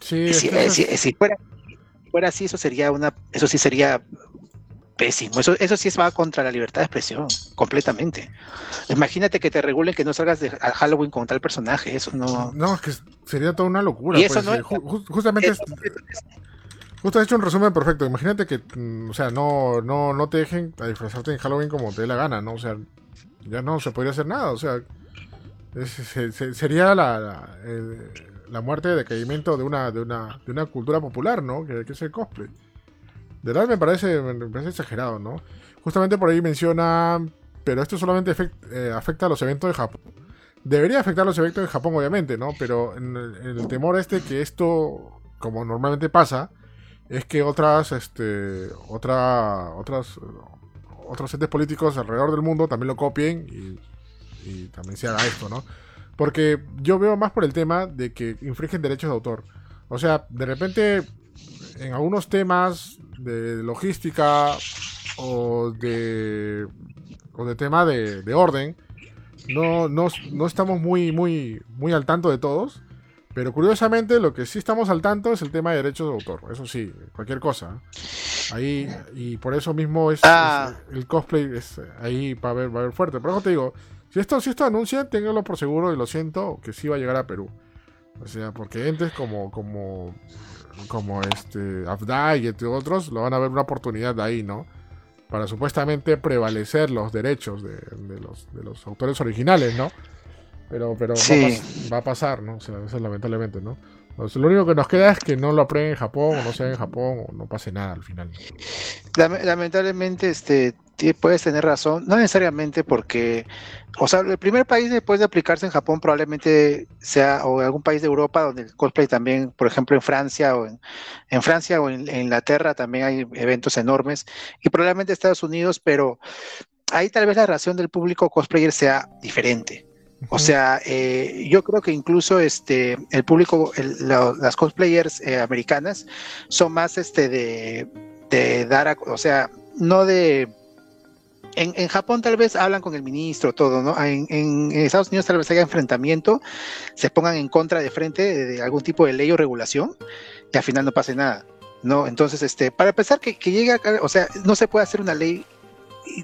Sí, si, si, fuera, fuera así, eso sería una, eso sí sería pésimo. Eso, eso sí va contra la libertad de expresión, completamente. Imagínate que te regulen que no salgas de Halloween con tal personaje, eso no. No, es que sería toda una locura. Pues, eh, justamente. justo has hecho un resumen perfecto. Imagínate que, mm, o sea, no, no, no te dejen a disfrazarte en Halloween como te dé la gana, ¿no? O sea, ya no se podría hacer nada. O sea, sería la, la, muerte de decaimiento de una, de una, de una cultura popular, ¿no? Que, es el cosplay. De verdad me parece, me parece exagerado, ¿no? Justamente por ahí menciona, pero esto solamente eh, afecta a los eventos de Japón. Debería afectar a los eventos de Japón, obviamente, ¿no? Pero en el, temor este que esto, como normalmente pasa, es que otras, este, otra, otras, otros entes políticos alrededor del mundo también lo copien y, también se haga esto, ¿no? Porque yo veo más por el tema de que infringen derechos de autor. O sea, de repente, en algunos temas de logística o de, o de tema de, orden, no, no, no, estamos muy, muy, muy al tanto de todos. Pero curiosamente lo que sí estamos al tanto es el tema de derechos de autor. Eso sí, cualquier cosa. Ahí, y por eso mismo es, ah. el cosplay es ahí para ver, va a ver fuerte. Por eso te digo, si esto, si esto anuncia, ténganlo por seguro y lo siento, que sí va a llegar a Perú. O sea, porque entes como, como como este Afdai y entre otros, lo van a ver una oportunidad de ahí, ¿no? Para supuestamente prevalecer los derechos de, los, de los, autores originales, ¿no? Pero, pero va, a pasar, ¿no? O sea, eso lamentablemente, ¿no? lo único que nos queda es que no lo aprueben en Japón o no sea en Japón o no pase nada al final. Lamentablemente, este, puedes tener razón, no necesariamente porque, o sea, el primer país después de aplicarse en Japón probablemente sea o algún país de Europa donde el cosplay también, por ejemplo, en Francia o en, Francia o en, Inglaterra también hay eventos enormes y probablemente Estados Unidos, pero ahí tal vez la relación del público cosplayer sea diferente. O sea, eh, yo creo que incluso este el público, las cosplayers eh, americanas son más este de, de dar, a, o sea, no de en, Japón tal vez hablan con el ministro, todo, ¿no? En, Estados Unidos tal vez haya enfrentamiento, se pongan en contra de frente de, algún tipo de ley o regulación y al final no pase nada, ¿no? Entonces, este, para empezar que, que llegue acá, o sea, no se puede hacer una ley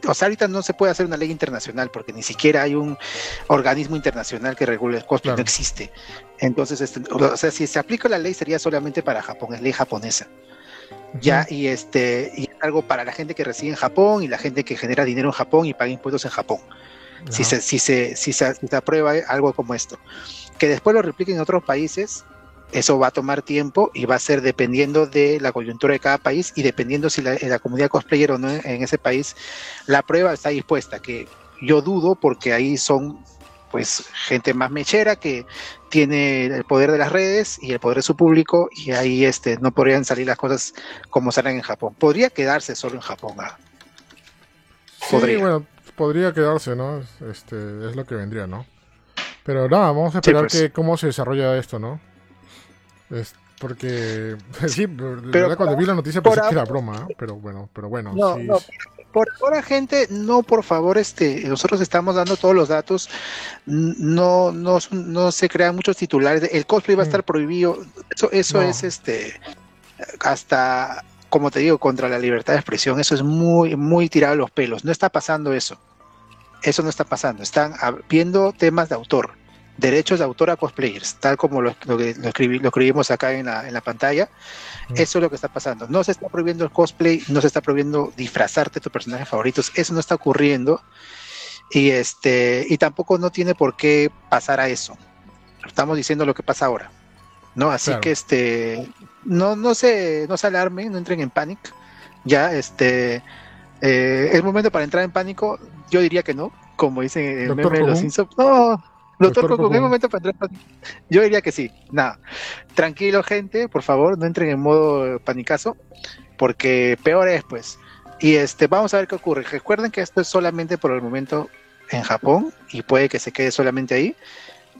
o sea, ahorita no se puede hacer una ley internacional porque ni siquiera hay un organismo internacional que regule el cosplay, no existe. Entonces, este, o sea, si se aplica la ley sería solamente para Japón, es ley japonesa ya y este y algo para la gente que reside en Japón y la gente que genera dinero en Japón y paga impuestos en Japón. Si, se, si, se, si, se, aprueba algo como esto. Que después lo repliquen en otros países, eso va a tomar tiempo y va a ser dependiendo de la coyuntura de cada país y dependiendo si la, la comunidad cosplayer o no en ese país, la prueba está dispuesta, que yo dudo porque ahí son pues gente más mechera que tiene el poder de las redes y el poder de su público y ahí este no podrían salir las cosas como salen en Japón. Podría quedarse solo en Japón. ¿ah? Podría. Sí, bueno, podría quedarse, ¿no? Este, es lo que vendría, ¿no? Pero nada, vamos a esperar pues. que cómo se desarrolla esto, ¿no? Es, porque sí, pero, cuando vi la noticia pensé que era broma, ¿eh? pero bueno, pero bueno, sí, por ahora, gente, no, por favor, este, nosotros estamos dando todos los datos, no, no, no se crean muchos titulares, el cosplay va a mm. estar prohibido, eso, eso es este, hasta, como te digo, contra la libertad de expresión, eso es muy, muy tirado los pelos, no está pasando eso. Eso no está pasando. Están viendo temas de autor, derechos de autor a cosplayers, tal como lo, lo, lo, escribimos acá en la, en la pantalla. Mm. Eso es lo que está pasando. No se está prohibiendo el cosplay, no se está prohibiendo disfrazarte de tus personajes favoritos. Eso no está ocurriendo. Y este, y tampoco no tiene por qué pasar a eso. Estamos diciendo lo que pasa ahora. ¿No? Así que este no, no se, no se alarmen, no entren en pánico. Ya, este eh, es momento para entrar en pánico. Yo diría que no, como dicen el meme de los Simpsons. No, Doctor momento para entrar en pánico. Yo diría que sí. Nada. Tranquilo, gente, por favor, no entren en modo panicazo, porque peor es, pues. Y este, vamos a ver qué ocurre. Recuerden que esto es solamente por el momento en Japón y puede que se quede solamente ahí,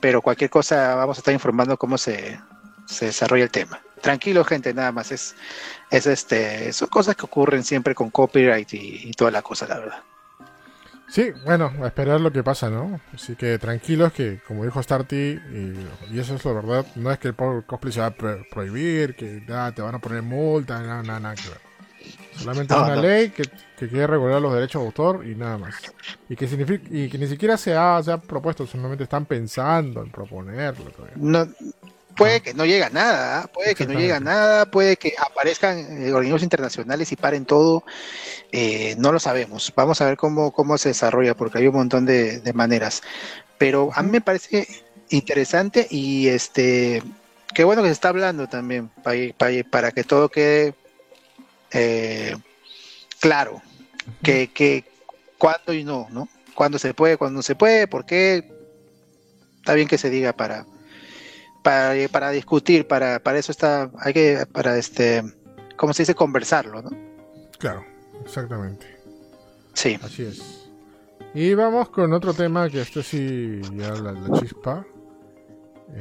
pero cualquier cosa vamos a estar informando cómo se, se desarrolla el tema. Tranquilo, gente, nada más. Es, es este, son cosas que ocurren siempre con copyright y, toda la cosa, la verdad. Sí, bueno, a esperar lo que pasa, ¿no? Así que tranquilos que, como dijo Starty, y, eso es la verdad, no es que el cosplay se va a prohibir, que ya te van a poner multa, nada, nada, nada Solamente es una ley que, que, quiere regular los derechos de autor y nada más. Y que, significa, y que ni siquiera se ha, se ha propuesto, solamente están pensando en proponerlo. Todavía. No, puede que no llegue a nada, ¿ah? puede que no llegue a nada, puede que aparezcan eh, organismos internacionales y paren todo, eh, no lo sabemos. Vamos a ver cómo, cómo se desarrolla, porque hay un montón de, maneras. Pero a mí me parece interesante y este qué bueno que se está hablando también para, para, que todo quede eh, claro, que, que cuándo y no, ¿no? Cuándo se puede, cuándo no se puede, por qué. Está bien que se diga para, para, para discutir, para, para eso está, hay que, para este, ¿cómo se dice? Conversarlo, ¿no? Claro, exactamente. Sí. Así es. Y vamos con otro tema que este sí, ya la, chispa.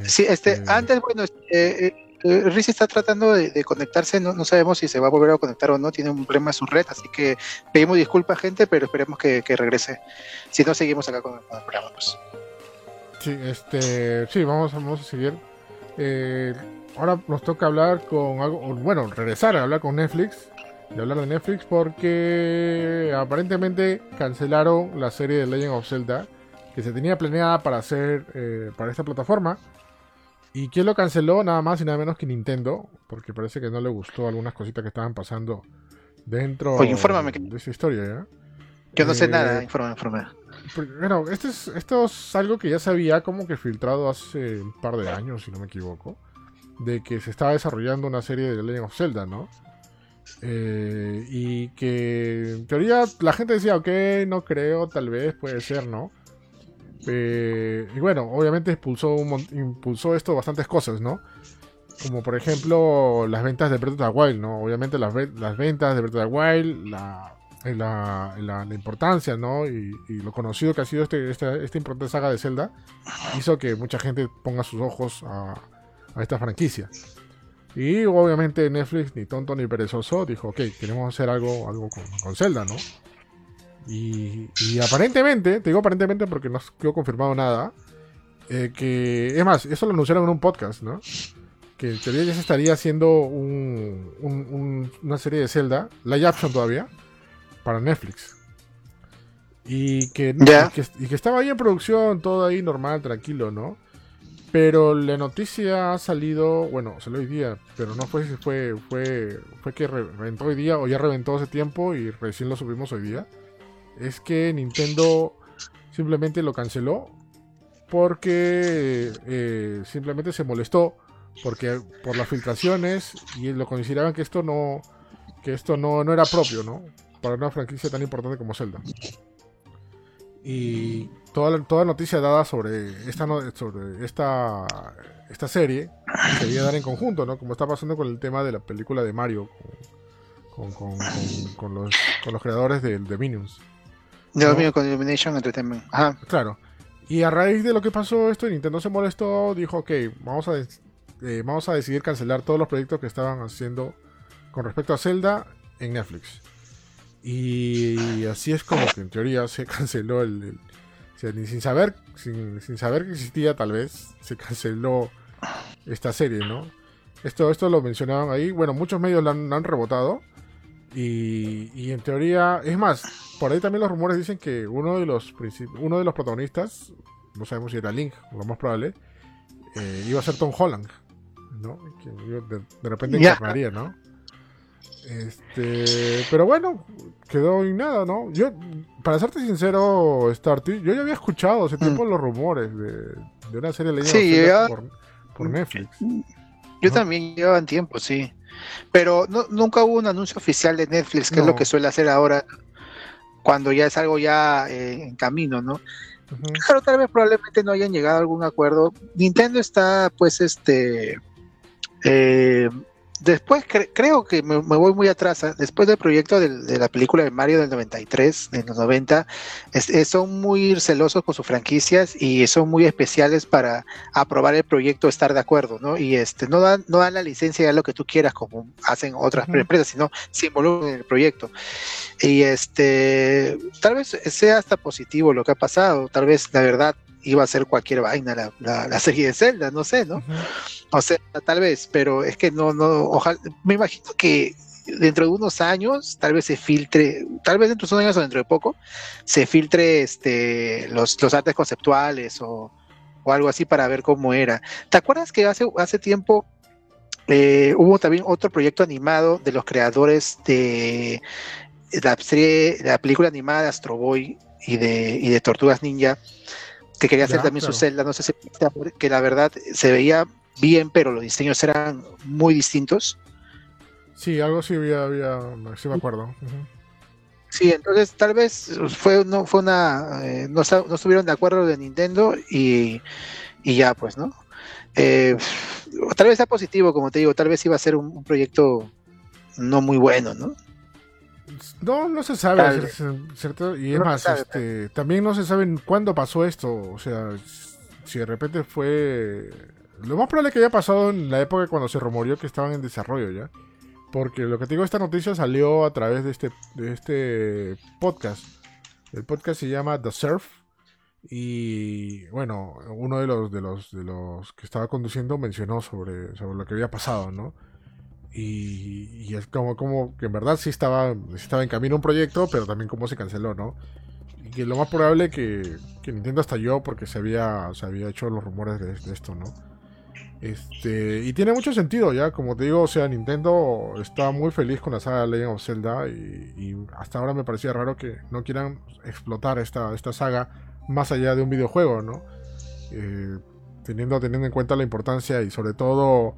Sí, este, este antes, bueno, este, eh, eh, Riz está tratando de, conectarse, no, no, sabemos si se va a volver a conectar o no, tiene un problema en su red, así que pedimos disculpas, gente, pero esperemos que, regrese. Si no, seguimos acá con, el programa. Pues. Sí, este, sí, vamos, vamos a seguir. Eh, ahora nos toca hablar con algo, bueno, regresar a hablar con Netflix, de hablar de Netflix porque aparentemente cancelaron la serie de Legend of Zelda que se tenía planeada para hacer eh, para esta plataforma. ¿Y quién lo canceló? Nada más y nada menos que Nintendo, porque parece que no le gustó algunas cositas que estaban pasando dentro de esa historia. Yo no sé nada, eh, informa, informa. Bueno, esto es, esto es algo que ya se había como que filtrado hace un par de años, si no me equivoco, de que se estaba desarrollando una serie de Legend of Zelda, ¿no? Eh, y que en teoría la gente decía, ok, no creo, tal vez, puede ser, ¿no? Eh, y bueno, obviamente impulsó, impulsó esto bastantes cosas, ¿no? Como por ejemplo las ventas de Breath of the Wild, ¿no? Obviamente las, las ventas de Breath of the Wild, la, la, la, importancia, ¿no? Y, lo conocido que ha sido este, esta, importante saga de Zelda, hizo que mucha gente ponga sus ojos a, esta franquicia. Y obviamente Netflix, ni tonto ni perezoso, dijo, ok, queremos hacer algo, algo con, Zelda, ¿no? Y, aparentemente, te digo aparentemente porque no quedó confirmado nada, eh, que, es más, eso lo anunciaron en un podcast, ¿no? Que en teoría ya se estaría haciendo una serie de Zelda, live action todavía, para Netflix. Y que, y que, estaba ahí en producción, todo ahí normal, tranquilo, ¿no? Pero la noticia ha salido, bueno, salió hoy día, pero no fue si fue, fue, fue que reventó hoy día o ya reventó hace tiempo y recién lo subimos hoy día. Es que Nintendo simplemente lo canceló porque eh, simplemente se molestó porque por las filtraciones y lo consideraban que esto no que esto no, no era propio, ¿no? Para una franquicia tan importante como Zelda. Y toda, toda noticia dada sobre esta, sobre esta, esta serie se debía dar en conjunto, ¿no? Como está pasando con el tema de la película de Mario, con, con, con, los, con los creadores de, de Minions. De con Illumination Entertainment. Ajá. Claro. Y a raíz de lo que pasó esto, Nintendo se molestó, dijo, ok, vamos a, eh, vamos a decidir cancelar todos los proyectos que estaban haciendo con respecto a Zelda en Netflix. Y así es como que en teoría se canceló el. sin saber, sin, saber que existía, tal vez, se canceló esta serie, ¿no? Esto, esto lo mencionaban ahí. Bueno, muchos medios lo han, rebotado. Y, en teoría, es más, por ahí también los rumores dicen que uno de los uno de los protagonistas, no sabemos si era Link, lo más probable, eh, iba a ser Tom Holland, ¿no? Que de, repente encarnaría, ¿no? Este, pero bueno, quedó en nada, ¿no? Yo, para serte sincero, Starty, yo ya había escuchado hace tiempo mm. los rumores de, una serie leída por, Netflix. Yo también llevaban tiempo, sí. Pero no, nunca hubo un anuncio oficial de Netflix, que es lo que suele hacer ahora cuando ya es algo ya eh, en camino, ¿no? Claro, tal vez probablemente no hayan llegado a algún acuerdo. Nintendo está, pues, este, eh, después creo que me, voy muy atrás. ¿eh? Después del proyecto de, la película de Mario del 93, de los 90, son muy celosos con sus franquicias y son muy especiales para aprobar el proyecto, estar de acuerdo, ¿no? Y este no dan, no dan la licencia a lo que tú quieras, como hacen otras empresas, sino se involucran en el proyecto. Y este, tal vez sea hasta positivo lo que ha pasado, tal vez la verdad iba a ser cualquier vaina la, la, serie de Zelda, no sé, ¿no? O sea, tal vez, pero es que no, no, ojalá, me imagino que dentro de unos años, tal vez se filtre, tal vez dentro de unos años o dentro de poco, se filtre este, los, los artes conceptuales o, o algo así para ver cómo era. ¿Te acuerdas que hace, hace tiempo eh, hubo también otro proyecto animado de los creadores de la serie, la película animada de Astro Boy y de, y de Tortugas Ninja? Que quería hacer también su celda, no sé si que la verdad se veía bien, pero los diseños eran muy distintos. Sí, algo sí había, había sí me acuerdo. Sí, entonces tal vez fue no fue una eh, no, estuvieron de acuerdo de Nintendo y, y ya pues, ¿no? Eh, tal vez sea positivo, como te digo, tal vez iba a ser un proyecto no muy bueno, ¿no? No, no se sabe, ¿cierto? Y es más, este, también no se sabe cuándo pasó esto. O sea, si de repente fue. Lo más probable que haya pasado en la época cuando se rumoreó que estaban en desarrollo ya. Porque lo que te digo, esta noticia salió a través de este, de este podcast. El podcast se llama The Surf. Y bueno, uno de los, de los, de los que estaba conduciendo mencionó sobre, sobre lo que había pasado, ¿no? Y, es como, como que en verdad sí estaba, estaba en camino un proyecto, pero también como se canceló, ¿no? Y que lo más probable que, que Nintendo estalló porque se había, se había hecho los rumores de, esto, ¿no? Este, y tiene mucho sentido ya, como te digo, o sea, Nintendo está muy feliz con la saga Legend of Zelda y, hasta ahora me parecía raro que no quieran explotar esta, esta saga más allá de un videojuego, ¿no? Eh, teniendo, teniendo en cuenta la importancia y sobre todo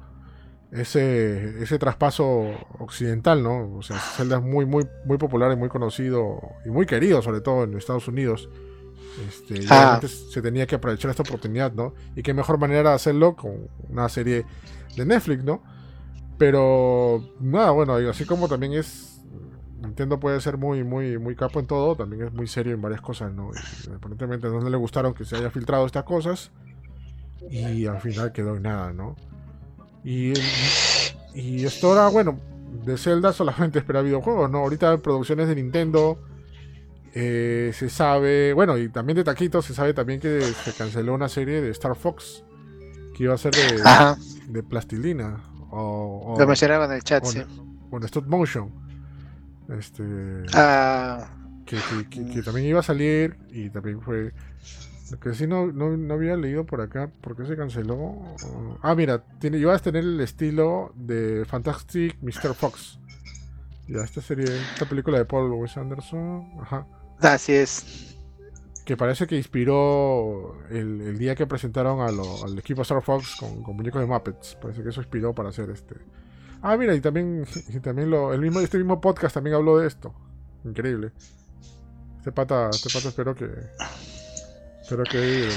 ese, ese traspaso occidental, ¿no? O sea, Zelda es muy, muy, muy popular y muy conocido y muy querido, sobre todo en Estados Unidos. Este, ah. se tenía que aprovechar esta oportunidad, ¿no? Y qué mejor manera de hacerlo con una serie de Netflix, ¿no? Pero nada, bueno, así como también es Nintendo puede ser muy, muy, muy capo en todo, también es muy serio en varias cosas, ¿no? Y aparentemente no le gustaron que se haya filtrado estas cosas y al final quedó en nada, ¿no? Y, y esto ahora, bueno, de Zelda solamente espera videojuegos, ¿no? Ahorita producciones de Nintendo. Eh, se sabe, bueno, y también de Taquito se sabe también que se canceló una serie de Star Fox que iba a ser de, de plastilina. O, Lo mencionaba en el chat, sí. O stop motion. Este. Ah. que, que, también iba a salir y también fue lo que sí no, no, había leído por acá, ¿por qué se canceló? Ah, mira, tiene, ibas a tener el estilo de Fantastic Mr. Fox. Ya, esta serie, esta película de Paul Wes Anderson. Ajá. Así es. Que parece que inspiró el, día que presentaron al equipo Star Fox con, con, muñecos de Muppets. Parece que eso inspiró para hacer este. Ah, mira, y también, y también lo, el mismo, este mismo podcast también habló de esto. Increíble. Este pata, este pata espero que, Espero que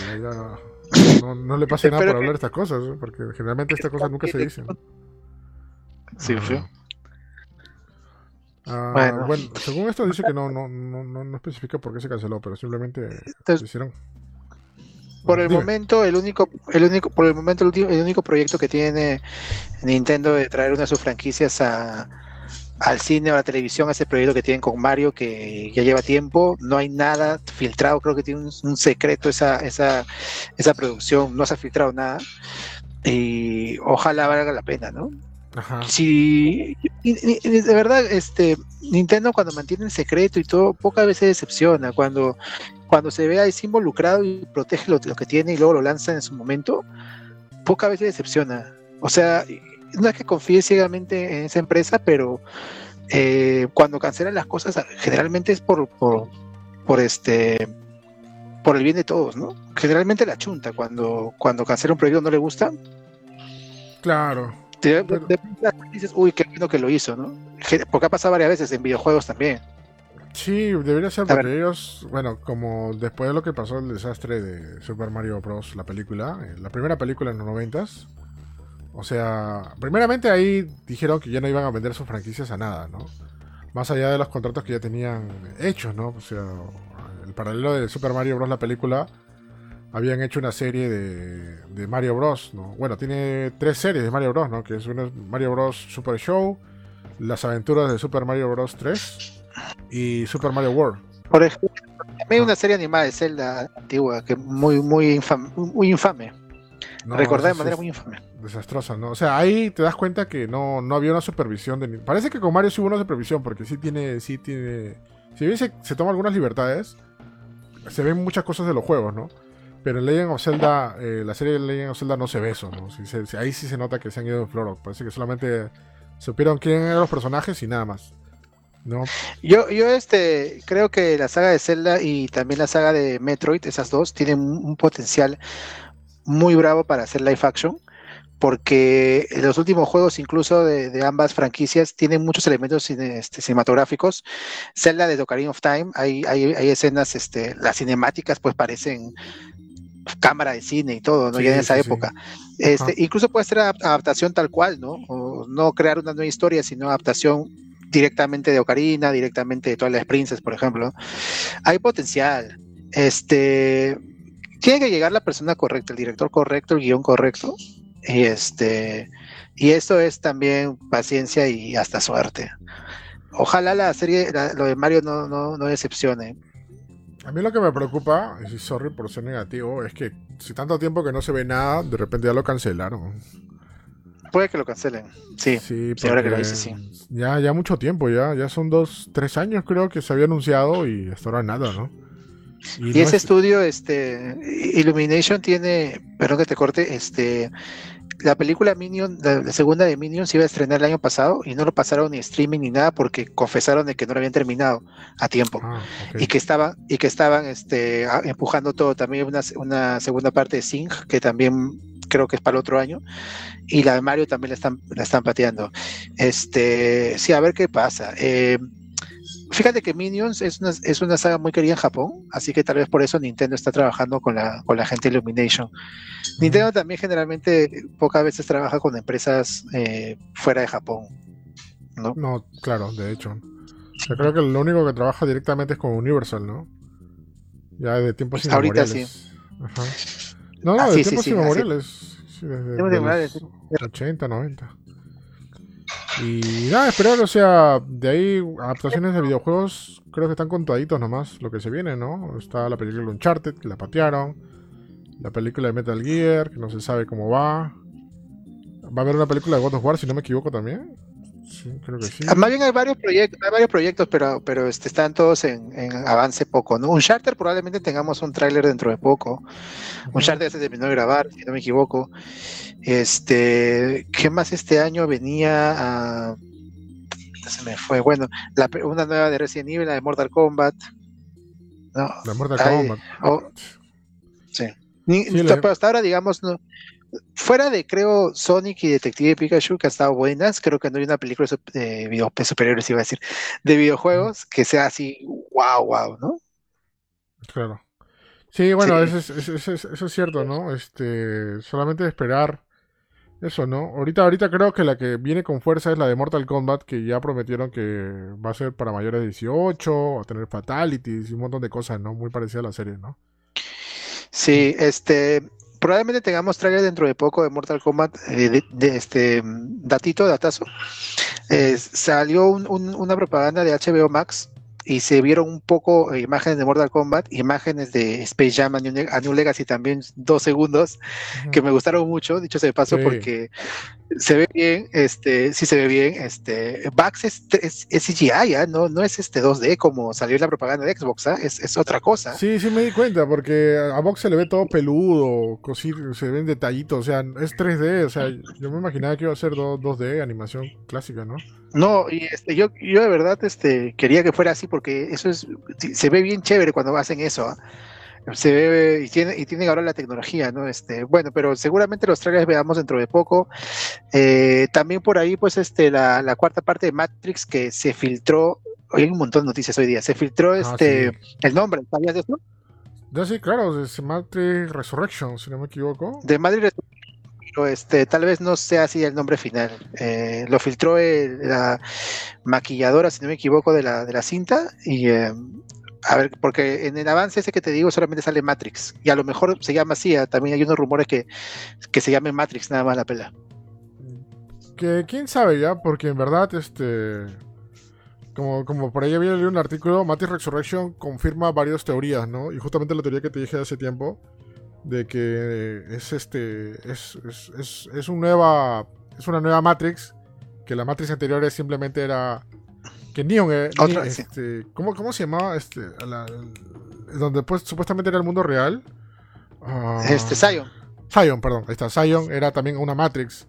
no, le pase nada por hablar estas cosas, porque generalmente estas cosas nunca se dicen. Sí, sí. Ah, bueno. según esto dice que no, no, no, no, especifica por qué se canceló, pero simplemente se hicieron. Por el momento, el único, el único, por el momento, el único proyecto que tiene Nintendo de traer una de sus franquicias a, al cine o a la televisión ese proyecto que tienen con Mario que ya lleva tiempo, no hay nada filtrado, creo que tiene un, secreto esa, esa, esa producción, no se ha filtrado nada y ojalá valga la pena, ¿no? Ajá. Si de verdad, este Nintendo cuando mantiene el secreto y todo, pocas veces decepciona. Cuando, cuando se ve ahí involucrado y protege lo, que tiene y luego lo lanza en su momento, pocas veces decepciona. O sea, no es que confíe ciegamente en esa empresa, pero eh, cuando cancelan las cosas, generalmente es por, por, por este por el bien de todos, ¿no? Generalmente la chunta cuando, cuando cancela un proyecto no le gusta. Claro. De, dices, uy, qué bueno que lo hizo, ¿no? Porque ha pasado varias veces en videojuegos también. Sí, debería ser porque ellos, bueno, como después de lo que pasó el desastre de Super Mario Bros. la película, eh, la primera película en los noventas, o sea, primeramente ahí dijeron que ya no iban a vender sus franquicias a nada, ¿no? Más allá de los contratos que ya tenían hechos, ¿no? O sea, el paralelo de Super Mario Bros. la película, habían hecho una serie de, Mario Bros. ¿no? Bueno, tiene tres series de Mario Bros. ¿no? Que es una Mario Bros. Super Show, Las aventuras de Super Mario Bros. 3 y Super Mario World. Por ejemplo, también una serie animada de Zelda antigua que muy muy muy infame. Recordar de manera muy infame. Desastrosa, ¿no? O sea, ahí te das cuenta que no, no había una supervisión de Parece que con Mario sí hubo una supervisión, porque sí tiene, sí tiene. Si bien se, se toma algunas libertades, se ven muchas cosas de los juegos, ¿no? Pero en Legend of Zelda, eh, la serie de Legend of Zelda no se ve eso, ¿no? ahí sí se nota que se han ido en Floro. Parece que solamente supieron quién eran los personajes y nada más. ¿no? Yo, yo este, creo que la saga de Zelda y también la saga de Metroid, esas dos, tienen un potencial muy bravo para hacer live action porque los últimos juegos, incluso de, ambas franquicias, tienen muchos elementos este, cinematográficos. Zelda de Ocarina of Time, hay, hay, hay, escenas, este, las cinemáticas pues parecen cámara de cine y todo, ¿no? ya en esa época. Este, incluso puede ser adaptación tal cual, ¿no? O no crear una nueva historia, sino adaptación directamente de Ocarina, directamente de todas las Princess, por ejemplo. Hay potencial. Este, tiene que llegar la persona correcta, el director correcto, el guion correcto, y este, y eso es también paciencia y hasta suerte. Ojalá la serie, lo de Mario no, no, no, decepcione. A mí lo que me preocupa, y sorry por ser negativo, es que si tanto tiempo que no se ve nada, de repente ya lo cancelaron. Puede que lo cancelen, sí. Sí, ahora que lo dice, sí. Ya, ya mucho tiempo, ya, ya son dos, tres años creo que se había anunciado y hasta ahora nada, ¿no? Y, ese estudio, este, Illumination tiene, perdón que te corte, este, la película Minion, la, segunda de Minion se iba a estrenar el año pasado y no lo pasaron ni streaming ni nada porque confesaron de que no lo habían terminado a tiempo ah, y que estaban y que estaban este, empujando todo. También una, una segunda parte de Sing que también creo que es para el otro año y la de Mario también la están la están pateando. Este, sí, a ver qué pasa. Eh, Fíjate que Minions es una, es una saga muy querida en Japón, así que tal vez por eso Nintendo está trabajando con la, con la gente Illumination. Nintendo también generalmente pocas veces trabaja con empresas eh, fuera de Japón. ¿no? no, claro, de hecho. Yo creo que lo único que trabaja directamente es con Universal, ¿no? Ya de tiempos pues Ahorita sí. Ajá. No, no, ah, de tiempos inmemoriales. Sí, desde, 80, 90. Y nada, esperar, o sea, de ahí adaptaciones de videojuegos creo que están contaditos nomás lo que se viene, ¿no? Está la película Uncharted, que la patearon. La película de Metal Gear, que no se sabe cómo va. Va a haber una película de God of War, si no me equivoco también. Sí, creo que sí. Más bien hay varios proyectos, hay varios proyectos, pero, pero este, están todos en, avance poco, ¿no? Un charter probablemente tengamos un tráiler dentro de poco. Un charter se terminó de grabar, si no me equivoco. Este, ¿qué más este año venía a se me fue, bueno, una nueva de Resident Evil, la de Mortal Kombat. No, la Mortal Kombat. Oh, sí. Pero hasta ahora, digamos, no, fuera de, creo, Sonic y Detective Pikachu, que han estado buenas, creo que no hay una película de videojuegos superiores, iba a decir, de videojuegos que sea así, wow, wow, ¿no? Claro. Sí, bueno, Eso, es, eso, es, cierto, ¿no? Este, solamente esperar eso, ¿no? Ahorita, ahorita creo que la que viene con fuerza es la de Mortal Kombat, que ya prometieron que va a ser para mayores de 18, va a tener fatalities y un montón de cosas, ¿no? Muy parecida a la serie, ¿no? Sí, este, probablemente tengamos trailer dentro de poco de Mortal Kombat, eh, de, este datito, datazo. Eh, salió una propaganda de HBO Max y se vieron un poco imágenes de Mortal Kombat, imágenes de Space Jam a New, Legacy también, dos segundos, que me gustaron mucho, dicho se paso, porque se ve bien, este, sí se ve bien, este, Vax es, es, CGI, ¿ah? no, no es este 2D como salió en la propaganda de Xbox, ¿ah? es, es, otra cosa. Sí, sí me di cuenta, porque a Vox se le ve todo peludo, se ven detallitos, o sea, es 3D, o sea, yo me imaginaba que iba a ser 2, d animación clásica, ¿no? No, y este, yo, yo de verdad este, quería que fuera así, porque eso es, se ve bien chévere cuando hacen eso, ¿ah? Se ve y tiene y tienen ahora la tecnología, ¿no? Este, bueno, pero seguramente los trailers veamos dentro de poco. Eh, también por ahí, pues, este, la, cuarta parte de Matrix que se filtró, hoy hay un montón de noticias hoy día, se filtró ah, este el nombre, ¿sabías de eso? Sí, claro, de Matrix Resurrection, si no me equivoco. De Matrix Resurrection pero este, tal vez no sea así el nombre final. Eh, lo filtró la maquilladora, si no me equivoco, de la, de la cinta y eh, a ver, porque en el avance ese que te digo solamente sale Matrix. Y a lo mejor se llama así. ¿ah? También hay unos rumores que, que se llame Matrix nada más la pela. Que quién sabe ya, porque en verdad, este. Como, como por ahí había leído un artículo, Matrix Resurrection confirma varias teorías, ¿no? Y justamente la teoría que te dije hace tiempo, de que es este. Es, es, es, es, un nueva, es una nueva Matrix, que la Matrix anterior simplemente era que Neon, eh, este, ¿cómo, se llamaba? Este, donde pues supuestamente era el mundo real. Ah, este, Zion. Zion, perdón, ahí está. Zion era también una Matrix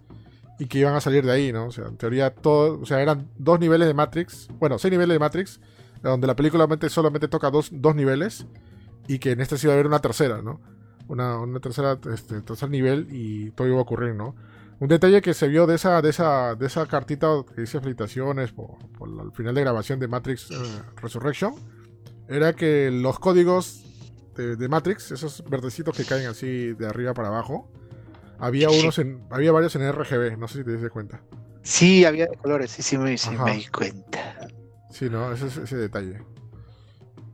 y que iban a salir de ahí, ¿no? O sea, en teoría todo, o sea, eran dos niveles de Matrix, bueno, seis niveles de Matrix, donde la película solamente toca dos, dos niveles y que en este sí iba a haber una tercera, ¿no? Una, una tercera, este, tercer nivel y todo iba a ocurrir, ¿no? Un detalle que se vio de esa, de esa, de esa cartita que dice felicitaciones por, el final de grabación de Matrix eh, Resurrection era que los códigos de, Matrix, esos verdecitos que caen así de arriba para abajo, había unos en, había varios en RGB, no sé si te diste cuenta. Sí, había de colores, sí, sí me, di cuenta. Sí, no, ese es ese detalle.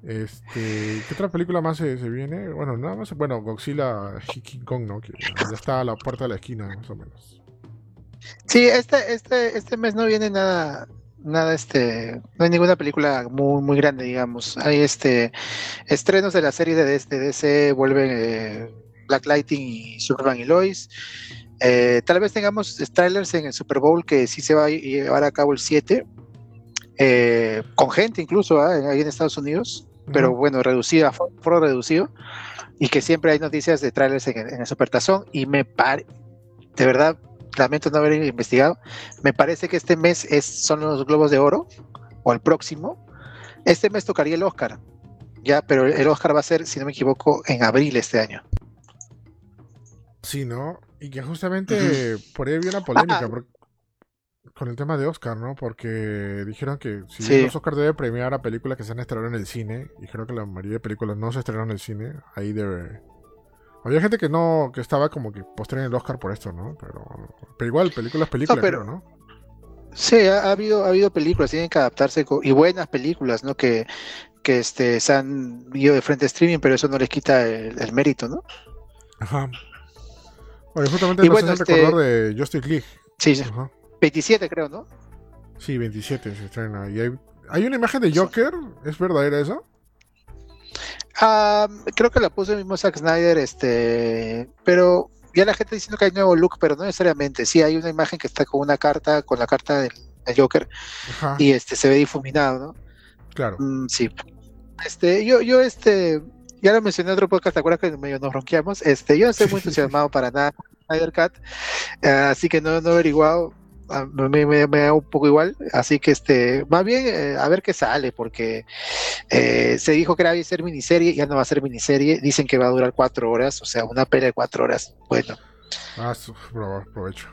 Este, ¿Qué otra película más se, viene? Bueno, nada más, bueno, Godzilla King Kong, ¿no? Que ya está a la puerta de la esquina, más o menos. Sí, este, este, este mes no viene nada, nada, este, no hay ninguna película muy, muy grande, digamos. Hay este estrenos de la serie de, DC, vuelven eh, Black Lighting y Superman y Lois. Eh, tal vez tengamos trailers en el Super Bowl que sí se va a llevar a cabo el 7, eh, con gente incluso ¿ah? ahí en Estados Unidos, pero bueno, reducida, foro reducido, y que siempre hay noticias de trailers en, en el Supertazón, y me pare, de verdad, lamento no haber investigado. Me parece que este mes es, son los Globos de Oro, o el próximo. Este mes tocaría el Oscar, ya, pero el Oscar va a ser, si no me equivoco, en abril este año. Sí, ¿no? Y que justamente por ahí había una polémica ah. Con el tema de Oscar, ¿no? Porque dijeron que si los Oscar debe premiar a películas que se han estrenado en el cine, y creo que la mayoría de películas no se estrenaron en el cine, ahí debe, había gente que no, que estaba como que postren el Oscar por esto, ¿no? Pero, pero igual, películas, películas, pero, ¿no? Sí, ha, habido, ha habido películas, tienen que adaptarse, y buenas películas, ¿no? Que, que este, se han ido de frente a streaming, pero eso no les quita el, mérito, ¿no? Ajá. Bueno, justamente y bueno, este... recordar de Justice League. Sí, sí. 27 creo, ¿no? Sí, 27 se estrena. Y hay, hay una imagen de Joker, ¿es verdadera eso? Ah, creo que la puso el mismo Zack Snyder, este, pero ya la gente diciendo que hay nuevo look, pero no necesariamente. Sí, hay una imagen que está con una carta, con la carta del, Joker, y este se ve difuminado, ¿no? Claro. Mm, sí. Este, yo, yo, este, ya lo mencioné en otro podcast, ¿te acuerdas que medio nos ronqueamos? Este, yo no estoy muy entusiasmado para nada Snyder Cat, eh, así que no, no he averiguado me, me, da un poco igual, así que este, más bien eh, a ver qué sale, porque eh, se dijo que era a ser miniserie, ya no va a ser miniserie, dicen que va a durar cuatro horas, o sea, una pelea de cuatro horas, bueno. Ah, aprovecho.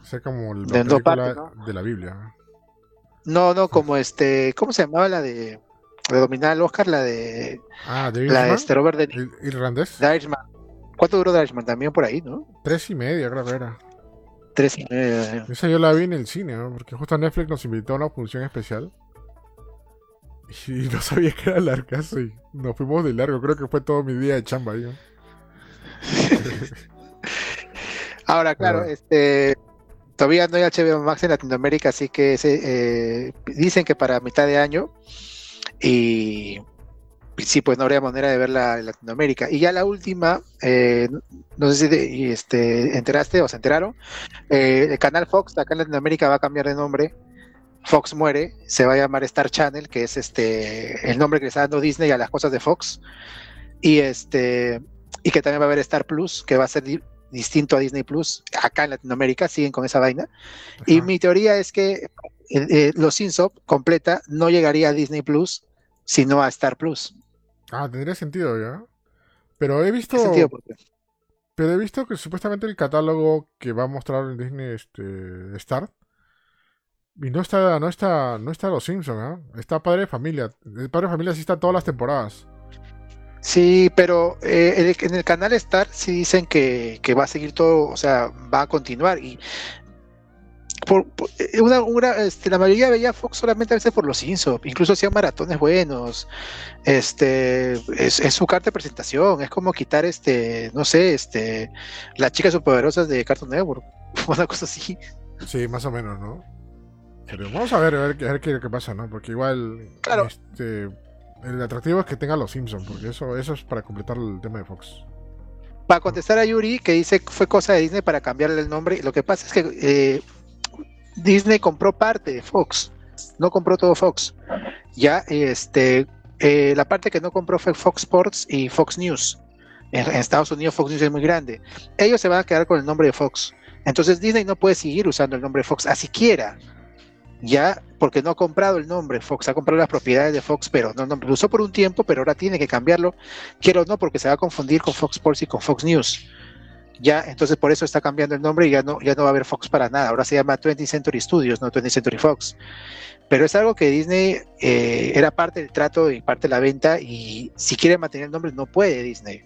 O como el, de, de la Biblia. No, no, como este, ¿cómo se llamaba la de, de dominar al Oscar? La de... Ah, de La de este Robert de ¿Irlandés? ¿Cuánto duró Irishman? También por ahí, ¿no? Tres y media, creo que era tres y media. Esa yo la vi en el cine, porque justo Netflix nos invitó a una función especial. Y no sabía que era largazo y nos fuimos de largo. Creo que fue todo mi día de chamba ahí. Ahora, claro, este todavía no hay HBO Max en Latinoamérica, así que se, eh, dicen que para mitad de año y, sí, pues no habría manera de verla en Latinoamérica. Y ya la última, eh, no sé si este, enteraste o se enteraron, eh, el canal Fox acá en Latinoamérica va a cambiar de nombre. Fox muere, se va a llamar Star Channel, que es este el nombre que le está dando Disney a las cosas de Fox. Y este y que también va a haber Star Plus, que va a ser distinto a Disney Plus. Acá en Latinoamérica siguen con esa vaina. Y mi teoría es que los Simpsons completa no llegaría a Disney Plus, sino a Star Plus. Ah, tendría sentido ya. Pero he visto. Pero he visto que supuestamente el catálogo que va a mostrar en Disney este, Star. Y no está, no está, no está Los Simpsons, ¿eh? Está Padre de Familia. El Padre de Familia sí está todas las temporadas. Sí, pero eh, en el canal Star sí dicen que, que, va a seguir todo, o sea, va a continuar. Y por, eh, una, este, la mayoría veía Fox solamente a veces por los Simpsons, incluso hacían maratones buenos. Este es, su carta de presentación, es como quitar este, no sé, este, las chicas superpoderosas de Cartoon Network, una cosa así. Sí, más o menos, ¿no? Pero vamos a ver, a ver, qué, pasa, ¿no? Porque igual claro. este, el atractivo es que tenga los Simpsons, porque eso, eso es para completar el tema de Fox para contestar a Yuri, que dice que fue cosa de Disney para cambiarle el nombre, lo que pasa es que eh, Disney compró parte de Fox, no compró todo Fox. Ya, este, eh, la parte que no compró fue Fox Sports y Fox News. En, Estados Unidos Fox News es muy grande. Ellos se van a quedar con el nombre de Fox. Entonces Disney no puede seguir usando el nombre Fox, así quiera. Ya, porque no ha comprado el nombre Fox, ha comprado las propiedades de Fox, pero no, no lo usó por un tiempo, pero ahora tiene que cambiarlo. Quiero no, porque se va a confundir con Fox Sports y con Fox News ya, entonces por eso está cambiando el nombre y ya no, ya no va a haber Fox para nada. Ahora se llama 20th Century Studios, no 20th Century Fox. Pero es algo que Disney eh, era parte del trato y parte de la venta y si quiere mantener el nombre no puede Disney.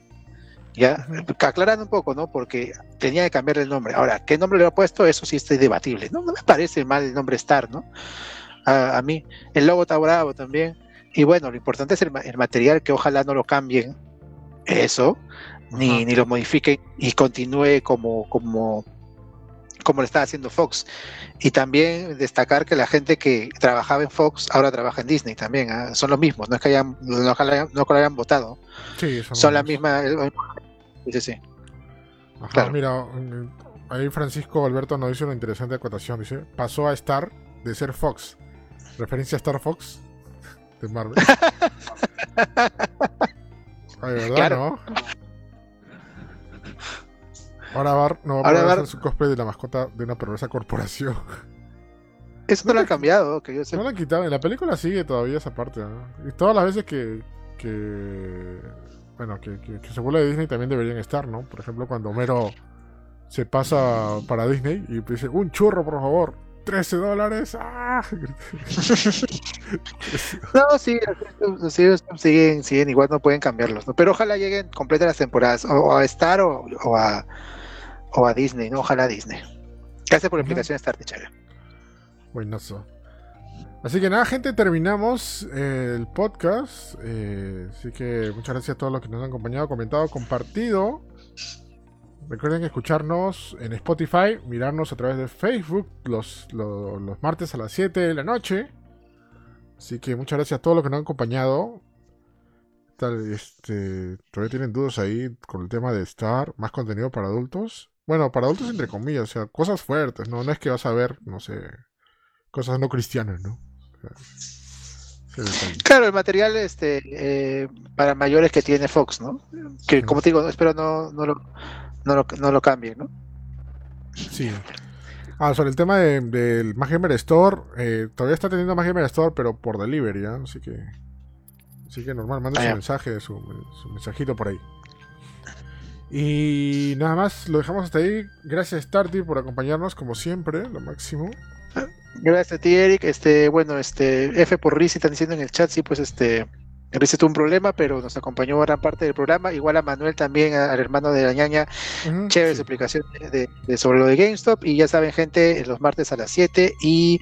Ya, aclarando un poco, ¿no? Porque tenía que cambiar el nombre. Ahora, ¿qué nombre le ha puesto? Eso sí está debatible. No, no me parece mal el nombre Star, ¿no? A, mí. El logo está bravo también. Y bueno, lo importante es el, el material, que ojalá no lo cambien. Eso ni, ni lo modifique y continúe como, como, como lo está haciendo Fox. Y también destacar que la gente que trabajaba en Fox ahora trabaja en Disney también. ¿ah? Son los mismos, no es que hayan, no, no que lo hayan votado. son, la misma. Sí, sí. claro. Mira, ahí Francisco Alberto nos dice una interesante acotación. Dice: pasó a estar de ser Fox. Referencia a Star Fox de Marvel. Ay, ¿verdad, no? Ahora Bar no va a hacer su cosplay de la mascota de una perversa corporación. Eso no lo han cambiado, que yo sé. No lo han quitado. En la película sigue todavía esa parte. Y todas las veces que. que bueno, que, se vuelve de Disney también deberían estar, ¿no? Por ejemplo, cuando Homero se pasa para Disney y dice: Un churro, por favor. 13 dólares. ¡Ah! no, sí, siguen, siguen igual, no pueden cambiarlos. Pero ojalá lleguen completas las temporadas, o, a Star o, a, o a Disney, ¿no? Ojalá Disney. Gracias por la invitación, Star Tichara. Buenazo. Así que nada, gente, terminamos eh, el podcast. Eh, así que muchas gracias a todos los que nos han acompañado, comentado, compartido. Recuerden escucharnos en Spotify, mirarnos a través de Facebook los, los, martes a las 7 de la noche. Así que muchas gracias a todos los que nos han acompañado. Tal, este, todavía tienen dudas ahí con el tema de estar más contenido para adultos. Bueno, para adultos entre comillas, o sea, cosas fuertes, ¿no? No es que vas a ver, no sé, cosas no cristianas, ¿no? claro, el material este eh, para mayores que tiene Fox, ¿no? Que como te digo, espero no, no, lo, no, lo, no lo cambien, ¿no? Sí. Ah, sobre el tema del de, Gamer Store, eh, todavía está teniendo Gamer Store, pero por delivery, ¿ya? Así que. Así que normal, manda ah, su mensaje, su, su mensajito por ahí. Y nada más, lo dejamos hasta ahí. Gracias, Starty, por acompañarnos, como siempre, lo máximo. Gracias a ti, Eric. Este, bueno, este, F por Riz, están diciendo en el chat, sí, pues este, Riz tuvo un problema, pero nos acompañó gran parte del programa. Igual a Manuel también, al hermano de la ñaña. Chévere su explicación de, sobre lo de GameStop. Y ya saben, gente, los martes a las 7. Y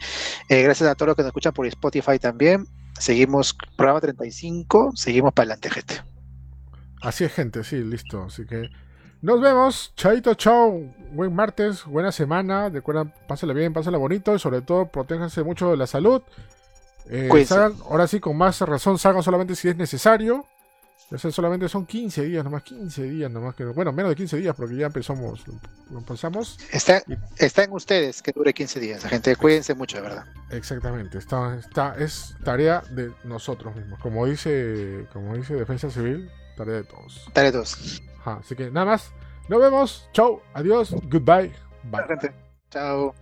eh, gracias a todos los que nos escuchan por Spotify también. Seguimos, programa 35, seguimos para adelante, gente. Así es, gente, sí, listo. Así que nos vemos. Chaito, chao. Buen martes, buena semana. Recuerden, pásale bien, pásale bonito y sobre todo protéjanse mucho de la salud. Eh, ahora sí, con más razón, salgan solamente si es necesario. Eso solamente son 15 días, nomás 15 días, nomás que bueno, menos de 15 días porque ya empezamos, lo empezamos. Está, está en ustedes que dure 15 días, la gente, cuídense mucho, de verdad. Exactamente, está, está, es tarea de nosotros mismos, como dice, como dice Defensa Civil, tarea de todos. Tarea de todos. así que nada más, nos vemos, chau, adiós, goodbye, bye. Chao.